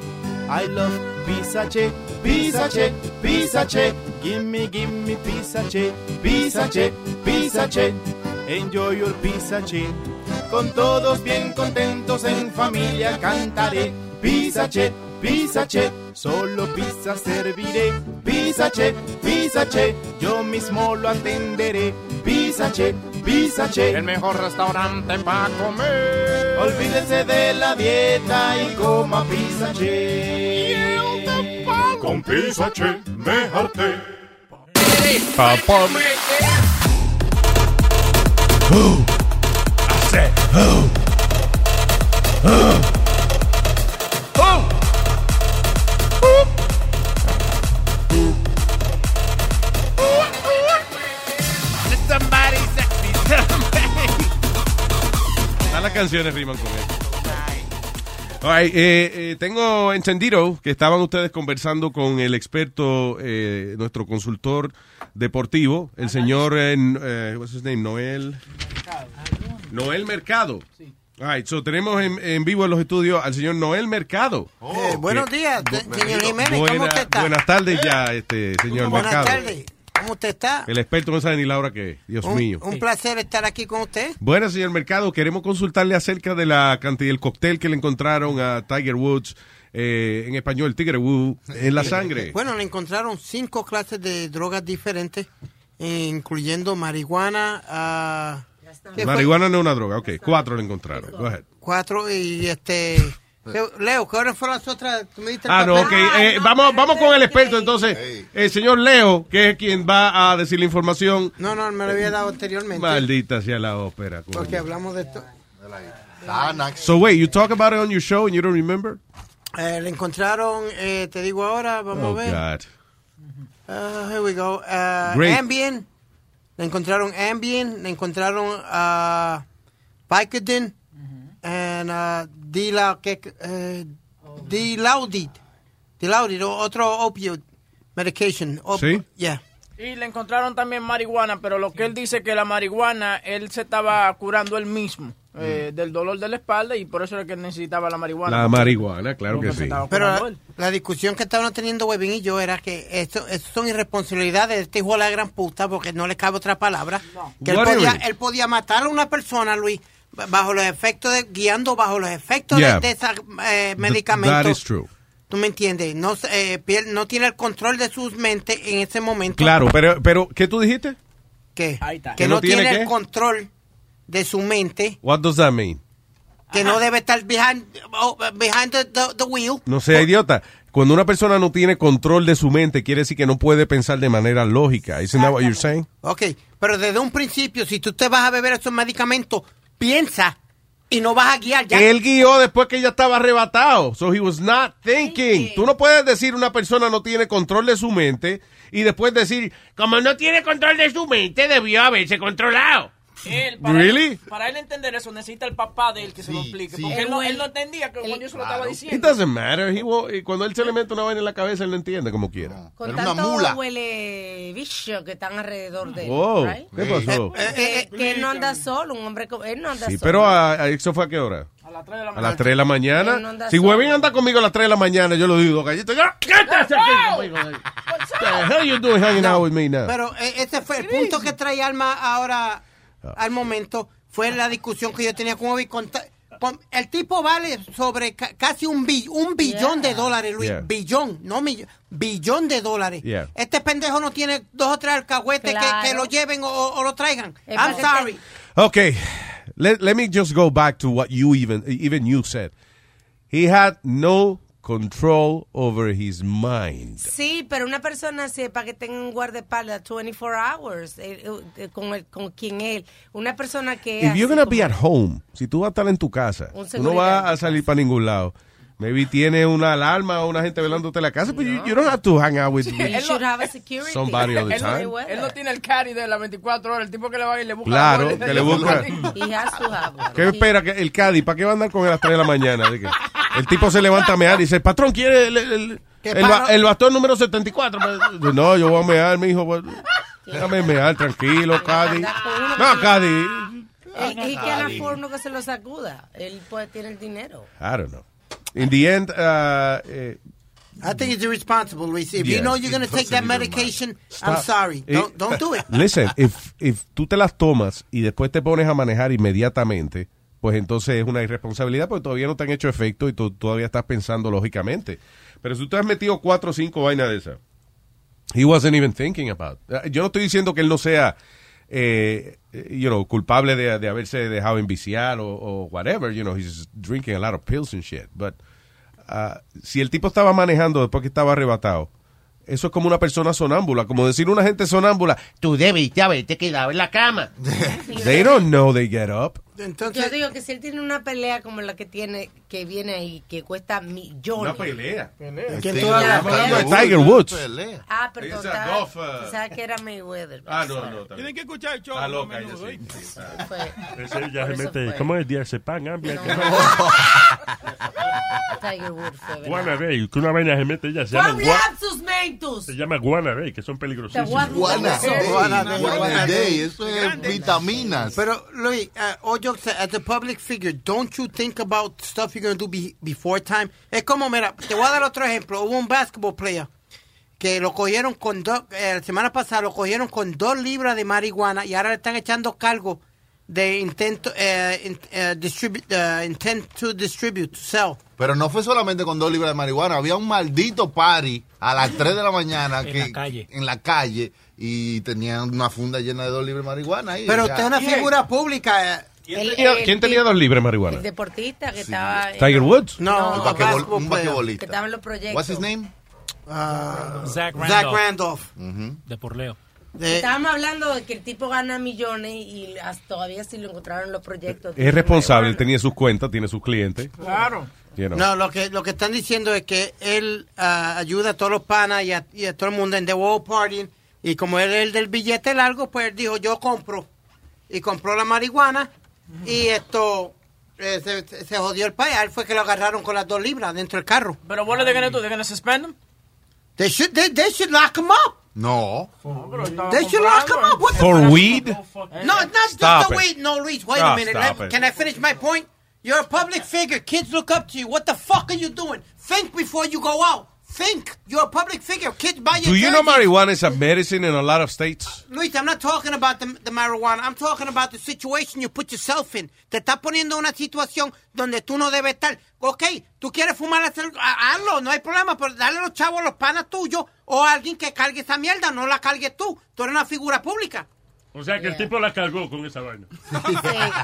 I love Pizza Che, Pizza Che, Pizza Che. Gimme, gimme Pizza Che, Pizza Che, Pizza Che. Enjoy your Pizza Che. Con todos bien contentos en familia cantaré. Pizza Che, Pizza Che. Solo pizza serviré. Pizza Che, Pizza Che. Yo mismo lo atenderé. Pizza Che, Pizza Che. El mejor restaurante para comer. Olvídese de la dieta y coma Pizza Che. Con Pizza Che me harté. Papá. I said, oh. Oh. Oh. Las canciones riman con esto. All right, eh, eh, tengo entendido que estaban ustedes conversando con el experto, eh, nuestro consultor deportivo, el señor, eh, eh, what's his name? Noel. Noel Mercado. All right, so tenemos en, en vivo en los estudios al señor Noel Mercado. Eh, buenos días, señor Jiménez, ¿cómo Buena- usted está? Buenas tardes ya, este señor Buenas Mercado. tardes, ¿cómo usted está? El experto no sabe ni la hora que es. Dios un, mío. un placer estar aquí con usted. Bueno, señor Mercado, queremos consultarle acerca de la cantidad del cóctel que le encontraron a Tiger Woods, eh, en español, Tiger Woods, en la sangre. Bueno, le encontraron cinco clases de drogas diferentes, incluyendo marihuana, ah, ¿qué fue? Marihuana no es una droga, ok. Cuatro le encontraron. Go ahead. cuatro y este... Leo, ¿qué horas fueron las otras? ¿Tú me diste el Ah, no, ok. Eh, vamos, vamos con el experto entonces. El señor Leo, que es quien va a decir la información. No, no, me lo había dado anteriormente. Maldita sea la ópera. coño. Porque hablamos de esto. So wait, you talk about it on your show and you don't remember? Eh, le encontraron, eh, te digo ahora, vamos Oh, a ver. God. Uh, here we go. Uh, Great. Ambien. Le encontraron Ambien. Le encontraron uh, Vicodin. And uh, Dila, que, eh, Dilaudid. Dilaudid, o- otro opioid medication. Op- ¿Sí? Yeah. Y le encontraron también marihuana, pero lo que él dice que la marihuana, él se estaba curando él mismo eh, del dolor de la espalda y por eso era que necesitaba la marihuana. La marihuana, claro porque que sí. Pero la, discusión que estaban teniendo Webin y yo era que esto, esto son irresponsabilidades de este hijo de la gran puta, porque no le cabe otra palabra. Que él podía, él podía matar a una persona, Luis, bajo los efectos de, guiando bajo los efectos de- Yeah. de, esos That medicamentos. is true. ¿Tú me entiendes? No, se- eh, pier- no tiene el control de sus mentes en ese momento. Claro, pero, pero ¿qué tú dijiste? ¿Qué? Ahí está. Que ¿Que no, no tiene el control de su mente, What does that mean? que no debe estar behind, oh, behind the, the- the wheel. No sea idiota. Cuando una persona no tiene control de su mente, quiere decir que no puede pensar de manera lógica. Isn't that what you're saying? Ok, pero desde un principio, si tú te vas a beber esos medicamentos, piensa y no vas a guiar ya. Él guió después que ya estaba arrebatado. So he was not thinking. Tú no puedes decir una persona no tiene control de su mente y después decir, Como no tiene control de su mente, debió haberse controlado. Él, para, Really? él, para él entender eso, necesita el papá de él que se lo explique. Porque él no, él no entendía que cuando yo se lo estaba It diciendo. doesn't matter. He cuando él se le mete una vaina en la cabeza, él no entiende como quiera. Con tanto huele bicho que están alrededor de él. Wow, right? ¿qué pasó? Que, que él no anda solo, un hombre como él no anda Sí, solo. pero a, a- ¿eso fue a qué hora? A las 3 de la A las 3 de la mañana. Él no Si. Huevín anda conmigo a las 3 de la mañana, yo lo digo, gallito. "Ya, ¿Qué estás aquí? What the hell you doing hanging out with me now? Pero eh, ese fue el punto que trae Alma ahora Ah. Al momento. Fue la discusión que yo tenía con Obi. con el tipo vale sobre ca- casi un, bi- un billón de dólares, Luis. Yeah. Billón, no millón. Billón de dólares. Yeah. Este pendejo no tiene dos o tres alcahuetes que, Claro. que lo lleven o, o lo traigan. Es I'm sorry. Okay, let, let me just go back to what you even even you said. He had no control over his mind. Sí, pero una persona sepa que tenga un guardaespaldas 24 hours eh, eh, con, el, con quien él. Una persona que. If you're gonna be at home, si tú vas a estar en tu casa, tú no vas a salir para ningún lado. Maybe tiene una alarma o una gente velándote la casa, pero you, you don't have to hang out with You should have a security. Somebody all the Él no- time. Él no tiene el carry de las 24 horas, el tipo que le va y le busca. Claro, la que le busca. [LAUGHS] He has to have one. ¿Qué espera? que El Cádiz, ¿para qué va a andar con él a las 3 de la mañana? Que el tipo se levanta a mear y dice, patrón, ¿quiere el, el, ¿Qué el, ba- el bastón número 74? Pues, No, yo voy a mear, mi hijo. pues, Déjame mear, tranquilo, Cádiz. No, Cádiz. Él, he can afford uno que se lo sacuda. Él puede tener el dinero. I don't know. In the end, uh, eh, I think it's irresponsible, Luis. If Yeah. you know you're going to take that medication, I'm sorry. Eh, Don't, don't do it. [LAUGHS] Listen, if, if tú te las tomas y después te pones a manejar inmediatamente, pues entonces es una irresponsabilidad porque todavía no te han hecho efecto y tú todavía estás pensando lógicamente. Pero si tú has metido cuatro o cinco vainas de esas, he wasn't even thinking about. Eh, Yo no estoy diciendo que él no sea, eh, you know, culpable de, de haberse dejado enviciar o, o whatever, you know, he's drinking a lot of pills and shit. But ah, si el tipo estaba manejando después que estaba arrebatado, eso es como una persona sonámbula, como decir una gente sonámbula, tú debiste haberte quedado en la cama. [LAUGHS] They don't know they get up. Entonces, Yo digo que si él tiene una pelea como la que tiene, que viene ahí, que cuesta millones. Una pelea. ¿Quién Sí, tú hablas? estamos hablando de Tiger Woods. Ah, perdón. Uh, pensaba que era Mayweather. Ah, no, no. también. Tienen que escuchar el show. Ah, loca, menudo, ella sí. ¿oíste? Fue Ese ya se mete. fue. ¿Cómo es diazepam? ¿qué [LAUGHS] Tiger Woods fue, ¿verdad? Guanabay, que una vaina se mete ya se llama, ¡Juan gua- sus mentos! se llama guanabay, que son peligrosísimos. Guana, Guana, Guana Day, eso es vitaminas. Pero, Luis, uh, all jokes as a public figure, don't you think about stuff you're going to do be- before time? Es como, mira, te voy a dar otro ejemplo. Hubo un basketball player que lo cogieron con dos, eh, la semana pasada lo cogieron con dos libras de marihuana y ahora le están echando cargo de intento, eh, in- eh, distribu- eh, intent to distribute, to sell. Pero no fue solamente con dos libras de marihuana, había un maldito party a las 3 de la mañana En que, la calle. en la calle y tenían una funda llena de dos libras de marihuana ahí. Pero usted es una figura pública. Eh. El- tenía- el- quién tenía dos libres marihuana? El deportista que estaba. Tiger Woods. No, basquetbol- basketball un basquetbolista. Que estaba en los proyectos. What's his name? Uh, Zach Randolph. Zach Randolph. De por Leo. De- Estábamos hablando de que el tipo gana millones y hasta todavía si lo encontraron en los proyectos. Es responsable, él tenía sus cuentas, tiene sus clientes. Claro. you know. No, lo que, lo que están diciendo es que él ah, ayuda a todos los panas y a, y a todo el mundo en The World Party. Y como él es el del billete largo, pues él dijo, yo compro. Y compró la marihuana. Y esto eh, se, se jodió el país. A él fue que lo agarraron con las dos libras dentro del carro. Pero what are they gonna do? They're gonna suspend him? They should, they, they should lock him up. No. They should lock him up. What the For weed? No, not just Stop the it. weed. No, Luis, wait Ah, a minute. Let- can I finish my point? You're a public figure. Kids look up to you. What the fuck are you doing? Think before you go out. Think. You're a public figure. Kids buy your Do you know marijuana is a medicine in a lot of states? Luis, I'm not talking about the, the marijuana. I'm talking about the situation you put yourself in. Te estás poniendo en una situación donde tú no debes estar. Ok, tú quieres fumar, hazlo, no hay problema, pero dale los chavos a los panas tuyos o a alguien que cargue esa mierda, no la cargues tú. Tú eres una figura pública. O sea que el tipo la cargó con esa vaina. Sí,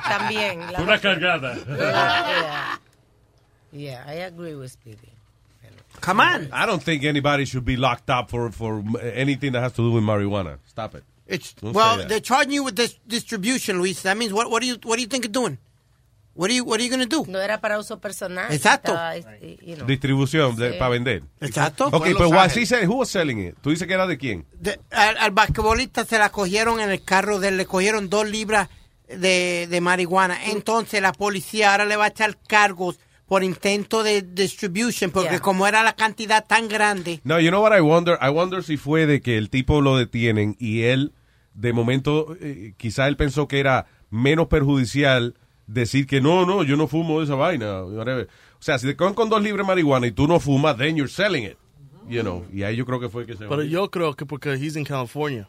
también. la- una cargada. Yeah, yeah. [LAUGHS] Yeah, I agree with Speedy. Come on. I don't think anybody should be locked up for, for anything that has to do with marijuana. Stop it. It's Don't well, they're charging you with this distribution, Luis. That means what? What do you What do you think of doing? What are you What are you going to do? No era para uso personal. Exacto. estaba, y- you know. Distribución de- Sí. para vender. Exacto. Ok, pero Ángeles. he said, who was selling it? Tú dices que era de quién? De- al, al basquetbolista se la cogieron en el carro de le cogieron dos libras de, de marihuana. Entonces la policía ahora le va a echar cargos por intento de distribution, porque Yeah. como era la cantidad tan grande. No, you know what I wonder? I wonder si fue de que el tipo lo detienen y él, de momento, eh, quizá él pensó que era menos perjudicial decir que no, no, yo no fumo esa vaina. whatever. O sea, si te cogen con dos libres de marihuana y tú no fumas, then you're selling it. You know, y ahí yo creo que fue que se Pero yo creo que porque he's in California.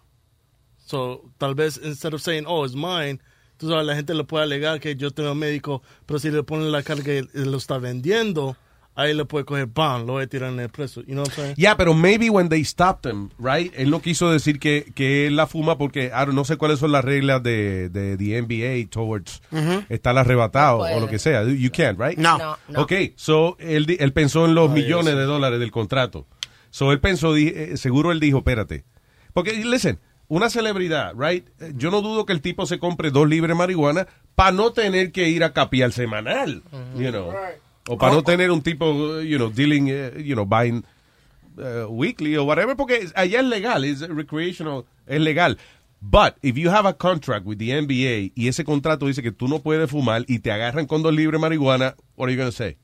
So, tal vez, instead of saying, oh, it's mine, tú sabes, la gente le puede alegar que yo tengo médico, pero si le ponen la carga y él lo está vendiendo, ahí le puede coger, bam, lo voy a tirar en el preso. You know what I'm saying? Yeah, pero maybe when they stopped him, right? Él no quiso decir que, que él la fuma porque I don't- no sé cuáles son las reglas de, de the NBA towards Ujú. estar arrebatado No o lo que sea. You can't, right? No. No, no. Ok, so él, di- él pensó en los millones de dólares del contrato. So él pensó, di- eh, seguro él dijo, espérate. Porque, listen, una celebridad, right? Yo no dudo que el tipo se compre dos libres de marihuana para no tener que ir a capiar semanal, you know. O para no tener un tipo, you know, dealing, eh, you know, buying uh, weekly o whatever, porque allá es legal, es recreational, es legal. But if you have a contract with the NBA y ese contrato dice que tú no puedes fumar y te agarran con dos libres de marihuana, what are you going to say?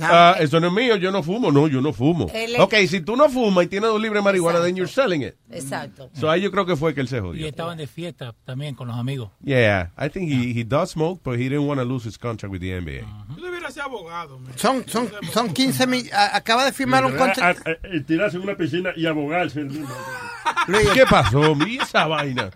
Ah, eso no es mío, yo no fumo. No, yo no fumo. Ok, si tú no fumas y tienes dos libres de marihuana, then you're selling it. Exacto. So ahí yo creo que fue que él se Y jodió. estaban de fiesta también con los amigos. Yeah, I think he, he does smoke, but he didn't want to lose his contract with the NBA. Yo debiera ser abogado. man. Son, son, son 15 mil. Acaba de firmar un contrato. A- a- a- tirarse en una piscina y abogarse. ¿Qué pasó? Mira esa vaina.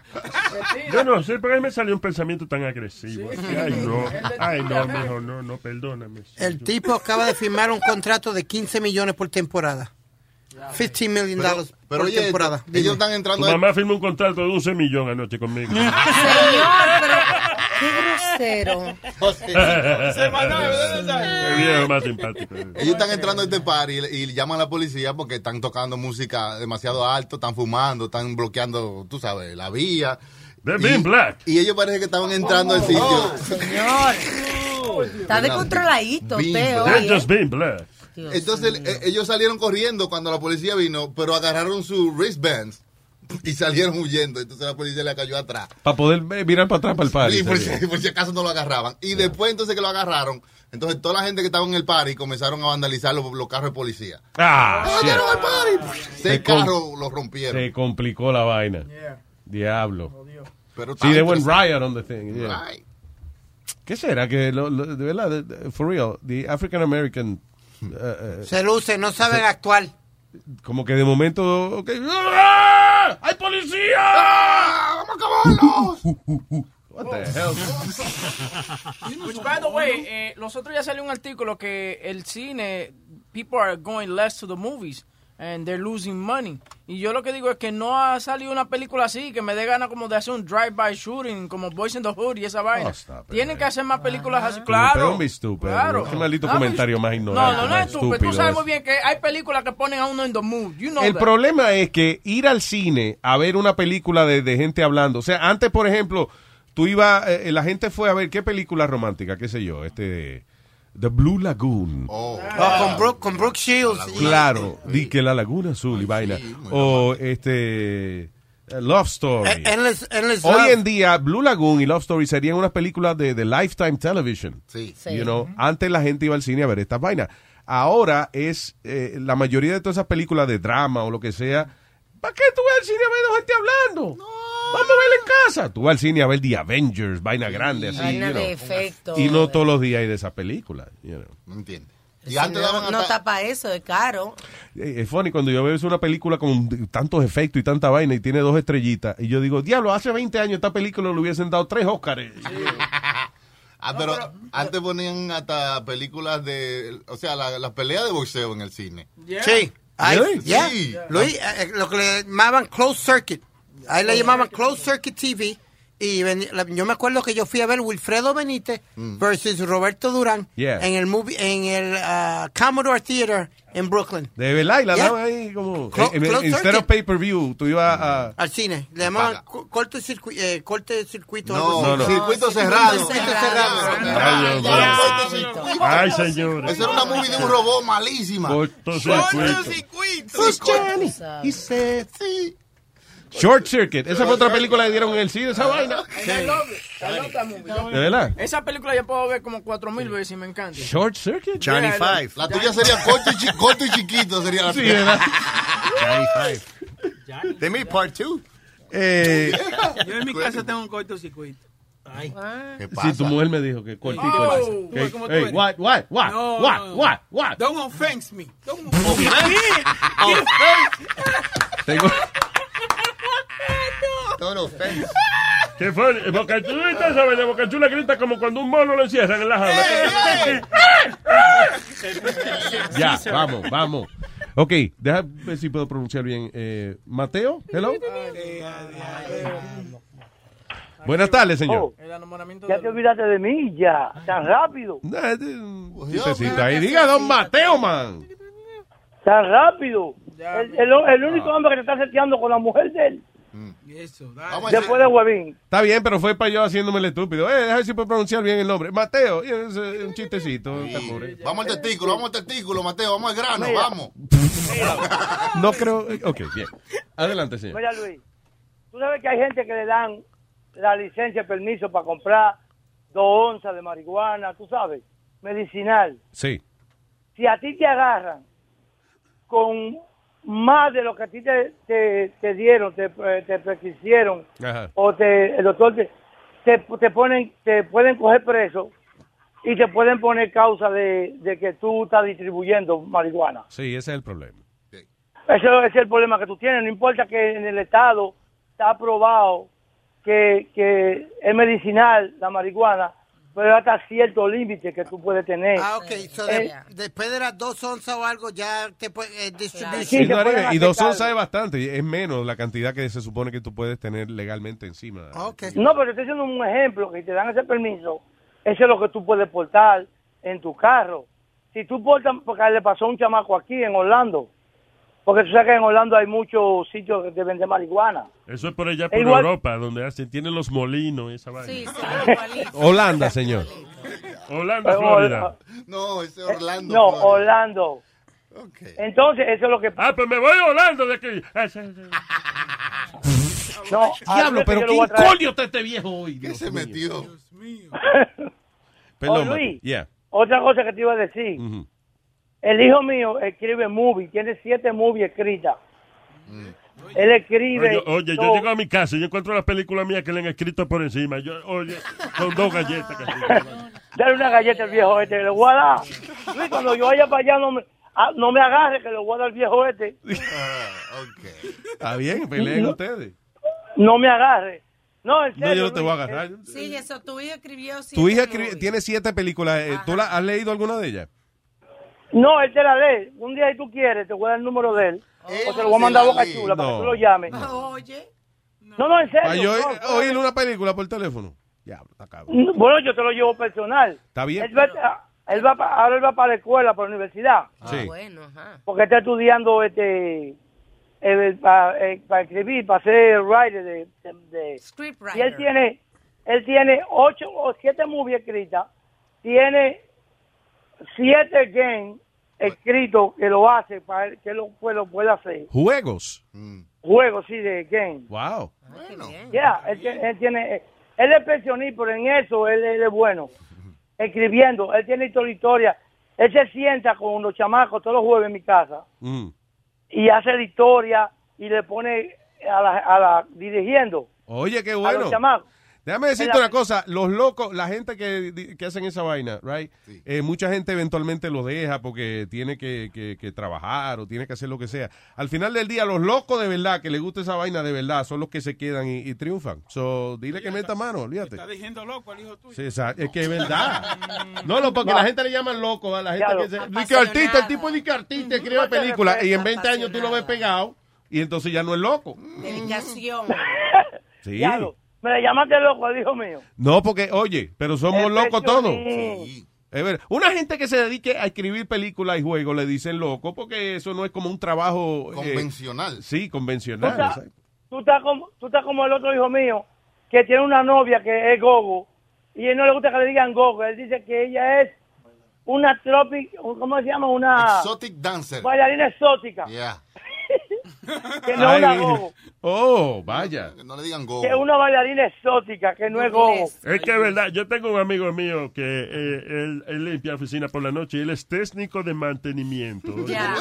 Yo no sé, pero a mí me salió un pensamiento tan agresivo. así, Ay, no. Ay, no, mijo, no, no, perdóname. El tipo acaba de firmar un contrato de 15 millones por temporada. 15 million dollars pero por oye, temporada. ellos Dime. están entrando Tu mamá firmó un contrato de 11 millones anoche conmigo. [LAUGHS] Señor, pero qué grosero. El viejo más simpático. Ellos están entrando a este par y, y llaman a la policía porque están tocando música demasiado alto, están fumando, están bloqueando, tú sabes, la vía. They're Y- being black. Y ellos parece que estaban entrando al sitio. Señor. Está descontroladito usted hoy. ¿eh? Entonces eh, ellos salieron corriendo cuando la policía vino, pero agarraron sus wristbands y salieron huyendo. Entonces la policía le cayó atrás. Para poder eh, mirar para atrás para el party. Y por, si, [LAUGHS] por si acaso no lo agarraban. Y después entonces que lo agarraron, entonces toda la gente que estaba en el party comenzaron a vandalizar los, los carros de policía. Ah, ¡Ah, hay party! Seis carros los rompieron. Se complicó la vaina. Diablo. Pero Sí, they went riot on the thing. yeah. Right. ¿Qué será? Que, lo, lo- de verdad, de- de- for real, the African American, eh, Se luce, no saben actuar. como que de momento, ok, ¡ah! ¡Hay policía! ¡Vamos a acabarlos! What the hell? Which, by the way, eh, los otros ya salió un artículo que el cine, people are going less to the movies and they're losing money. Y yo lo que digo es que no ha salido una película así que me dé ganas como de hacer un drive-by shooting como Boys in the Hood y esa vaina. Oh, Tienen que hacer más películas así, Pero claro. don't be stupid. Claro. Qué maldito No, comentario más No, ignorante. no, no más es estúpido. Tú sabes es. muy bien que hay películas que ponen a uno en the mood. You know El that. problema es que ir al cine a ver una película de, de gente hablando, o sea, antes, por ejemplo, tú ibas, eh, la gente fue a ver qué película romántica, qué sé yo, este, The Blue Lagoon. Oh, con, Brooke, con Brooke Shields. y- Claro, di que la Laguna Azul y vaina. O este, Love Story. Eh, Endless- Endless Hoy Love. en día, Blue Lagoon y Love Story serían unas películas de, de Lifetime Television. Sí. You know, Antes la gente iba al cine a ver estas vainas. Ahora es eh, la mayoría de todas esas películas de drama o lo que sea. ¿Para qué tú vas al cine a ver dos gente hablando? Vamos a verla en casa. Tú vas al cine a ver The Avengers, vaina grande así. Vaina you know. de efecto. Y no todos los días hay de esas películas. you know. No entiende. Si Y antes no, daban no tapa eso, es caro. Eh, Es funny cuando yo veo una película con tantos efectos y tanta vaina y tiene dos estrellitas. Y yo digo, diablo, hace 20 años esta película le hubiesen dado tres Óscares. [LAUGHS] Ah, pero antes ponían hasta películas de, o sea, la- las peleas de boxeo en el cine. Sí. Ahí, Really? yeah. Sí. Luis, eh, eh, lo que le llamaban closed circuit. Ahí le llamaban closed circuit TV. Y ven- la- yo me acuerdo que yo fui a ver Wilfredo Benítez versus Roberto Durán Yeah. en el movie, en el ah, Commodore Theater en Brooklyn. De verdad, y la Yeah. daban ahí como. Clo- en- en- instead of circuit. pay-per-view, tú ibas a. Al cine. Le llamaban co- corte, circuito, eh, corte circuito. No, no, no. Circuito cerrado. Circuito cerrado. Ay, señor. Esa era una movie de un robot malísima. Cortocircuito. Who's Johnny? He said, sí. Short Circuit. Esa fue otra película que dieron en el cine, esa vaina. That movie. ¿De verdad? Esa película yo puedo ver como cuatro mil veces y me encanta. Short Circuit. Johnny Yeah, Five. La tuya sería corto y, corto y chiquito. Sería la Sí, tuya. ¿verdad? [LAUGHS] Johnny Five. They made part two. Eh, [LAUGHS] Yo en mi casa tengo un cortocircuito. Ay. ¿Qué sí, tu mujer me dijo que cortito. Oh, Hey, ¿cómo tú hey, what, what, what, No, what, no. what, what? Don't offense me. Don't [LAUGHS] Tengo, Don't offense. ¿Qué fue? Boca Chula, esa vaina, Boca Chula grita como cuando un mono lo encierran en la jaula. ya, vamos, vamos. Ok, deja ver si puedo pronunciar bien. Eh, Mateo, hello. Buenas tardes, señor. Ya te olvidaste de mí, ya. Tan rápido. Ahí. Diga, don Mateo, man. Tan rápido. El, el- el único hombre que te está seteando con la mujer de él. Eso, Después de Huevín. Está bien, pero fue para yo haciéndome el estúpido. Eh, ver si puedo pronunciar bien el nombre. Mateo, y es, eh, un chistecito. Vamos al testículo, vamos al testículo, Mateo. Vamos al grano, Mira. vamos. [LAUGHS] No creo. Ok, bien. Adelante, señor. Mira, Luis. Tú sabes que hay gente que le dan la licencia, el permiso para comprar dos onzas de marihuana, tú sabes, medicinal. Sí. Si a ti te agarran con más de lo que a ti te, te, te dieron, te, eh, te prescribieron, o te, el doctor te, te, te ponen, te pueden coger preso y te pueden poner causa de, de que tú estás distribuyendo marihuana. Sí, ese es el problema. Ese es el problema que tú tienes. No importa que en el Estado está aprobado que, que es medicinal la marihuana, pero hasta cierto límite que tú puedes tener. Ah, ok. So, Eh, de- después de las dos onzas o algo, ya te puede eh, distribuir. Sí, no, y dos onzas es bastante. Es menos la cantidad que se supone que tú puedes tener legalmente encima. No, pero te estoy haciendo un ejemplo, que te dan ese permiso, eso es lo que tú puedes portar en tu carro. Si tú portas, porque le pasó a un chamaco aquí en Orlando, porque tú sabes que en Orlando hay muchos sitios que venden marihuana. Eso es por allá por Igual- Europa, donde hacen, tienen los molinos y esa vaina. Sí, sí, [LAUGHS] Holanda, señor. Holanda, Eh, Florida. No, ese es Orlando. No, Florida. Orlando. Entonces, eso es lo que... Ah, pues me voy a Holanda de aquí. [LAUGHS] Ah. No, Diablo, acuérdate pero que lo ¿quién voy a traer. coño está este viejo hoy? ¿Qué se metió? [LAUGHS] Perdón, Oh, Luis. Mateo. Yeah. Otra cosa que te iba a decir. Ujú. El hijo mío escribe movie, tiene siete movies escritas. Él escribe... Oye, oye, yo llego a mi casa y yo encuentro las películas mías que le han escrito por encima. Yo, oye, con dos galletas. [LAUGHS] Dale una galleta al viejo este, que le voy a dar. [LAUGHS] Luis, cuando yo vaya para allá, no me, ah, no me agarre, que le voy a dar al viejo este. Está bien, peleen No. ustedes. No me agarre. No, en No, serio. yo no te voy a agarrar. Sí, eso, tu hija escribió. Tu hija tiene siete películas. eh, ¿Tú la, has leído alguna de ellas? No, él te la lee. Un día si tú quieres, te voy a dar el número de él. o te lo voy a mandar a Boca Chula para que tú lo llames. Oye. No, no, en serio. Para yo no, oír una película por teléfono. Ya, está cabrón. no. Bueno, yo te lo llevo personal. Está bien. Él va, él va pa- ahora él va para la escuela, para la universidad. Sí. Bueno, ajá. Porque está estudiando este para escribir, para ser writer de, de- de- Scriptwriter. y él tiene él tiene ocho o siete movies escritas, tiene siete games escritos que lo hace para que lo, pueda hacer. Juegos. Juegos, sí, de game. Wow. Ya, él, tiene- él tiene, él es pensionista, pero en eso él, él es bueno. [LAUGHS] Escribiendo, él tiene historia, historia. Él se sienta con los chamacos todos los jueves en mi casa Mm. y hace la historia y le pone a la, a la dirigiendo Oye, qué a bueno. los chamacos. Déjame decirte la- una cosa, los locos, la gente que, que hacen esa vaina, right? Eh, mucha gente eventualmente lo deja porque tiene que, que- que trabajar o tiene que hacer lo que sea. Al final del día, los locos de verdad, que les gusta esa vaina de verdad, son los que se quedan y, y triunfan. So, dile que meta mano, olvídate. Está diciendo loco al hijo tuyo. Sí, exacto. es que es verdad. No, no, porque la gente le llaman loco a la gente Claro. que se... Ni que artista, el tipo ni que artista escribe películas y en 20 años tú lo ves pegado y entonces ya no es loco. Dedicación. Sí. Me le llamaste loco al hijo mío. No, porque, oye, pero somos locos todos. Sí. Es verdad. Una gente que se dedique a escribir películas y juegos le dicen loco porque eso no es como un trabajo... eh, Convencional. sí, Tú convencional. estás, exacto. tú, estás como, tú estás como el otro hijo mío, que tiene una novia que es gogo, y él no le gusta que le digan gogo. Él dice que ella es una tropic, ¿cómo se llama? Una Exotic dancer. bailarina exótica. Yeah. Que no es Ay, una gogo. Oh, vaya. Que no le digan go. Que es una bailarina exótica, que no es gogo. Es que es verdad, yo tengo un amigo mío que eh, él, él limpia oficina por la noche y él es técnico de mantenimiento. Ya.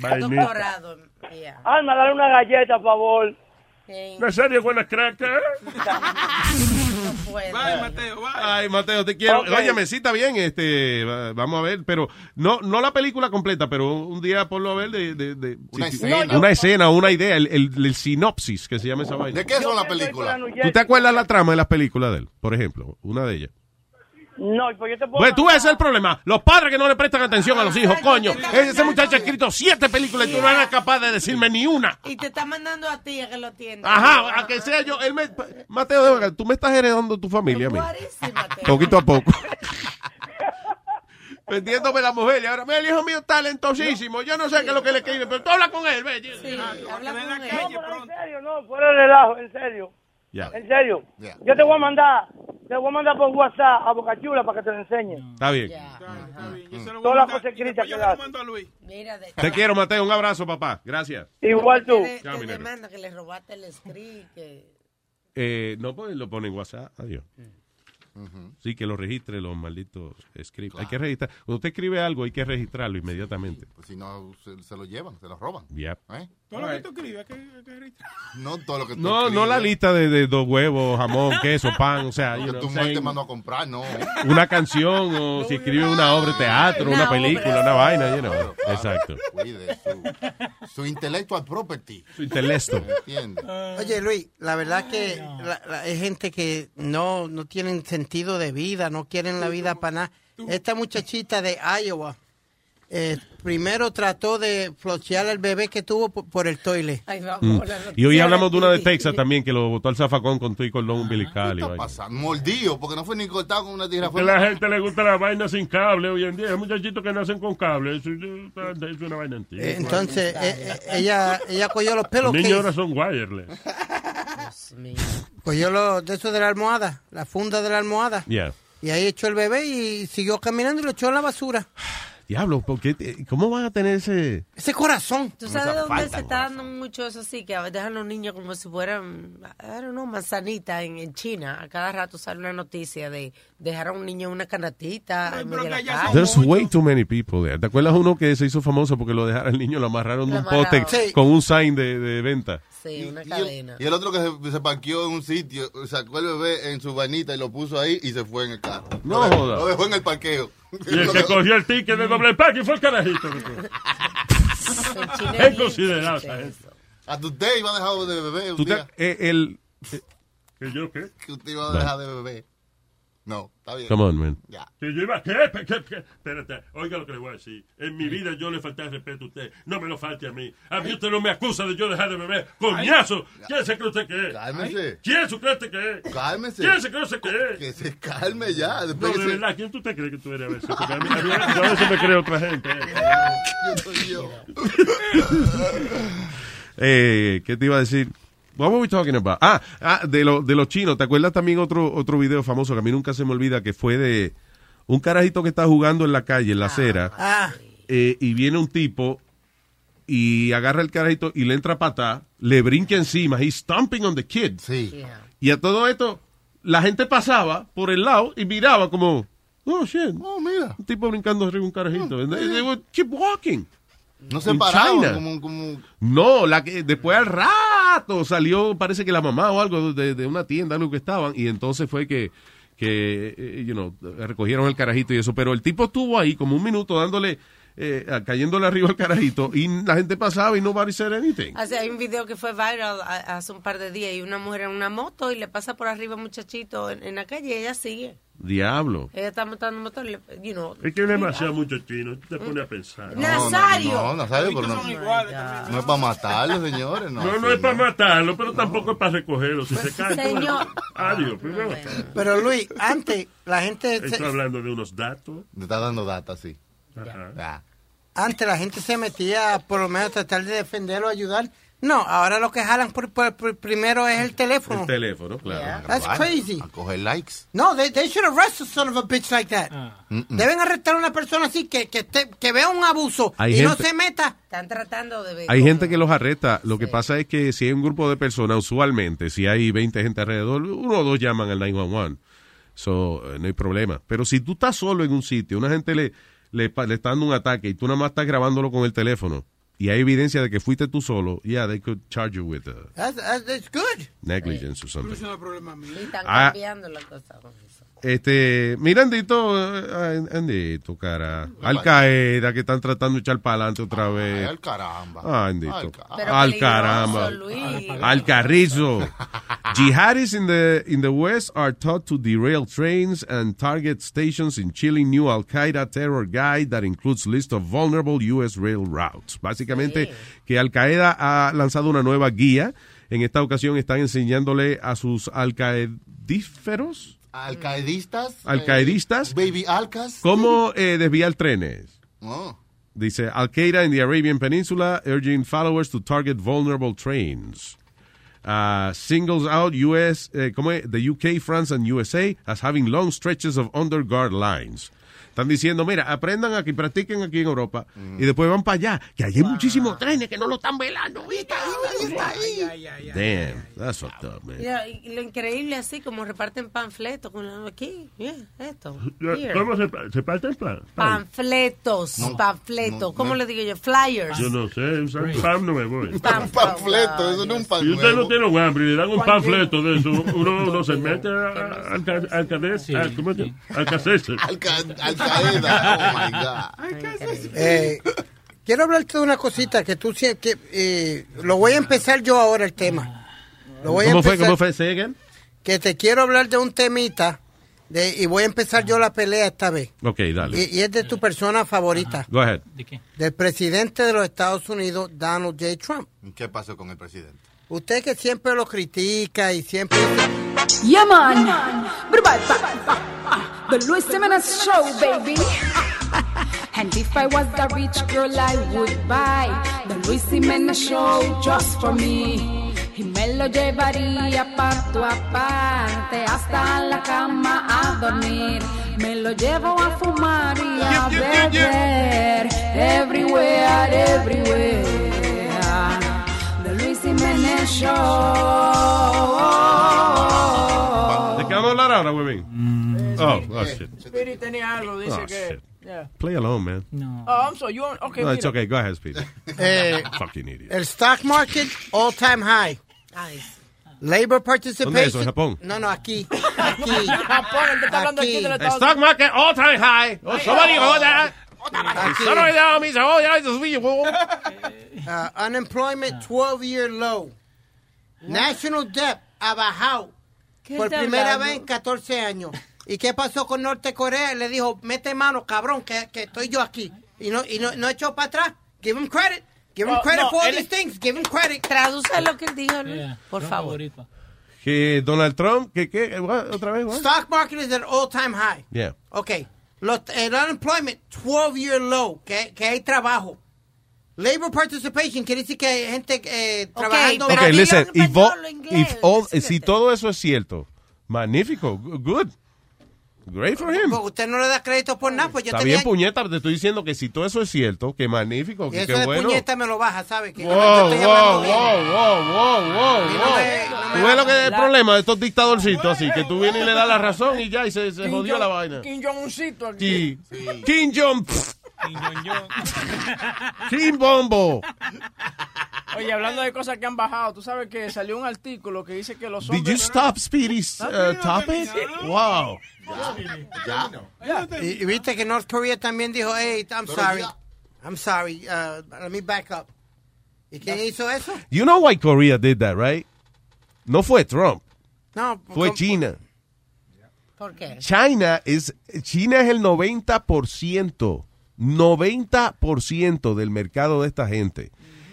Vainita. [LAUGHS] Doctorado. ya. Alma, dale una galleta, por favor. Nazario, buena craca. Bye, Mateo, bye. Ay, Mateo, te quiero. Ok. Óyeme, sí está bien, este, va- vamos a ver, pero no, no la película completa, pero un día ponlo a ver de, de- de- Una si- escena. una escena, una idea, el, el- el sinopsis que se llama esa vaina. ¿De qué son las películas? ¿Tú te acuerdas la trama de las películas de él? Por ejemplo, una de ellas. No, pues yo te puedo Pues tú ese es el problema. Los padres que no le prestan atención a los hijos, coño. Ese muchacho ha escrito siete películas y tú no eres capaz de decirme ni una. Y te está mandando a ti a que lo atienda. Ajá, a que sea yo. Él me, Mateo, de verdad, tú me estás heredando tu familia, a mí. Poquito a poco. [LAUGHS] Vendiéndome la mujer y ahora, mira, el hijo mío talentosísimo. Yo no sé qué es lo que le escribe, pero tú habla con él, ve. habla con él. No, pero en serio, no, fuera de relajo, en serio. En serio. Yo te voy a mandar, te voy a mandar por WhatsApp a Boca Chula para que te lo enseñe. Está bien. Todas las cosas escritas que das. Te quiero, Mateo. Un abrazo, papá. Gracias. Igual tú. Te, te demanda que le robaste el script. Que... Eh, no, pues lo pone en WhatsApp. Adiós. Sí, que lo registre los malditos scripts. Hay que registrar. Cuando usted escribe algo, hay que registrarlo inmediatamente. Pues si no, se, se lo llevan, se lo roban. Yep. ¿Eh? Todo lo que tú escribes, que, que registrar. No todo lo que tú No, no escribes. la lista de, de dos huevos, jamón, [LAUGHS] queso, pan, o sea, know, tu mujer te mandó a comprar, no. una canción o si escribe una obra de teatro, una película, una vaina, you know. Exacto. Cuide su, su intellectual property. Su intelecto. ¿Entiendes? Oye, Luis, la verdad que la- la- hay gente que no, no tienen sentido de vida, no quieren la vida para nada. Esta muchachita de Iowa eh, primero trató de flochear al bebé que tuvo por, por el toile. Ay, vamos, Mm. Y hoy hablamos de una de. Texas también que lo botó al zafacón con todo y cordón umbilical. y vaina. Pasa, mordido, porque no fue ni cortado con una tijera. Que la gente le gusta la vaina sin cable hoy en día. Hay muchachitos que nacen con cable. Eso, eso es una vaina antigua. Eh, Entonces, eh, eh, ella, ella cogió los pelos Los que niños ahora son wireless. cogió los de eso de la almohada, la funda de la almohada. Yeah. Y ahí echó el bebé y siguió caminando y lo echó en la basura. Diablo, ¿por qué te- ¿cómo van a tener ese...? Ese corazón. ¿Tú sabes dónde se está dando mucho eso así? Que a veces dejan los niños como si fueran, I don't know, manzanitas en, en China. A cada rato sale una noticia de dejar a un niño en una canastita de la calle. There's way too many people there. ¿Te acuerdas uno que se hizo famoso porque lo dejaron al niño, lo amarraron de un poste. Sí. con un sign de, de venta? Sí, una Y el, cadena. y el otro que se, se parqueó en un sitio, sacó el bebé en su vainita y lo puso ahí y se fue en el carro. No lo, dejó- joda. Lo dejó en el parqueo. Y el que cogió el ticket de doble y fue el carajito. Es considerado esa gente. A tu usted iba a dejar de bebé un ¿Tú te- día. eh, el... ¿Que yo qué? Que usted iba a dejar de bebé. No, está bien. Come on, man. Ya. Que yo iba, ¿qué? ¿Qué? ¿Qué? ¿Qué? Espérate, oiga lo que le voy a decir. En mi vida yo le falté el respeto a usted. No me lo falte a mí. A mí usted no me acusa de yo dejar de beber. ¡Coñazo! ¿Quién se cree usted que es? Cálmese. ¿Quién se cree usted que es? Cálmese. ¿Quién se cree usted que es? Que se calme ya. No, Después de verdad, ¿quién tú te crees que tú eres a veces? Porque a mí, a mí- [LAUGHS] yo a veces me creo otra gente. eh. Yo soy yo. [LAUGHS] Eh, ¿Qué te iba a decir? What were we talking about? Ah, ah, de, lo- de los chinos. ¿Te acuerdas también otro, otro video famoso que a mí nunca se me olvida que fue de un carajito que está jugando en la calle, en la acera, Ah, eh, y viene un tipo y agarra el carajito y le entra a patar, le brinca encima, he's stomping on the kid. Sí. Y a todo esto, la gente pasaba por el lado y miraba como, oh shit, Oh, mira. un tipo brincando arriba de un carajito. And they- they would keep walking. No se China. como, como... No, la que después al rato salió, parece que la mamá o algo de, de una tienda, algo que estaban, y entonces fue que, que eh, you know, recogieron el carajito y eso. Pero el tipo estuvo ahí como un minuto dándole eh, cayéndole arriba al carajito y la gente pasaba y nobody said anything. Hace, hay un video que fue viral hace un par de días y una mujer en una moto y le pasa por arriba a un muchachito en, en la calle y ella sigue. Diablo. Ella está montando motor, le- you know. Es que es demasiado mucho chino. Tú te pones a pensar. Nazario. No, Nazario, pero no, Son no es para matarlo, señores. No, No, no es para matarlo, pero tampoco es para recogerlo. Si se cae. Señor. Adiós, primero. Pero Luis, antes la gente se- Estoy hablando de unos datos. Te está dando data, sí. Ajá. Antes la gente se metía por lo menos a tratar de defenderlo, ayudar. No, ahora lo que jalan por, por- por- primero es el teléfono. El teléfono, claro. That's crazy. A coger likes. No, they, they should arrest a son of a bitch like that. Mm-mm. Deben arrestar a una persona así que, que, esté- que vea un abuso Hay y no se meta. Están tratando de ver. Hay gente que los arresta. Lo que pasa es que si hay un grupo de personas, usualmente, si hay 20 gente alrededor, uno o dos llaman al 911. So, eh, no hay problema. Pero si tú estás solo en un sitio, una gente le, le, pa- le está dando un ataque y tú nada más estás grabándolo con el teléfono y hay evidencia de que fuiste tú solo, yeah, they could charge you with uh, That's, that's, good. negligence or something. Y están Ah. cambiando la cosa. Este, mira, Andito, eh, Andito, cara. Al Qaeda que están tratando de echar para adelante otra vez. al caramba. Ah, Andito. Al caramba. Al carrizo. Jihadis in the in the West are taught to derail trains and target stations in chilling new Al Qaeda terror guide that includes list of vulnerable U.S. rail routes. Básicamente, que Al Qaeda ha lanzado una nueva guía. En esta ocasión están enseñándole a sus alcaedíferos Alcaidistas. Alcaidistas. eh, baby Alcas. ¿Cómo [LAUGHS] eh, desviar trenes? Oh. Dice Al Qaeda in the Arabian Peninsula urging followers to target vulnerable trains. Uh, singles out US, eh, the UK, France, and USA as having long stretches of underguard lines. Están diciendo, mira, aprendan aquí, practiquen aquí en Europa y después van para allá, que hay muchísimos trenes que no lo están velando. Está ahí, está ahí. Damn, that's fucked up, man. Mira, y lo increíble así como reparten panfletos con la, aquí, yeah, esto. here. ¿Cómo se, se parte el plan? Panfletos, No, panfletos, ¿cómo le digo yo? Flyers. Yo no sé, pan no me voy. panfleto, eso no es un Si panfleto. usted no tiene un hambre y le dan un panfleto de eso, uno, uno se [LAUGHS] mete. Al Oh my God. Eh, quiero hablarte de una cosita que tú que eh, lo voy a empezar yo ahora el tema. Lo voy a ¿Cómo fue? empezar- ¿Cómo fue? Say again? Que te quiero hablar de un temita de, y voy a empezar yo la pelea esta vez. Ok, dale. Y, y es de tu persona favorita. Go ahead. Del presidente de los Estados Unidos, Donald J. Trump. ¿Qué pasó con el presidente? Usted que siempre lo critica y siempre... Yeah, The Louis Jimenez Show, baby. [LAUGHS] And if I was a rich girl, I would buy the Louis Jimenez Show just for me. Y me lo llevaría parto a parte hasta la cama a dormir. Me lo llevo a fumar y a beber. Everywhere, everywhere. The Luis Jimenez Show. ¿De qué vamos a hablar ahora, huevín? Oh, oh, shit. Speedy tenía algo, dice Oh, que. shit. Yeah. Play alone, man. No. Oh, I'm sorry. You want, okay, No, it's mira. okay. Go ahead, Speedy. [LAUGHS] Eh, Fucking idiot. El stock market, all time high. Nice. Labor participation. ¿Dónde es eso? ¿En Japón? No, no, aquí. Aquí. [LAUGHS] Japón, él te está hablando aquí de los Estados Stock market all time high. Oh, somebody hold that. Aquí. Somebody down me, oh, yeah, this is me. [LAUGHS] Uh, unemployment 12 year low. National debt ha bajado ¿Qué por está primera hablando? vez en 14 años. ¿Y qué pasó con Norte Corea? Le dijo, mete mano, cabrón, que, que estoy yo aquí. Y no, y no, no echó para atrás. Give him credit. Give him Oh, credit no, for all these things. Give him credit. Traduce lo que él dijo, Luis, por favor. Que Donald Trump, que qué, What? otra vez, what? Stock market is at all time high. Yeah. Ok. Los, el unemployment, 12 year low, que, que hay trabajo. Labor participation quiere decir que hay gente eh, trabajando. Ok, listen, if all- if all- si todo eso es cierto, magnífico, good. Great for him. Pues usted no le da crédito por nada, pues yo Está tenía... bien, puñeta, te estoy diciendo que si todo eso es cierto, que magnífico, que eso de bueno. puñeta me lo baja, ¿sabe? Que Wow, yo estoy wow, bien. wow, wow, wow, wow, Y no wow. me- no me Tú ves lo que es el problema de estos dictadorcitos así, que tú vienes y le das la razón y ya, y se, se Kim jodió Jong- la vaina. Kim Jong-uncito aquí. Sí. King Jong. pff, King [LAUGHS] Bombo. Oye, hablando de cosas que han bajado, tú sabes que salió un artículo que dice que los Did you hombres... stop Speedy's uh, topic? Wow. Y, y viste que North Korea también dijo, hey, I'm sorry. I'm sorry, uh, let me back up. ¿Y quién hizo eso? You know why Korea did that, right? No fue Trump, No, fue. China. ¿Por qué? China es, China es el 90%, 90% del mercado de esta gente.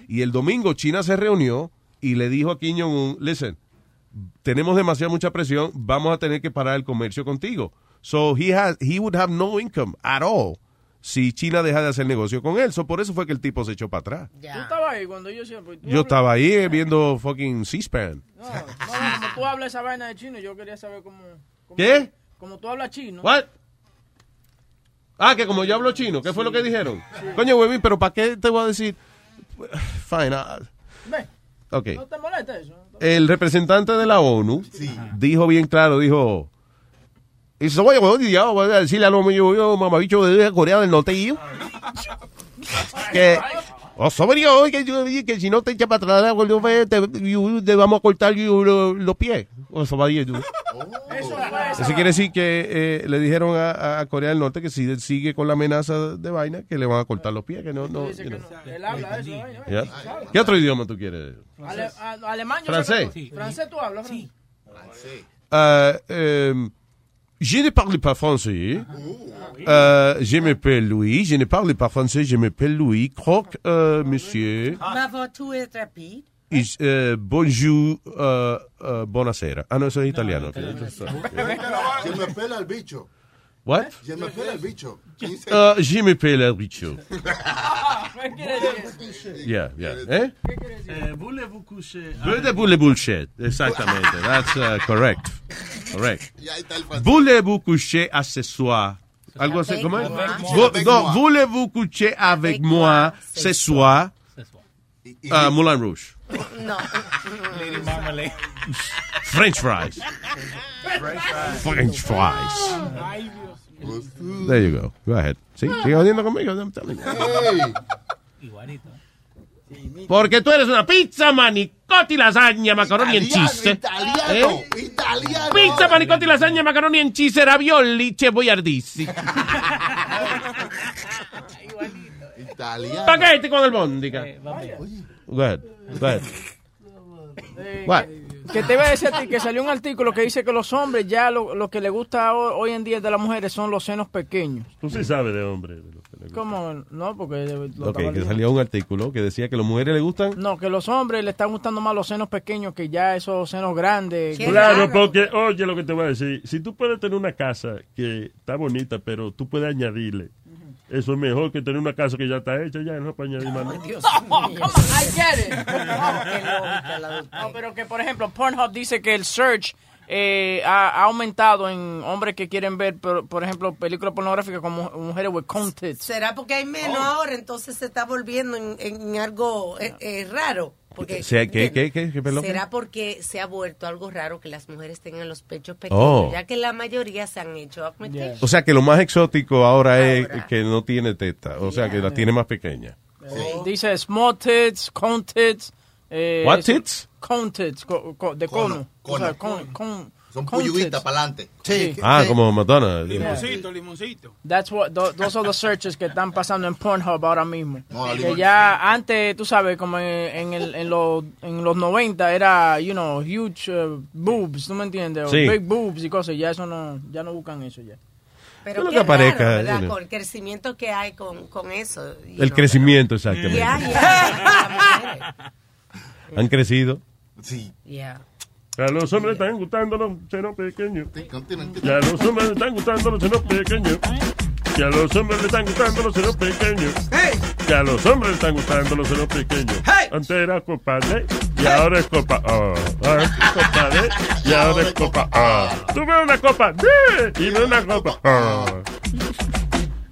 Y el domingo China se reunió y le dijo a Kim Jong-un, listen, tenemos demasiada mucha presión, vamos a tener que parar el comercio contigo. So he has, he would have no income at all si China deja de hacer negocio con él. So por eso fue que el tipo se echó para atrás. Tú estabas ahí cuando yo siempre. Yo estaba ahí viendo fucking C-SPAN. No, no, como tú hablas esa vaina de chino, yo quería saber cómo. cómo- ¿Qué? Como tú hablas chino. What? Ah, que como yo hablo chino, ¿qué fue lo que dijeron? Coño, huevín, pero ¿para qué te voy a decir? Fine. ah, Ve, ok. ¿no te molesta eso? El representante de la ONU dijo bien claro, dijo... Y se voy a decirle a los yo, mamabicho de Corea del Norte que o sobre yo, que, si no te echa para atrás, cuando te, te vamos a cortar yo los los pies. O sobre yo. Eso Eso quiere decir que eh, le dijeron a, a Corea del Norte que si sigue con la amenaza de vaina, que le van a cortar los pies, que no, no, you know. Él habla eso. Yeah. ¿Qué otro idioma tú quieres? Ale- a- alemán, Francés. Francés tú hablas, sí. Euh, euh, je ne parle pas français. Euh, je m'appelle Louis. Je ne parle pas français. Je m'appelle Louis. Croque, euh, monsieur. Ma voiture est rapide. Is, euh, bonjour. Euh, euh, buonasera. Ah, no, es italiano. Me pela el bicho. What? Se me pela el bicho. Euh, je m'appelle Richo. ¿Qué quiere decir? Yeah, yeah. ¿Eh? Eh, voulez-vous coucher? Peu de boule bullshit. Exactamente. That's uh, correct. Correct. Y ahí está el francés. Voulez-vous coucher à ce soir? Algo así, ¿cómo es? Avec moi. Vo- Avec no, moi. voulez-vous coucher avec moi ce soir? Ah, Moulin Rouge. No. Lady Marmalade. French fries. French fries. There you go. Go ahead. Sí, sigue jodiendo conmigo. I'm telling you. Igualito. Porque tú eres una pizza, manicotti, lasagna, macaroni en Italiano, cheese. italiano, ¿Eh? italiano. Pizza, manicotti, lasagna, macaroni en cheese, ravioli, cebogliardissi. Italiano. Spaghetti con albóndiga. Go ahead. Go ahead. What? Que te iba a decir a ti que salió un artículo que dice que los hombres ya lo, lo que le gusta ho- hoy en día de las mujeres son los senos pequeños. Tú sí sabes de hombre. de lo que le gusta. ¿Cómo? No, porque... lo Ok, que salió un artículo que decía que a las mujeres le gustan. No, que los hombres le están gustando más los senos pequeños que ya esos senos grandes. Claro, porque, oye lo que te voy a decir. Si tú puedes tener una casa que está bonita, pero tú puedes añadirle, eso es mejor que tener una casa que ya está hecha, ya no para añadir más. No, [LAUGHS] come on, I get it. [LAUGHS] No, pero que, por ejemplo, Pornhub dice que el search eh, ha, ha aumentado en hombres que quieren ver, por, por ejemplo, películas pornográficas como mujeres with content. ¿Será porque hay menos ahora? Entonces se está volviendo en, en algo eh, eh, raro. Porque, sea, ¿qué, qué, qué? ¿Será porque se ha vuelto algo raro que las mujeres tengan los pechos pequeños? Oh. Ya que la mayoría se han hecho augmentation. O sea, que lo más exótico ahora, es que no tiene teta. O sea, que la tiene más pequeña. Dice small tits, cone tits. Eh, What tits? Cone tits, co- co- de cono. O sea, con- con- Son tits. para adelante. Sí. Ah, como Madonna. Limoncito, limoncito. That's what, tho- those are the searches que están pasando en Pornhub ahora mismo. No, que ya antes, tú sabes, como en, en, el, en, los, en los 90 era, you know, huge uh, boobs, ¿tú me entiendes? O Sí. big boobs y cosas, ya eso no, ya no buscan eso ya. Pero Lo qué que aparezca, raro, ¿verdad? you know. Con el crecimiento que hay con, con eso. El know. crecimiento, exactamente. Ya, ya. [LAUGHS] Han crecido. Sí. Ya. A los hombres están gustando los senos pequeños. Y a los hombres están gustando los senos pequeños. Y a los hombres le están gustando los senos pequeños. Y a los hombres le están gustando los senos pequeños. Antes era copa D y ahora es copa A. Antes copa D y ahora es copa A. Tú ves una copa D y no una copa A.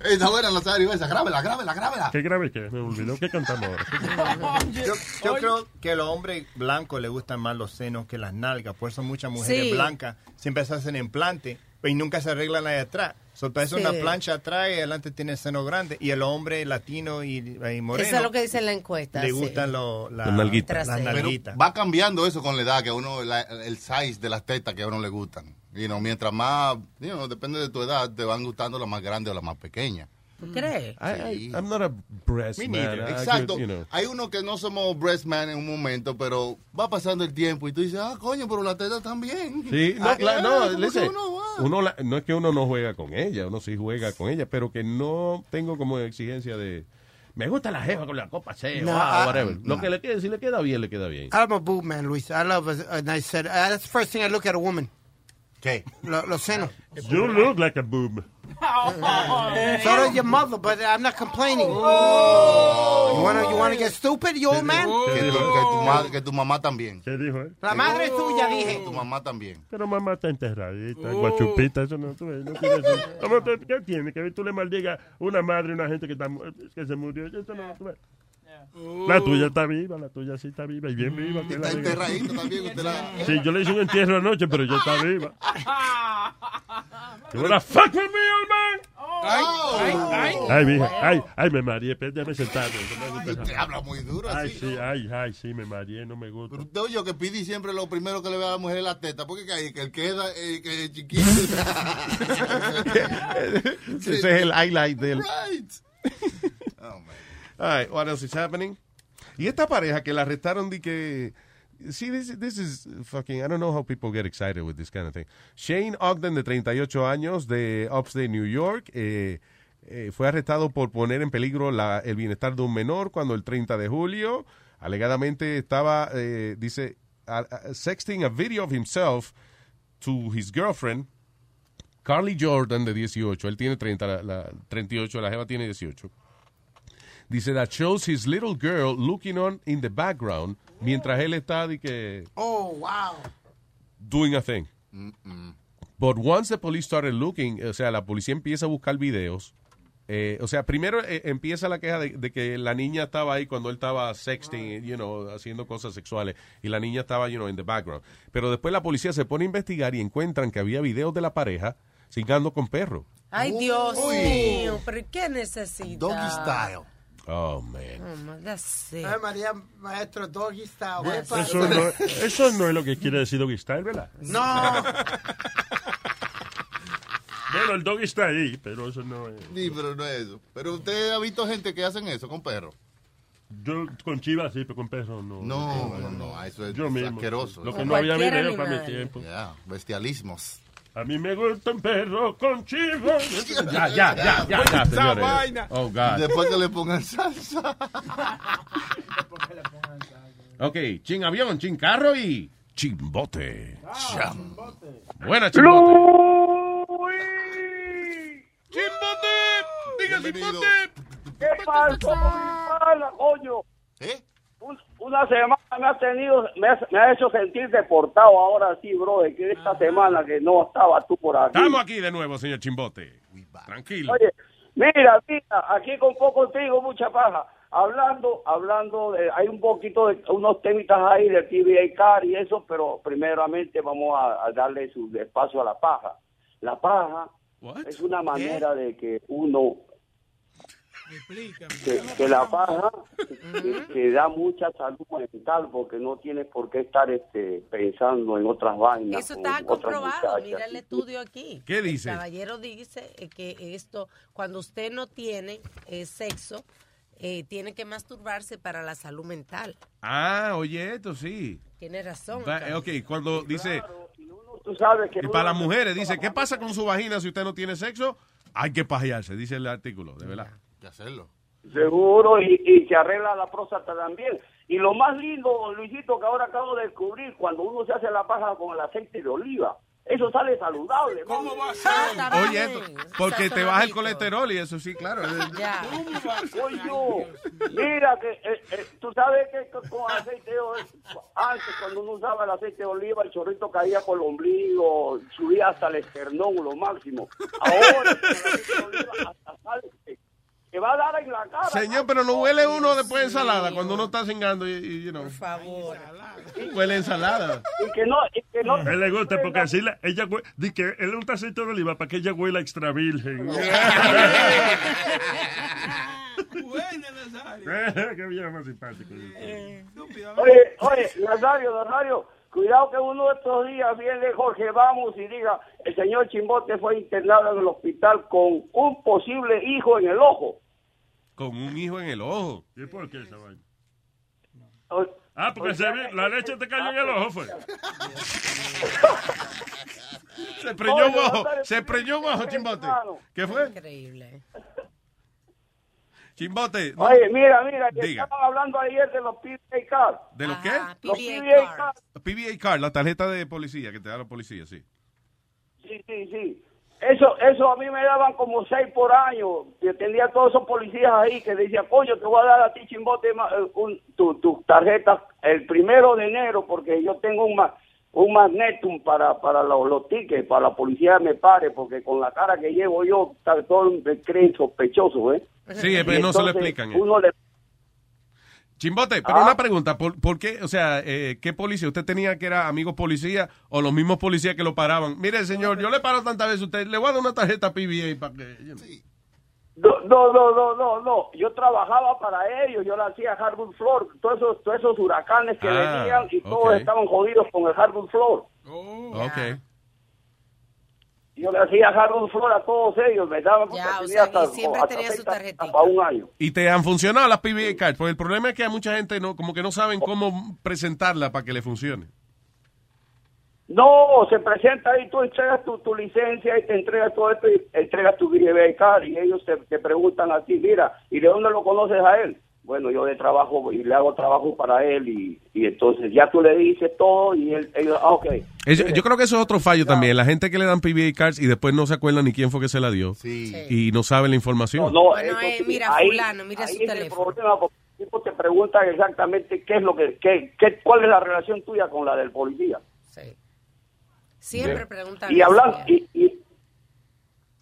Está buena, Nazario, esa. Grábela, grábela, grábela. Qué grave que es, me olvidó. [LAUGHS] ¿Qué cantamos ahora? Yo, yo creo que a los hombres blancos les gustan más los senos que las nalgas. Por eso muchas mujeres Sí. blancas siempre se hacen implante y nunca se arreglan ahí atrás. So, te hace Sí. una plancha atrás y adelante tiene seno grande. Y el hombre latino y, y moreno Eso es lo que dice la encuesta. le sí. gustan lo- la- Las nalguitas. las Trasero. nalguitas. Va cambiando eso con la edad, que a uno, la- el size de las tetas que a uno le gustan. You know, mientras más, you know, depende de tu edad, te van gustando las más grandes o las más pequeñas. ¿Tú crees? I, I, I'm not a breast Me man. Exacto. could, you know. Hay uno que no somos breast man en un momento, pero va pasando el tiempo y tú dices, ah, coño, pero la teta también. Sí, no, Ah, claro, ah, no, ¿cómo que listen, uno va? uno la- no es que uno no juega con ella, uno sí juega con ella, pero que no tengo como exigencia de me gusta la jefa con la copa C No, o I- whatever. Lo que le quede, si le queda bien, le queda bien. I'm a boob man, Luis. I love a, a nice set. Uh, that's the first thing I look at a woman. ¿Qué? Lo- Los senos. You look like a boob. [LAUGHS] So does your mother, but I'm not complaining. Oh. You wanna, you wanna get stupid, you old man? Que tu, que tu ma- que tu mamá también. ¿Qué dijo, eh? La madre es tuya, dije. Tu mamá también. Pero mamá está enterradita, guachupita, eso no, tú no tiene eso. ¿Cómo te- ¿Qué tiene? Que tú le maldigas una madre, una gente que, está, que se murió. Eso no, tú ves. La tuya está viva, la tuya sí está viva y bien viva. que la Está diga. enterradito también. Usted la... Sí, yo le hice un entierro anoche, pero ella está viva. [LAUGHS] Fuck with me, old man? Ay, mija, ay, ay, me mareé, pero déjame sentarme. no Usted habla muy duro Ay, así. sí, ay, ay, sí, me mareé, no me gusta. Usted oye que Pidi siempre lo primero que le ve a la mujer es la teta, porque que, que él queda eh, que es chiquito. [LAUGHS] Ese es el highlight del... Right. [LAUGHS] All right, what else is happening? Y esta pareja que la arrestaron de que... See, this, this is fucking... I don't know how people get excited with this kind of thing. Shane Ogden, de 38 años, de Upstate New York, eh, eh, fue arrestado por poner en peligro la- el bienestar de un menor cuando el 30 de julio, alegadamente estaba, eh, dice, a- sexting a video of himself to his girlfriend, Carly Jordan, de 18. Él tiene 30, la, la 38, la jeva tiene 18. Dice that shows his little girl looking on in the background mientras él está de que Oh, wow. doing a thing. But once the police started looking, o sea, la policía empieza a buscar videos. eh, o sea, primero eh, empieza la queja de, de que la niña estaba ahí cuando él estaba sexting, you know, haciendo cosas sexuales, y la niña estaba, you know, in the background. Pero después la policía se pone a investigar y encuentran que había videos de la pareja cingando con perro. Ay, Dios Uy. mío, pero ¿qué necesita? Doggy style. Oh, man. Oh, my, that's it. Ay, María, maestro, doggy style. Eso no, eso no es lo que quiere decir Doggy Style, ¿verdad? No. [LAUGHS] Bueno, el doggy está ahí, pero eso no es. Sí, pero no es eso. Pero usted ha visto gente que hacen eso con perros. Yo con chivas sí, pero con perros no. No, no, no, eso es Yo mismo. asqueroso. Lo que no había video para mi tiempo. Ya, bestialismos. A mí me gusta un perro con chivas. Ya, ya, ya, ya, ya, señores. Oh, God. Después que le pongan salsa. Ok, chin avión, chin carro y chimbote. Cham. Buena Luis. ¡Chimbote! ¡Diga chimbote! ¿Qué pasó, coño? ¿Eh? Un- Una semana me ha tenido, me ha, me ha hecho sentir deportado ahora sí, bro, de que esta semana que no estaba tú por aquí. Estamos aquí de nuevo, señor Chimbote. Tranquilo. Oye, mira, mira, aquí con poco trigo, mucha paja. Hablando, hablando de, hay un poquito de unos temitas ahí de TVA Car y eso, pero primeramente vamos a, a darle su espacio a la paja. La paja es una manera de que uno que, que la paja te, te da mucha salud mental porque no tienes por qué estar este, pensando en otras vainas. Eso está comprobado. Mira el estudio aquí. ¿Qué dice? El caballero dice eh, que esto, cuando usted no tiene eh, sexo, eh, tiene que masturbarse para la salud mental. Ah, oye, esto sí. Tiene razón. Va- ok, cuando dice... Tú sabes que Y para las mujeres, dice, ¿qué pasa con su vagina si usted no tiene sexo? Hay que pajearse, dice el artículo, de verdad. Que hacerlo. Seguro, y, y se arregla la próstata también. Y lo más lindo, Luisito, que ahora acabo de descubrir, cuando uno se hace la paja con el aceite de oliva, eso sale saludable. ¿Cómo va a Ah, Oye, esto, porque te baja el colesterol y eso sí, claro. [LAUGHS] Coño, mira que eh, eh, tú sabes que con con aceite de oliva, antes cuando uno usaba el aceite de oliva, el chorrito caía por el ombligo, subía hasta el esternón, lo máximo. Ahora, con el aceite de oliva, hasta sale, te va a dar en la cara. Señor, pero no huele uno después de ensalada cuando uno está cingando y, y, you know, Por favor. huele ensalada. Y que no, y que no. A él le gusta porque así la, ella di que él un aceite de oliva para que ella huela extra virgen. [LAUGHS] [LAUGHS] Qué bien más simpático. Oye, oye, Nazario, Nazario, cuidado que uno de estos días viene Jorge Vamos y diga, el señor Chimbote fue internado en el hospital con un posible hijo en el ojo. Con un hijo en el ojo. ¿Y por qué esa vaina? Ah, porque o se vi- la leche te cayó en el ojo, fue. Se preñó un ojo. Se preñó un ojo, Chimbote. ¿Qué fue? Increíble. Chimbote. no- Oye, mira, mira, que Diga. estaban hablando ayer de los PBA cards. ¿De los qué? Los PBA cards. PBA card, la tarjeta de policía que te da la policía, sí. Sí, sí, sí. Eso, eso a mí me daban como seis por año. Yo tenía todos esos policías ahí que decían, coño, te voy a dar a ti, chimbote, eh, un- tu, tu tarjeta el primero de enero porque yo tengo un, un magnetum para, para los, los tickets, para la policía me pare, porque con la cara que llevo yo, está todo me creen sospechoso, ¿eh? Sí, pero no se lo explican. eh. Uno le Chimbote, pero Ah. una pregunta, ¿por, por qué, o sea, eh, qué policía? ¿Usted tenía que era amigos policía o los mismos policías que lo paraban? Mire, señor, yo le paro tantas veces a usted, le voy a dar una tarjeta PBA para que... you know. No, no, no, no, no, no. Yo trabajaba para ellos, yo le hacía hardwood floor, todos esos, todos esos huracanes que Ah, venían y todos estaban jodidos con el hardwood floor. Ok. Yo le hacía hardwood floor a todos ellos, me daban porque Ya, o sea, hasta, siempre hasta tenía su 30 tarjetita. para un año. ¿Y te han funcionado las PBA cards? Porque el problema es que hay mucha gente no, como que no saben cómo presentarla para que le funcione. No, se presenta ahí, tú entregas tu, tu licencia y te entregas todo esto y entregas tu BBA card y ellos te, te preguntan a ti, mira, ¿y de dónde lo conoces a él? Bueno, yo le trabajo y le hago trabajo para él y, y entonces ya tú le dices todo y él, ellos, ah, ok. Eso- yo creo que eso es otro fallo también. La gente que le dan PBA cards y después no se acuerdan ni quién fue que se la dio. Y no sabe la información. No, Bueno, eso eh, sí, mira, ahí- fulano, mira ahí su el teléfono. problema, porque los tipos te preguntan exactamente qué es lo que, qué, qué- cuál es la relación tuya con la del policía. Siempre Bien. preguntan. Y hablando, y, y-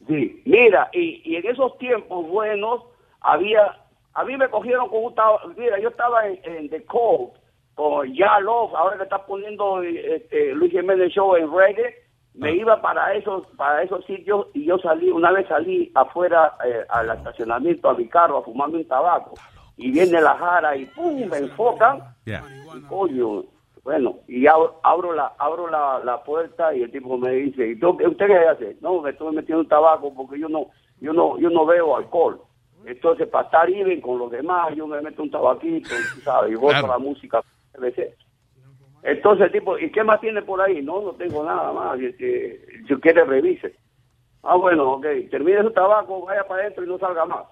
sí, mira, y, y en esos tiempos buenos había, a mí me cogieron con un, mira, yo estaba en, en The Cold con Ya Love, ahora que está poniendo este, Luis Jiménez Show en reggae, me iba para esos, para esos sitios y yo salí, una vez salí afuera eh, al estacionamiento a mi carro a fumarme un tabaco y viene la jara y pum, me enfocan Ya. y coño, bueno, y abro, abro la abro la, la puerta y el tipo me dice, ¿y tú, usted qué hace? No, me estoy metiendo un tabaco porque yo no yo no yo no veo alcohol. Entonces, para estar even con los demás, yo me meto un tabaquito, ¿sabes? Y gozo Claro. la música. Entonces el tipo, ¿y qué más tiene por ahí? No, no tengo nada más. Y, este, si quiere, revise. Ah, bueno, ok. Termine su tabaco, vaya para adentro y no salga más.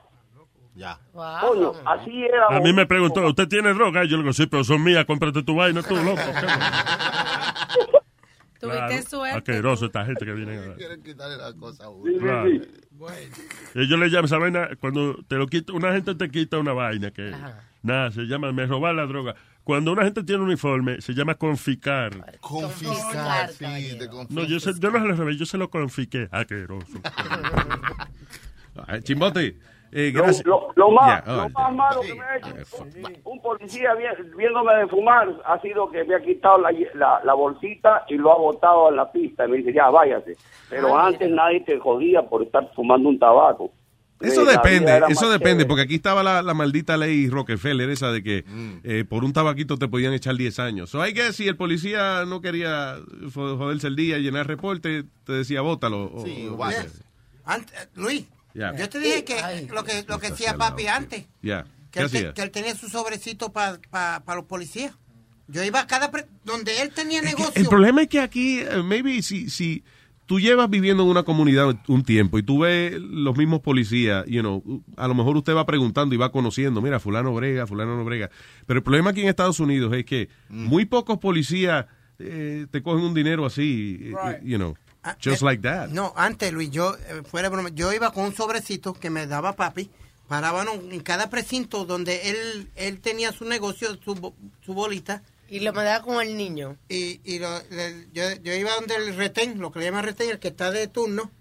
Ya. Coño, así era. A mí me preguntó, ¿usted tiene droga? Y yo le digo, sí, pero son mías, cómprate tu vaina, tú, loco. [LAUGHS] Tuviste suerte. Asqueroso esta gente que viene a [LAUGHS] Quieren quitarle la cosa a uno. Claro. Ellos le llaman esa vaina, cuando te lo quita, una gente te quita una vaina que, nada, se llama, me robar la droga. Cuando una gente tiene un uniforme, se llama conficar. Confiscar, sí, te No, yo, se, yo no se lo robé, yo se lo confiqué. Asqueroso. Ay, [LAUGHS] Chimbote, eh, Lo, gracias. lo- lo más, Ya, lo más malo que me ha hecho un, un policía vi- viéndome de fumar ha sido que me ha quitado la, la, la bolsita y lo ha botado en la pista. Y me dice, ya, váyase. Pero Ah, antes nadie te jodía por estar fumando un tabaco. Eso Eh, depende, eso depende, chévere. porque aquí estaba la, la maldita ley Rockefeller, esa de que eh, por un tabaquito te podían echar 10 años. So, hay que si el policía no quería jo- joderse el día y llenar reporte, te decía, bótalo. Sí, o- eh, Luis, Yo te dije que lo que lo que hacía papi antes, Ya. que ¿Qué él, te- que él tenía su sobrecito para los policías. Yo iba a cada pre- donde él tenía negocio. El problema es que aquí, eh, maybe si, si tú llevas viviendo en una comunidad un tiempo y tú ves los mismos policías, you know, a lo mejor usted va preguntando y va conociendo, mira, fulano brega, fulano no brega. Pero el problema aquí en Estados Unidos es que muy pocos policías eh, te cogen un dinero así, eh, you know, just eh, like that. No, antes, Luis, yo, eh, fuera de broma, yo iba con un sobrecito que me daba papi. Parábamos en cada precinto donde él, él tenía su negocio, su, bo- su bolita. Y lo mandaba con el niño. Y, y lo- le- yo, yo iba donde el retén, lo que le llaman retén, el que está de turno.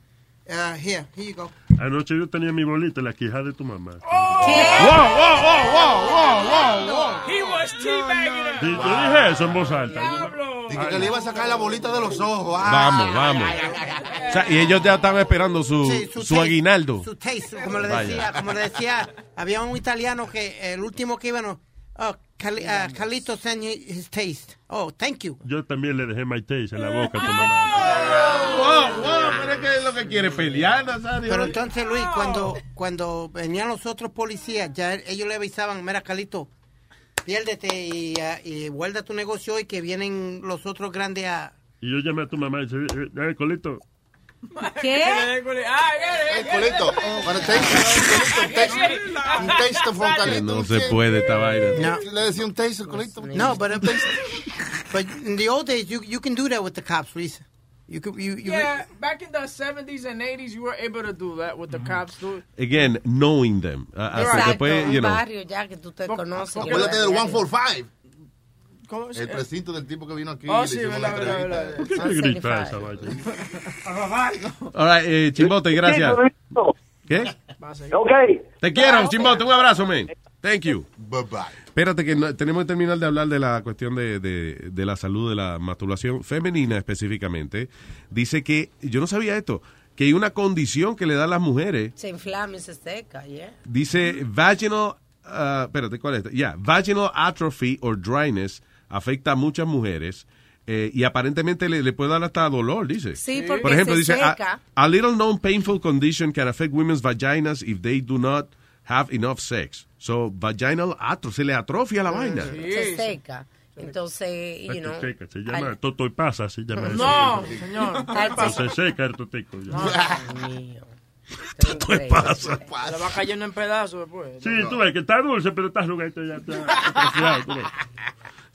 Ah, here, here you go. Anoche yo tenía mi bolita la quija de tu mamá. He was teabagging Y yo dije eso en voz alta. Dije que le iba a sacar la bolita de los ojos. Ah. Vamos, vamos. O sea, y ellos ya estaban esperando su, Sí, su, aguinaldo. Su taste, como le decía, como le decía, había un italiano que el último que iba, no, Oh, Cali- uh, Carlito sent you his taste. Oh, thank you. Yo también le dejé my taste en la boca a tu mamá. Wow, wow, pero es que lo que quiere pelear, Nazario. Pero entonces, Luis, cuando, cuando venían los otros policías, ya ellos le avisaban, mira, Calito, piérdete y, ah, y guarda tu negocio hoy que vienen los otros grandes a... Y yo llamé a tu mamá y dije, eh, eh, Colito, [LAUGHS] ¿Qué? Hey, Colito, para taste, un taste, un taste from Que no se puede esta vaina. Le decía un taste, Colito. No, but, uh, but in the old days, you, you can do that with the cops, Luis. You could, you, you, Yeah, back in the 70s and 80s, you were able to do that with the cops. Too. Again, knowing them. Ah, Exacto, después, you know. barrio ya que tú te conoces. Acuérdate del 145. ¿Cómo El precinto del tipo que vino aquí. Oh, sí, verdad, verdad. ¿por qué te gritas signified. esa vaina? [LAUGHS] All right, eh, Chimbote, gracias. ¿Qué? Ok. Te quiero, Chimbote. Un abrazo, man. Thank you. Bye bye. Espérate que no- tenemos que terminar de hablar de la cuestión de, de- de la salud de la masturbación femenina específicamente. Dice que, yo no sabía esto, que hay una condición que le dan las mujeres. Se inflama y se seca, yeah. Dice vaginal, ah, espérate, ¿cuál es? Ya, vaginal atrophy or dryness afecta a muchas mujeres eh, y aparentemente le, le puede dar hasta dolor, dice. Sí, porque Por ejemplo, se dice, a, seca. a little known painful condition can affect women's vaginas if they do not have enough sex. So, vaginal atrophy, se le atrofia la vaina. Se seca. Entonces, you know. Seca, se llama Toto y pasa, se llama eso. No, señor. Al- Se seca el totico. ya. Dios mío. [LAUGHS] Toto y pasa. Le va cayendo en pedazos después. Sí, tú ves que está dulce, pero está juguete ya. está [LAUGHS] tú ves.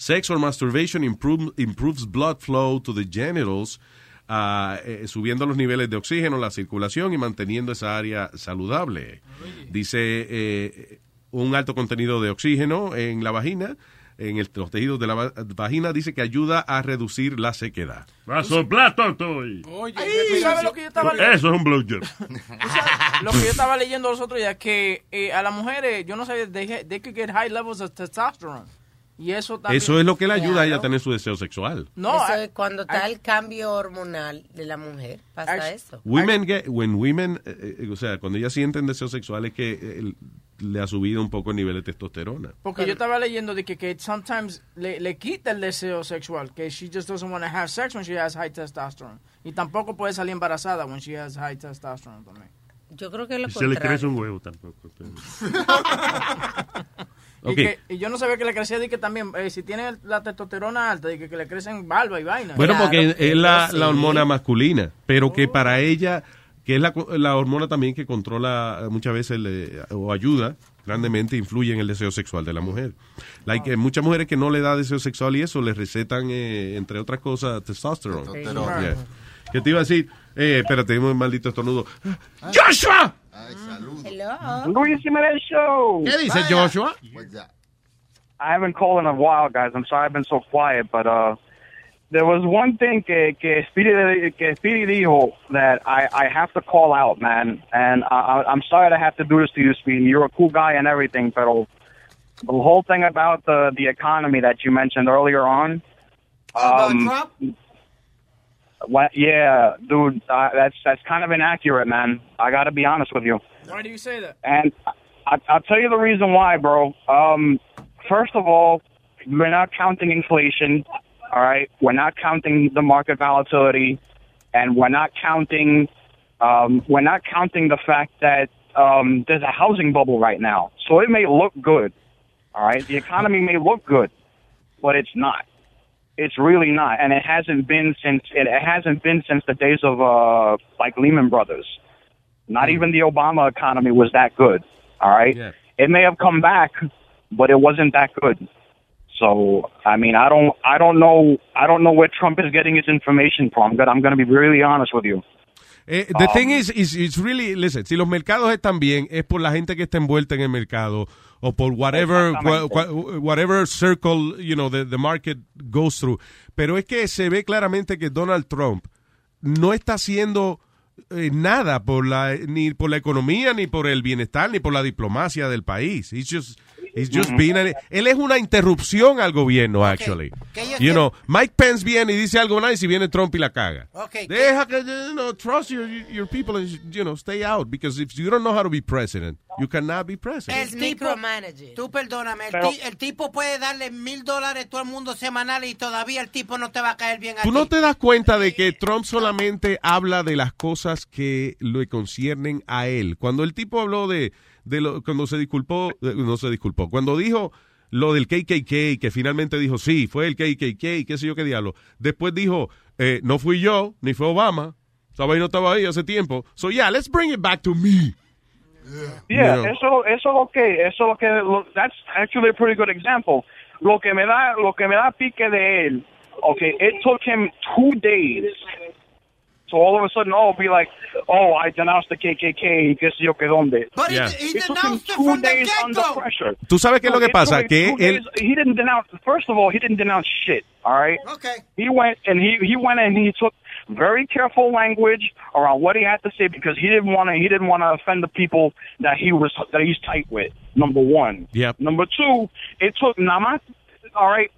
Sex or masturbation improve- improves blood flow to the genitals, eh, subiendo los niveles de oxígeno, la circulación y manteniendo esa área saludable. Dice eh, un alto contenido de oxígeno en la vagina, en el- los tejidos de la va- vagina, dice que ayuda a reducir la sequedad. Va a soplar tonto. y- Oye, ¿tú sabes lo que yo estaba Eso es un blowjob. [LAUGHS] Lo que yo estaba leyendo los otros días, que eh, a las mujeres, yo no sabía, they, they could get high levels of testosterone. Y eso también. Eso es lo que le ayuda a ella a tener su deseo sexual. No, eso es cuando está el cambio hormonal de la mujer. Pasa eso. Women get, when women, eh, eh, o sea, cuando ellas sienten deseo sexual es que eh, le ha subido un poco el nivel de testosterona. Porque yo estaba leyendo de que, que sometimes le, le quita el deseo sexual, que she just doesn't want to have sex when she has high testosterone. Y tampoco puede salir embarazada when she has high testosterone también. Yo creo que lo Y se le contrario. crece un huevo tampoco. [LAUGHS] Y, Ok. que, y yo no sabía que le crecía de que también, eh, si tiene la testosterona alta, de que, que le crecen barba y vaina. Bueno, porque es la, Sí. la hormona masculina, pero que para ella, que es la, la hormona también que controla eh, muchas veces le- o ayuda grandemente, influye en el deseo sexual de la mujer. Like, eh, muchas mujeres que no le da deseo sexual y eso, les recetan, eh, entre otras cosas, testosterone. Testosterona. Yeah. ¿Qué te iba a decir? Eh, espérate, un maldito estornudo. ¡Joshua! Hello. Luis Jimenez Show. ¿Qué dice Joshua? I haven't called in a while, guys. I'm sorry I've been so quiet, but uh, there was one thing que que Speedy, que Speedy dijo that I I have to call out, man. And I, I, I'm sorry to have to do this to you, Speedy. You're a cool guy and everything, but the whole thing about the the economy that you mentioned earlier on. Um, what, yeah, dude, uh, that's that's kind of inaccurate, man. I got to be honest with you. Why do you say that? And I, I'll tell you the reason why, bro. Um, first of all, we're not counting inflation. All right, we're not counting the market volatility, and we're not counting. Um, we're not counting the fact that um, there's a housing bubble right now. So it may look good. All right, the economy may look good, but it's not. It's really not, and it hasn't been since it hasn't been since the days of uh, like Lehman Brothers. Not even the Obama economy was that good. All right. It may have come back, but it wasn't that good. So I mean, I don't, I don't know, I don't know where Trump is getting his information from. But I'm going to be really honest with you. Eh, the Um, thing is, is, it's really, listen, si los mercados están bien, es por la gente que está envuelta en el mercado o por whatever, whatever circle, you know, the, the market goes through. Pero es que se ve claramente que Donald Trump no está haciendo eh, nada por la, ni por la economía, ni por el bienestar, ni por la diplomacia del país. He's just, he's just being an- él es una interrupción al gobierno, actually. You know, Mike Pence viene y dice algo nice y viene Trump y la caga. Okay. Deja que, you know, trust your, your people and, you know, stay out. Because if you don't know how to be president, you cannot be president. El tipo, tú perdóname, el, Pero- ti- el tipo puede darle mil dólares a todo el mundo semanal y todavía el tipo no te va a caer bien a ¿Tú ti. no te das cuenta de que Trump solamente habla de las cosas que le conciernen a él? Cuando el tipo habló de, de lo, cuando se disculpó, eh, no se disculpó, cuando dijo lo del KKK, que finalmente dijo, sí, fue el KKK, qué sé yo qué diablo. Después dijo, eh, no fui yo, ni fue Obama. Esa vaina no estaba ahí hace tiempo. So yeah, let's bring it back to me. Yeah, You know. eso, eso lo que, eso lo que, lo- that's actually a pretty good example. Lo que me da, lo que me da pique de él, okay, it took him two days. So all of a sudden, oh, be like, oh, I denounced the KKK, que sé yo que dónde. But he- Yeah. he It took him denounced it two from the days under get-go. pressure. ¿Tú sabes qué es lo que pasa? Que él- days- he didn't denounce. First of all, he didn't denounce shit. All right. Okay. He went and he he went and he took very careful language around what he had to say because he didn't want to he didn't want to offend the people that he was that he's tight with. Number one. Yep. Number two, it took Nama. All right,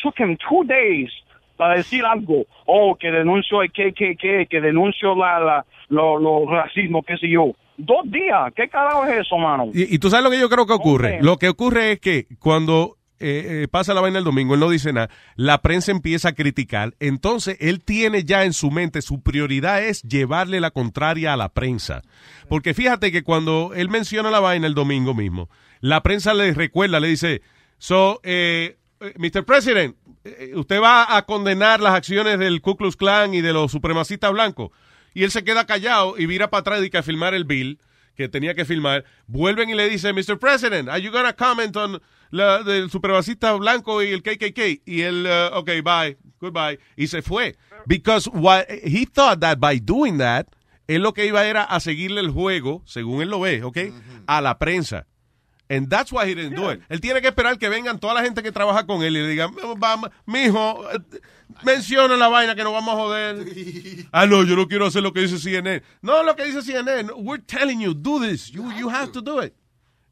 took him two days para decir algo. Oh, que denunció el KKK, que denunció la la lo, lo racismo, qué sé yo. Dos días. ¿Qué carajo es eso, mano? Y, y tú sabes lo que yo creo que ocurre. Lo que ocurre es que cuando eh, eh, pasa la vaina el domingo, él no dice nada, la prensa empieza a criticar, entonces él tiene ya en su mente, su prioridad es llevarle la contraria a la prensa. Porque fíjate que cuando él menciona la vaina el domingo mismo, la prensa le recuerda, le dice, so, eh, eh, Mr. President, usted va a condenar las acciones del Ku Klux Klan y de los supremacistas blancos. Y él se queda callado y vira para atrás y que a filmar el bill que tenía que filmar. Vuelven y le dicen, Mr. President, are you gonna comment on la del supremacista blanco y el KKK? Y él, uh, ok, bye, goodbye. Y se fue. Because what, he thought that by doing that, él lo que iba era a seguirle el juego, según él lo ve, ok, a la prensa. And that's why he didn't do it. Él tiene que esperar que vengan toda la gente que trabaja con él y le digan, mijo, menciona la vaina que nos vamos a joder. [LAUGHS] ah, no, yo no quiero hacer lo que dice CNN. No, lo que dice CNN. We're telling you, do this. You, you have to do it.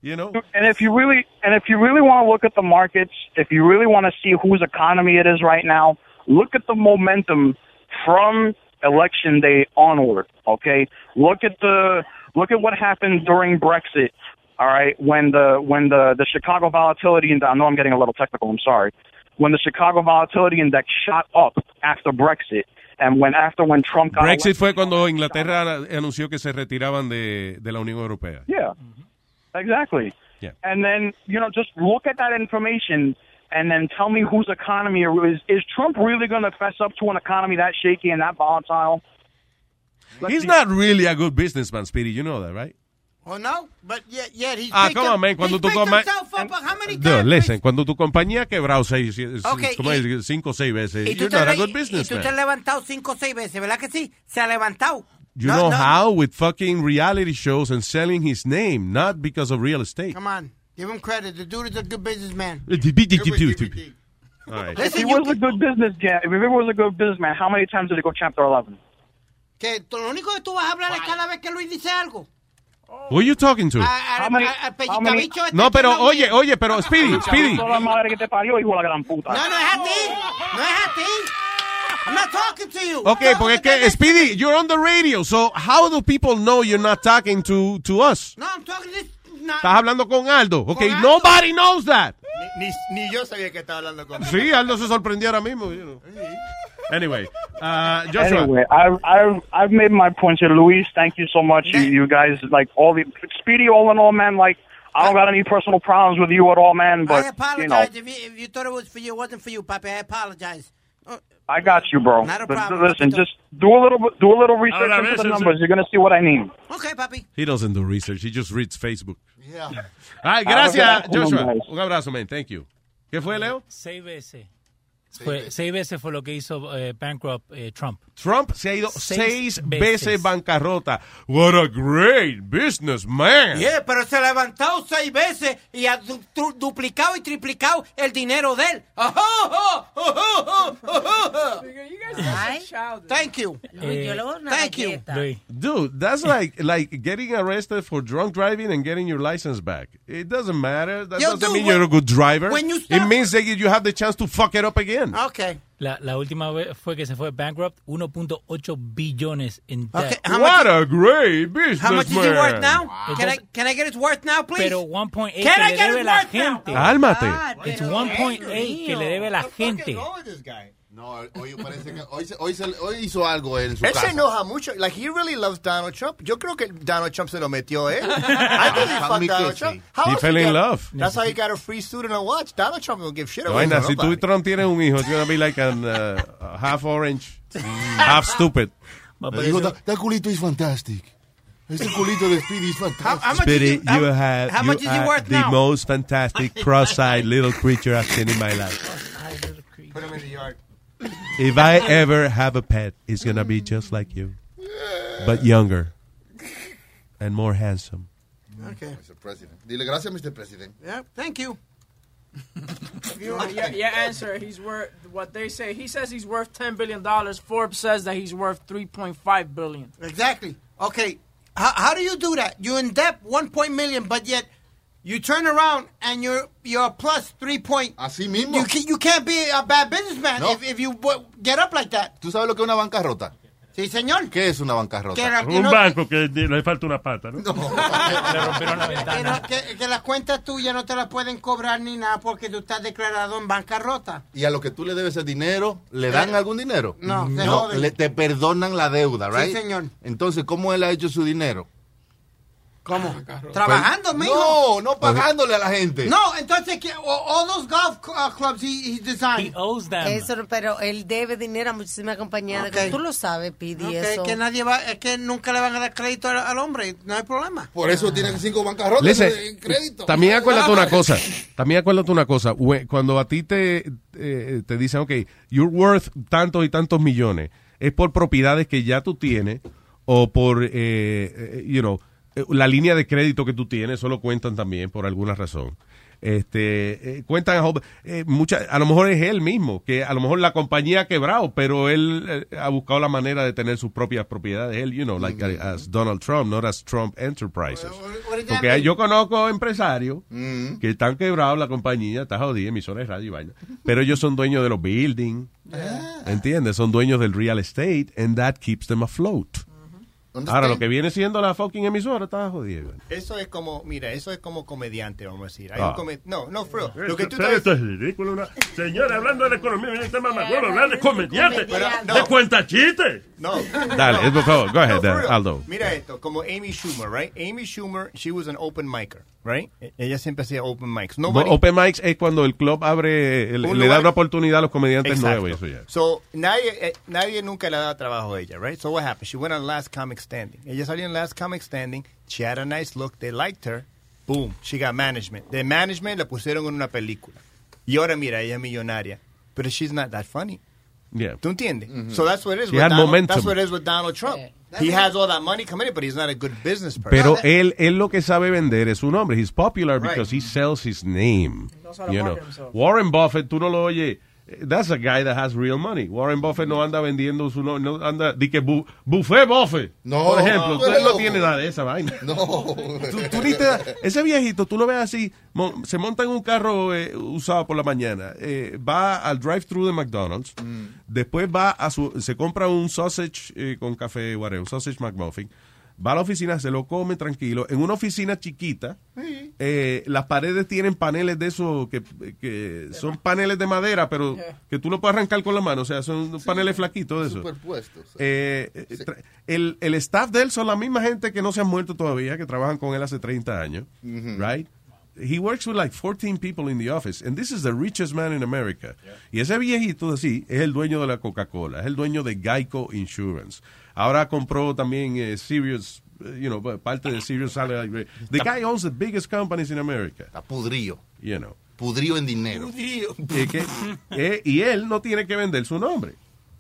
You know? And if you really and if you really want to look at the markets, if you really want to see whose economy it is right now, look at the momentum from election day onward. Okay, look at the look at what happened during Brexit. All right, when the when the the Chicago volatility index. I know I'm getting a little technical. I'm sorry. When the Chicago volatility index shot up after Brexit, and when after when Trump got Brexit fue cuando Inglaterra anunció que se retiraban de, de la Unión Europea. Yeah, mm-hmm. exactly. Yeah. And then you know, just look at that information, and then tell me whose economy is is Trump really going to fess up to an economy that shaky and that volatile? He's not really a good businessman, Speedy. You know that, right? Oh, no? But yet, yet he's Ah, come on, man. Cuando tu many Dude, listen, cuando tu compañía ha quebrado seis, seis- Okay, como y- es, cinco o seis veces, Y tú, you're te, not a good y tú te has businessman. levantado cinco o seis veces, ¿verdad que sí? Se ha levantado. You No, know no. how? With fucking reality shows and selling his name, not because of real estate. Come on. Give him credit. The dude is a good businessman. All right. If he was a good business, yeah, if he was a good businessman, how many times did he go Chapter 11? Que lo único que tú vas a hablar es cada vez que Luis dice algo. Who are you talking to? A- a- a- este No, pero no- oye, oye, pero Speedy, Speedy. Toda la madre que te parió, hijo de la gran puta. No, no es a ti. No es a ti. I'm not talking to you. Okay, porque es que Speedy, you're on the radio, so how do people know you're not talking to, to us? No, I'm talking to this. No. Estás hablando con Aldo. Okay, Con Aldo. nobody knows that. Ni, ni, ni yo sabía que estaba hablando con Sí, Aldo se sorprendió ahora mismo. you know. Anyway, uh, Joshua. Anyway, I've, I've, I've made my points here. Luis, thank you so much. You, you guys, like, all the, Speedy, all in all, man, like, I don't got any personal problems with you at all, man, I but, you know, apologize if, you, if you thought it was for you. It wasn't for you, Papi. I apologize. I got you, bro. Not a But problem, listen, just do a little, do a little research Ahora, into ves, the ese- numbers. You're going to see what I mean. Okay, Papi. He doesn't do research, he just reads Facebook. Yeah. all right, gracias. Joshua. Un abrazo, man. Thank you. ¿Qué fue, Leo? Seis veces. Fue, seis veces fue lo que hizo eh, bankrupt eh, Trump. Trump se ha ido seis, Seis veces. veces. bancarrota. What a great businessman. Yeah, pero se ha levantado seis veces y ha du- du- duplicado y triplicado el dinero de él. Ajá, ajá, ajá. Thank you. Thank you. Dude, that's like like getting arrested for drunk driving and getting your license back. It doesn't matter. That Yo, doesn't dude, mean when- you're a good driver. when you it stop- means that you have the chance to fuck it up again. Okay. la, la última vez fue que se fue bankrupt 1.8 billones en debt. Okay. What much, a great business how much is he worth now? Wow. Can I can I get his worth now, please? Pero 1.8 Can que I le get debe la gente. Cálmate. It's 1.8 que le debe la gente. No, hoy parece que hoy, hoy, se- hoy hizo algo en su Él casa. se enoja mucho. Like, he really loves Donald Trump. Yo creo que Donald Trump se lo metió él. [LAUGHS] I think he fucked Donald sí. Trump. How He fell he in got- love. That's how he got a free suit and a watch. Donald Trump don't give shit No, away to si tú y. Trump tienen un hijo, it's gonna be like an uh, half orange, half stupid. Le dijo, that, culito is fantastic. Ese culito de Speedy how much Speedy, how, you have how you much is he are worth the now? most fantastic cross-eyed little creature I've seen in my life. Put him in the yard. If I ever have a pet, it's gonna be just like you, but younger and more handsome. Okay. Mr. President. Dile gracias, Mr. President. Yeah, thank you. [LAUGHS] Yeah, yeah, yeah, answer. He's worth what they say. He says he's worth ten billion dollars. Forbes says that he's worth three point five billion. Exactly. Okay. How, how do you do that? You're in debt one point million, but yet you turn around and you're you're plus three point. Así mismo. You, you can't be a bad businessman No. if, if you w- get up like that. ¿Tú sabes lo que es una bancarrota? Sí, señor. ¿Qué es una bancarrota? Que, la- que Un no- banco que le falta una pata, ¿no? [LAUGHS] Le rompieron la que, ventana. no- que- que las cuentas tuyas no te las pueden cobrar ni nada porque tú estás declarado en bancarrota. Y a lo que tú le debes el dinero, ¿le dan Eh, algún dinero? no, te no joden. le- te perdonan la deuda, Sí, right? señor. Entonces, ¿cómo él ha hecho su dinero? ¿Cómo? Trabajando, Pues, mijo. No, no pagándole a la gente. No, entonces, ¿qué? all, those golf uh, clubs he, he designed. He owes them. Eso, no- pero él debe dinero a muchísimas compañías. Ok. Tú lo sabes, Pidi, eso. que nadie va, es que nunca le van a dar crédito al, al hombre, no hay problema. Por eso tiene cinco bancarrotas de crédito. También acuérdate una cosa. También acuérdate una cosa. Cuando a ti te, eh, te dicen, ok, you're worth tantos y tantos millones, es por propiedades que ya tú tienes o por, eh, eh, you know, la línea de crédito que tú tienes, eso lo cuentan también por alguna razón. Este, eh, cuentan a, eh, mucha- a lo mejor es él mismo, que a lo mejor la compañía ha quebrado, pero él eh, ha buscado la manera de tener sus propias propiedades. Él, you know, like uh, as Donald Trump, not as Trump Enterprises. Porque yo conozco empresarios Mm. que están quebrados, la compañía está jodida, emisoras de radio y vaina, pero ellos son dueños de los buildings, ¿entiendes? Son dueños del real estate, and that keeps them afloat. Ahora, lo que viene siendo la fucking emisora está jodida. Eso es como, mira, eso es como comediante, vamos a decir. Hay Ah. un come- no, no, Fro. Lo que tú estás esto es ridículo. Una... Señora, hablando de la economía, viene este mamagüero, hablar de comediante. Pero, no. De cuenta chiste. No. Dale, por favor, go ahead, No. Aldo. Mira esto, como Amy Schumer, right? Amy Schumer, she was an open micer, right? E- Ella siempre hacía open mics. No, Open Mics es cuando el club abre, el- Un le da una oportunidad a los comediantes Exacto. nuevos eso ya. So, nadie, eh, nadie nunca le daba trabajo a ella, right? So, what happened? She went on Last Comic Standing. Ella salió en Last Comic Standing. She had a nice look. They liked her. Boom. She got management. De management la pusieron en una película. Y ahora, mira, ella es millonaria. Pero she's not that funny. Yeah. ¿Tú entiendes? So that's what it is. She with had Donald, momentum. That's what it is with Donald Trump. He has all that money coming in, but he's not a good business person. Pero él, él lo que sabe vender es su nombre. He's popular Right. because he sells his name. You know. Warren Buffett, tú no lo oyes. That's a guy that has real money. Warren Buffett no anda vendiendo su no, no anda di que bu, buffet Buffett. No, por ejemplo, no, no loco. tiene nada de esa vaina. [LAUGHS] No. Tú- tú ni te ese viejito, tú lo ves así, se monta en un carro eh, usado por la mañana, eh, va al drive-thru de McDonald's, después va a su, se compra un sausage eh, con café, whatever, un sausage McMuffin, va a la oficina, se lo come tranquilo, en una oficina chiquita, eh, las paredes tienen paneles de esos que, que son paneles de madera, pero que tú lo puedes arrancar con la mano, o sea, son paneles flaquitos de. Superpuestos. Eh, eh, el, el staff de él son la misma gente que no se han muerto todavía, que trabajan con él hace 30 años, right? He works with like 14 people in the office, and this is the richest man in America. Y ese viejito así es el dueño de la Coca-Cola, es el dueño de Geico Insurance. Ahora compró también eh, Sirius, eh, you know, parte de Sirius Satellite. The guy owns the biggest companies in America. Está pudrío. You know. Pudrío en dinero. Eh, que- eh, y él no tiene que vender su nombre.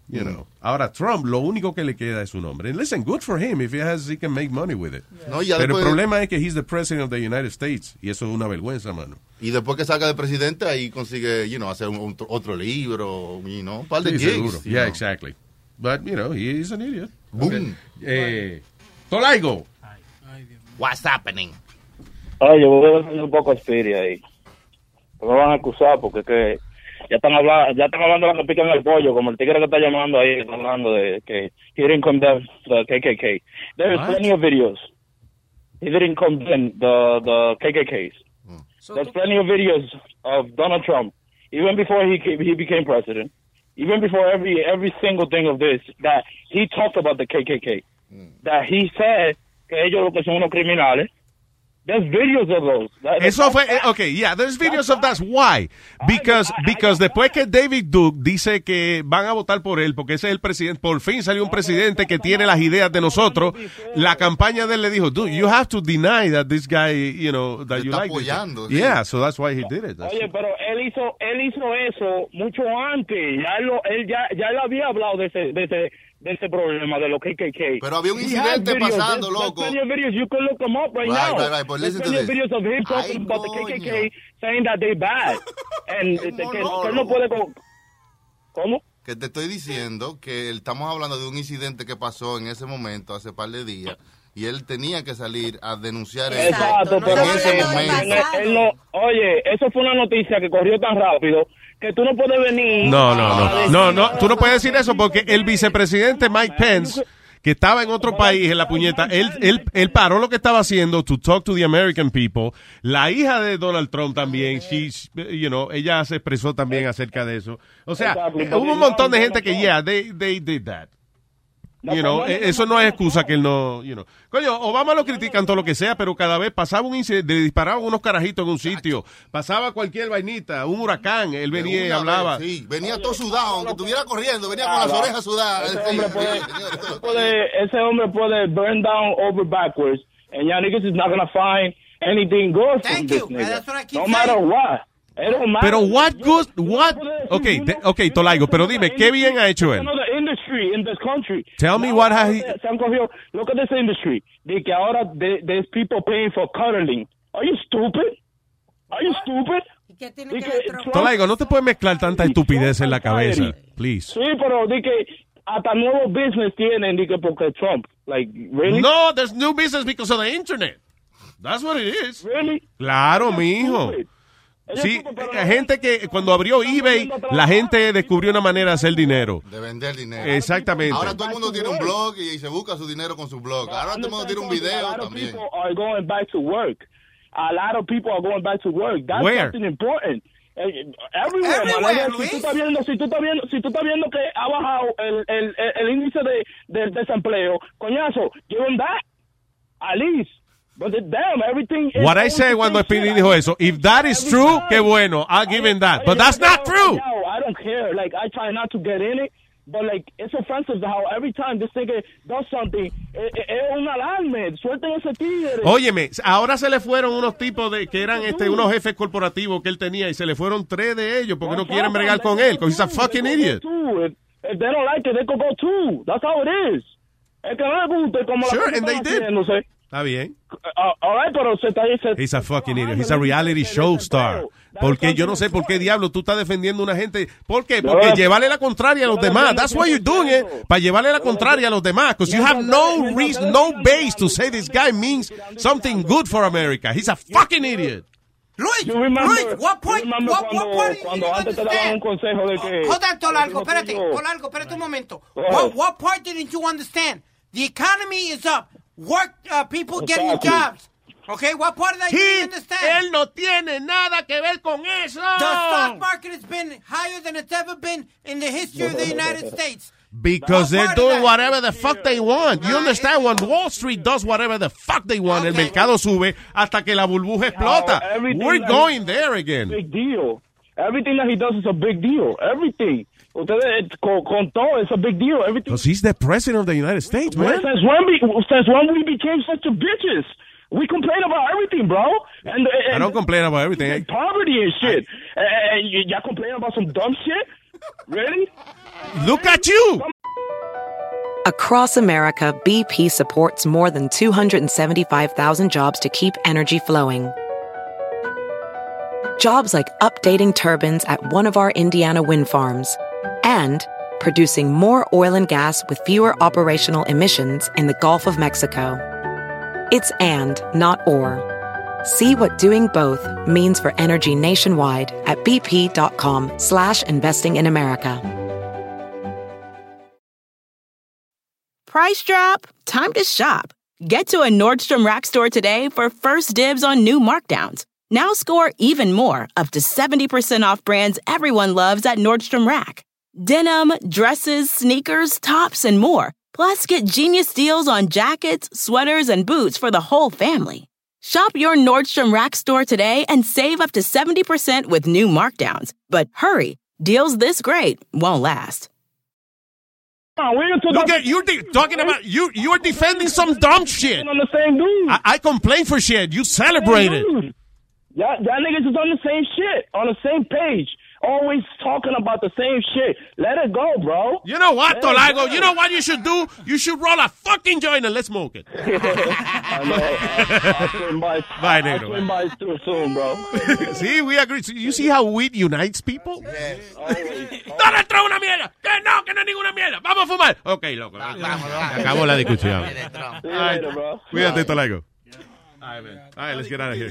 You know. Ahora, Trump, lo único que le queda es su nombre. And listen, good for him if he has, he can make money with it. No, y ya Pero después- el problema es que he's the president of the United States. Y eso es una vergüenza, mano. Y después que salga de presidente, ahí consigue, you know, hacer un- otro, otro libro, you know, un par de Sí, gigs. you Yeah, know. exactly. But, you know, he is an idiot. Okay. Eh, Tolaigo. What's happening? Oye, voy a hacer un poco Spirit ahí. Me van a acusar porque es que ya están hablando, ya están hablando de que pican el pollo, como el tigre que está llamando ahí, está hablando de que he didn't condemn the KKK. There's What? plenty of videos. He didn't condemn the the KKKs. There's plenty of videos of Donald Trump, even before he came, he became president, even before every every single thing of this, that he talked about the KKK, mm. that he said que ellos lo que son unos criminales. There's videos of those. Eso fue, eh, okay, yeah, there's videos of that. Why? Because, because después que David Duke dice que van a votar por él, porque ese es el presidente, por fin salió un presidente que tiene las ideas de nosotros, la campaña de él le dijo, dude, you have to deny that this guy, you know, that you está like. this guy." apoyando. Yeah, so that's why he did it. That's- Oye, pero él hizo, él hizo eso mucho antes. Ya él, lo- él ya, ya él había hablado de ese, de ese, de ese problema de los KKK. Pero había un He incidente pasando, There's- loco. There's plenty of videos. You can look them up right, Right, now. right, right, but There's listen to plenty of this. videos of him talking about the KKK saying that they bad. [LAUGHS] And que, que él no puede... co- ¿Cómo? Que te estoy diciendo que estamos hablando de un incidente que pasó en ese momento, hace par de días, y él tenía que salir a denunciar eso Exacto, pero en ese momento. él- él no- oye, eso fue una noticia que corrió tan rápido que tú no puedes venir. No, no, no. No, no, tú no puedes decir eso porque el vicepresidente Mike Pence, que estaba en otro país, en la puñeta, él, él, él paró lo que estaba haciendo to talk to the American people. La hija de Donald Trump también, she's, you know, ella se expresó también acerca de eso. O sea, hubo un montón de gente que, yeah, they, they did that. You know, eh, eso no es excusa que él no, you know. Coño, Obama lo critican todo lo que sea, pero cada vez pasaba un incidente, le disparaban unos carajitos en un sitio, pasaba cualquier vainita, un huracán, él venía y hablaba. vez, sí, venía todo sudado, aunque estuviera corriendo, venía con las orejas sudadas. Ese Sí, hombre puede, ese puede- ese hombre puede burn down over backwards, and y'all niggas is not gonna find anything good from this nigga. no matter what. Pero what good, what, okay, okay, Tolaigo, pero dime, ¿qué bien ha hecho él? Industry in this country. Tell me Now, what has he- se han cogido- look at this industry. Que ahora there's people paying for cuddling. Are you stupid? Are you stupid? De que Trump- Tolaigo, no te puedes mezclar tanta estupidez en la cabeza, please. Sí, pero de que hasta nuevo business tienen, de que porque Trump. Like, really? No, there's new business because of the internet. That's what it is. Really? Claro, mijo. Sí, eh, gente que cuando abrió eBay, la gente descubrió una manera de hacer dinero. De vender dinero. Exactamente. Ahora todo el mundo tiene un blog y se busca su dinero con su blog. Ahora todo el mundo tiene un video A lot of también. people are going back to work. A lot of people are going back to work. That's Where? something important. Eh, Everywhere, Si tú estás viendo, si tú estás viendo, si tú estás viendo que ha bajado el, el, el, el índice de, del desempleo, coñazo, give them that. At least. But the- damn, everything is What I say cuando. Speedy dijo eso, if that is true, qué bueno, I'll give him that. But that's not true. No, I don't care. Like, I try not to get in it. But, like, it's offensive how every time this nigga does something, eh, eh, es un alarme. Suelten ese tigre. Óyeme, ahora se le fueron unos tipos de que eran este unos jefes corporativos que él tenía y se le fueron tres de ellos porque no quieren bregar con él, because he's a fucking idiot. If, if they don't like it, they could go too. That's how it is. Es que no le guste como Sure, la and they did. haciéndose. Está bien. Uh, all right, pero se está se, He's a fucking idiot. He's a reality show star. Porque yo no sé por qué diablo tú estás defendiendo a una gente. ¿Por qué? Porque No. llevarle la contraria a los demás. That's why you're doing it. Para llevarle la contraria a los demás. Because you have no reason, no base to say this guy means something good for America. He's a fucking idiot. Luis, Luis, what point- Remember what- cuando, what point cuando antes te daban un consejo de que... Hold on, Tolargo, espérate, Tolargo, espérate un momento. What, what part didn't you understand? The economy is up. Work, uh, people getting jobs. Okay, what part of that you He- didn't understand? él no tiene nada que ver con eso. The stock market has been higher than it's ever been in the history of the United States. Because What they're part of doing that? whatever the fuck they want. You understand? When Wall Street does whatever the fuck they want, el mercado sube hasta que la burbuja explota. Now, everything We're that going he- there again. Big deal. Everything that he does is a big deal. Everything. Ustedes, eh, con, con todo, it's a big deal. Everything. Because he's the president of the United States, man. Since when, we, since when we became such a bitches? We complain about everything, bro. And, and I don't complain about everything. and poverty and shit. And, and y'all complain about some dumb shit? Really? Look at you. Across America, BP supports more than 275,000 jobs to keep energy flowing. Jobs like updating turbines at one of our Indiana wind farms and producing more oil and gas with fewer operational emissions in the Gulf of Mexico. It's and, not or. See what doing both means for energy nationwide at bp.com slash investing in America. Price drop? Time to shop. Get to a Nordstrom Rack store today for first dibs on new markdowns. Now score even more, up to 70% off brands everyone loves at Nordstrom Rack. Denim, dresses, sneakers, tops, and more. Plus, get genius deals on jackets, sweaters, and boots for the whole family. Shop your Nordstrom Rack store today and save up to 70% with new markdowns. But hurry, deals this great won't last. Look at you de- talking about you. You are defending some dumb shit. On the same dude. I, I complain for shit. You celebrate it. Y'all, y'all niggas is on the same shit, on the same page. Always talking about the same shit. Let it go, bro. You know what, Tolago? You know what you should do? You should roll a fucking joint and let's smoke it. [LAUGHS] I know. I'll, I'll swing by. Bye, I'll Negro. swing by too soon, bro. [LAUGHS] see, we agree. You see how weed unites people? ¡Dale, trae una mierda! ¡Que no, que no es ninguna mierda! ¡Vamos a fumar! Ok, loco. Se acabó la discusión. See you later, bro. Cuídate, Tolago. All right, man. All right, let's get out of here.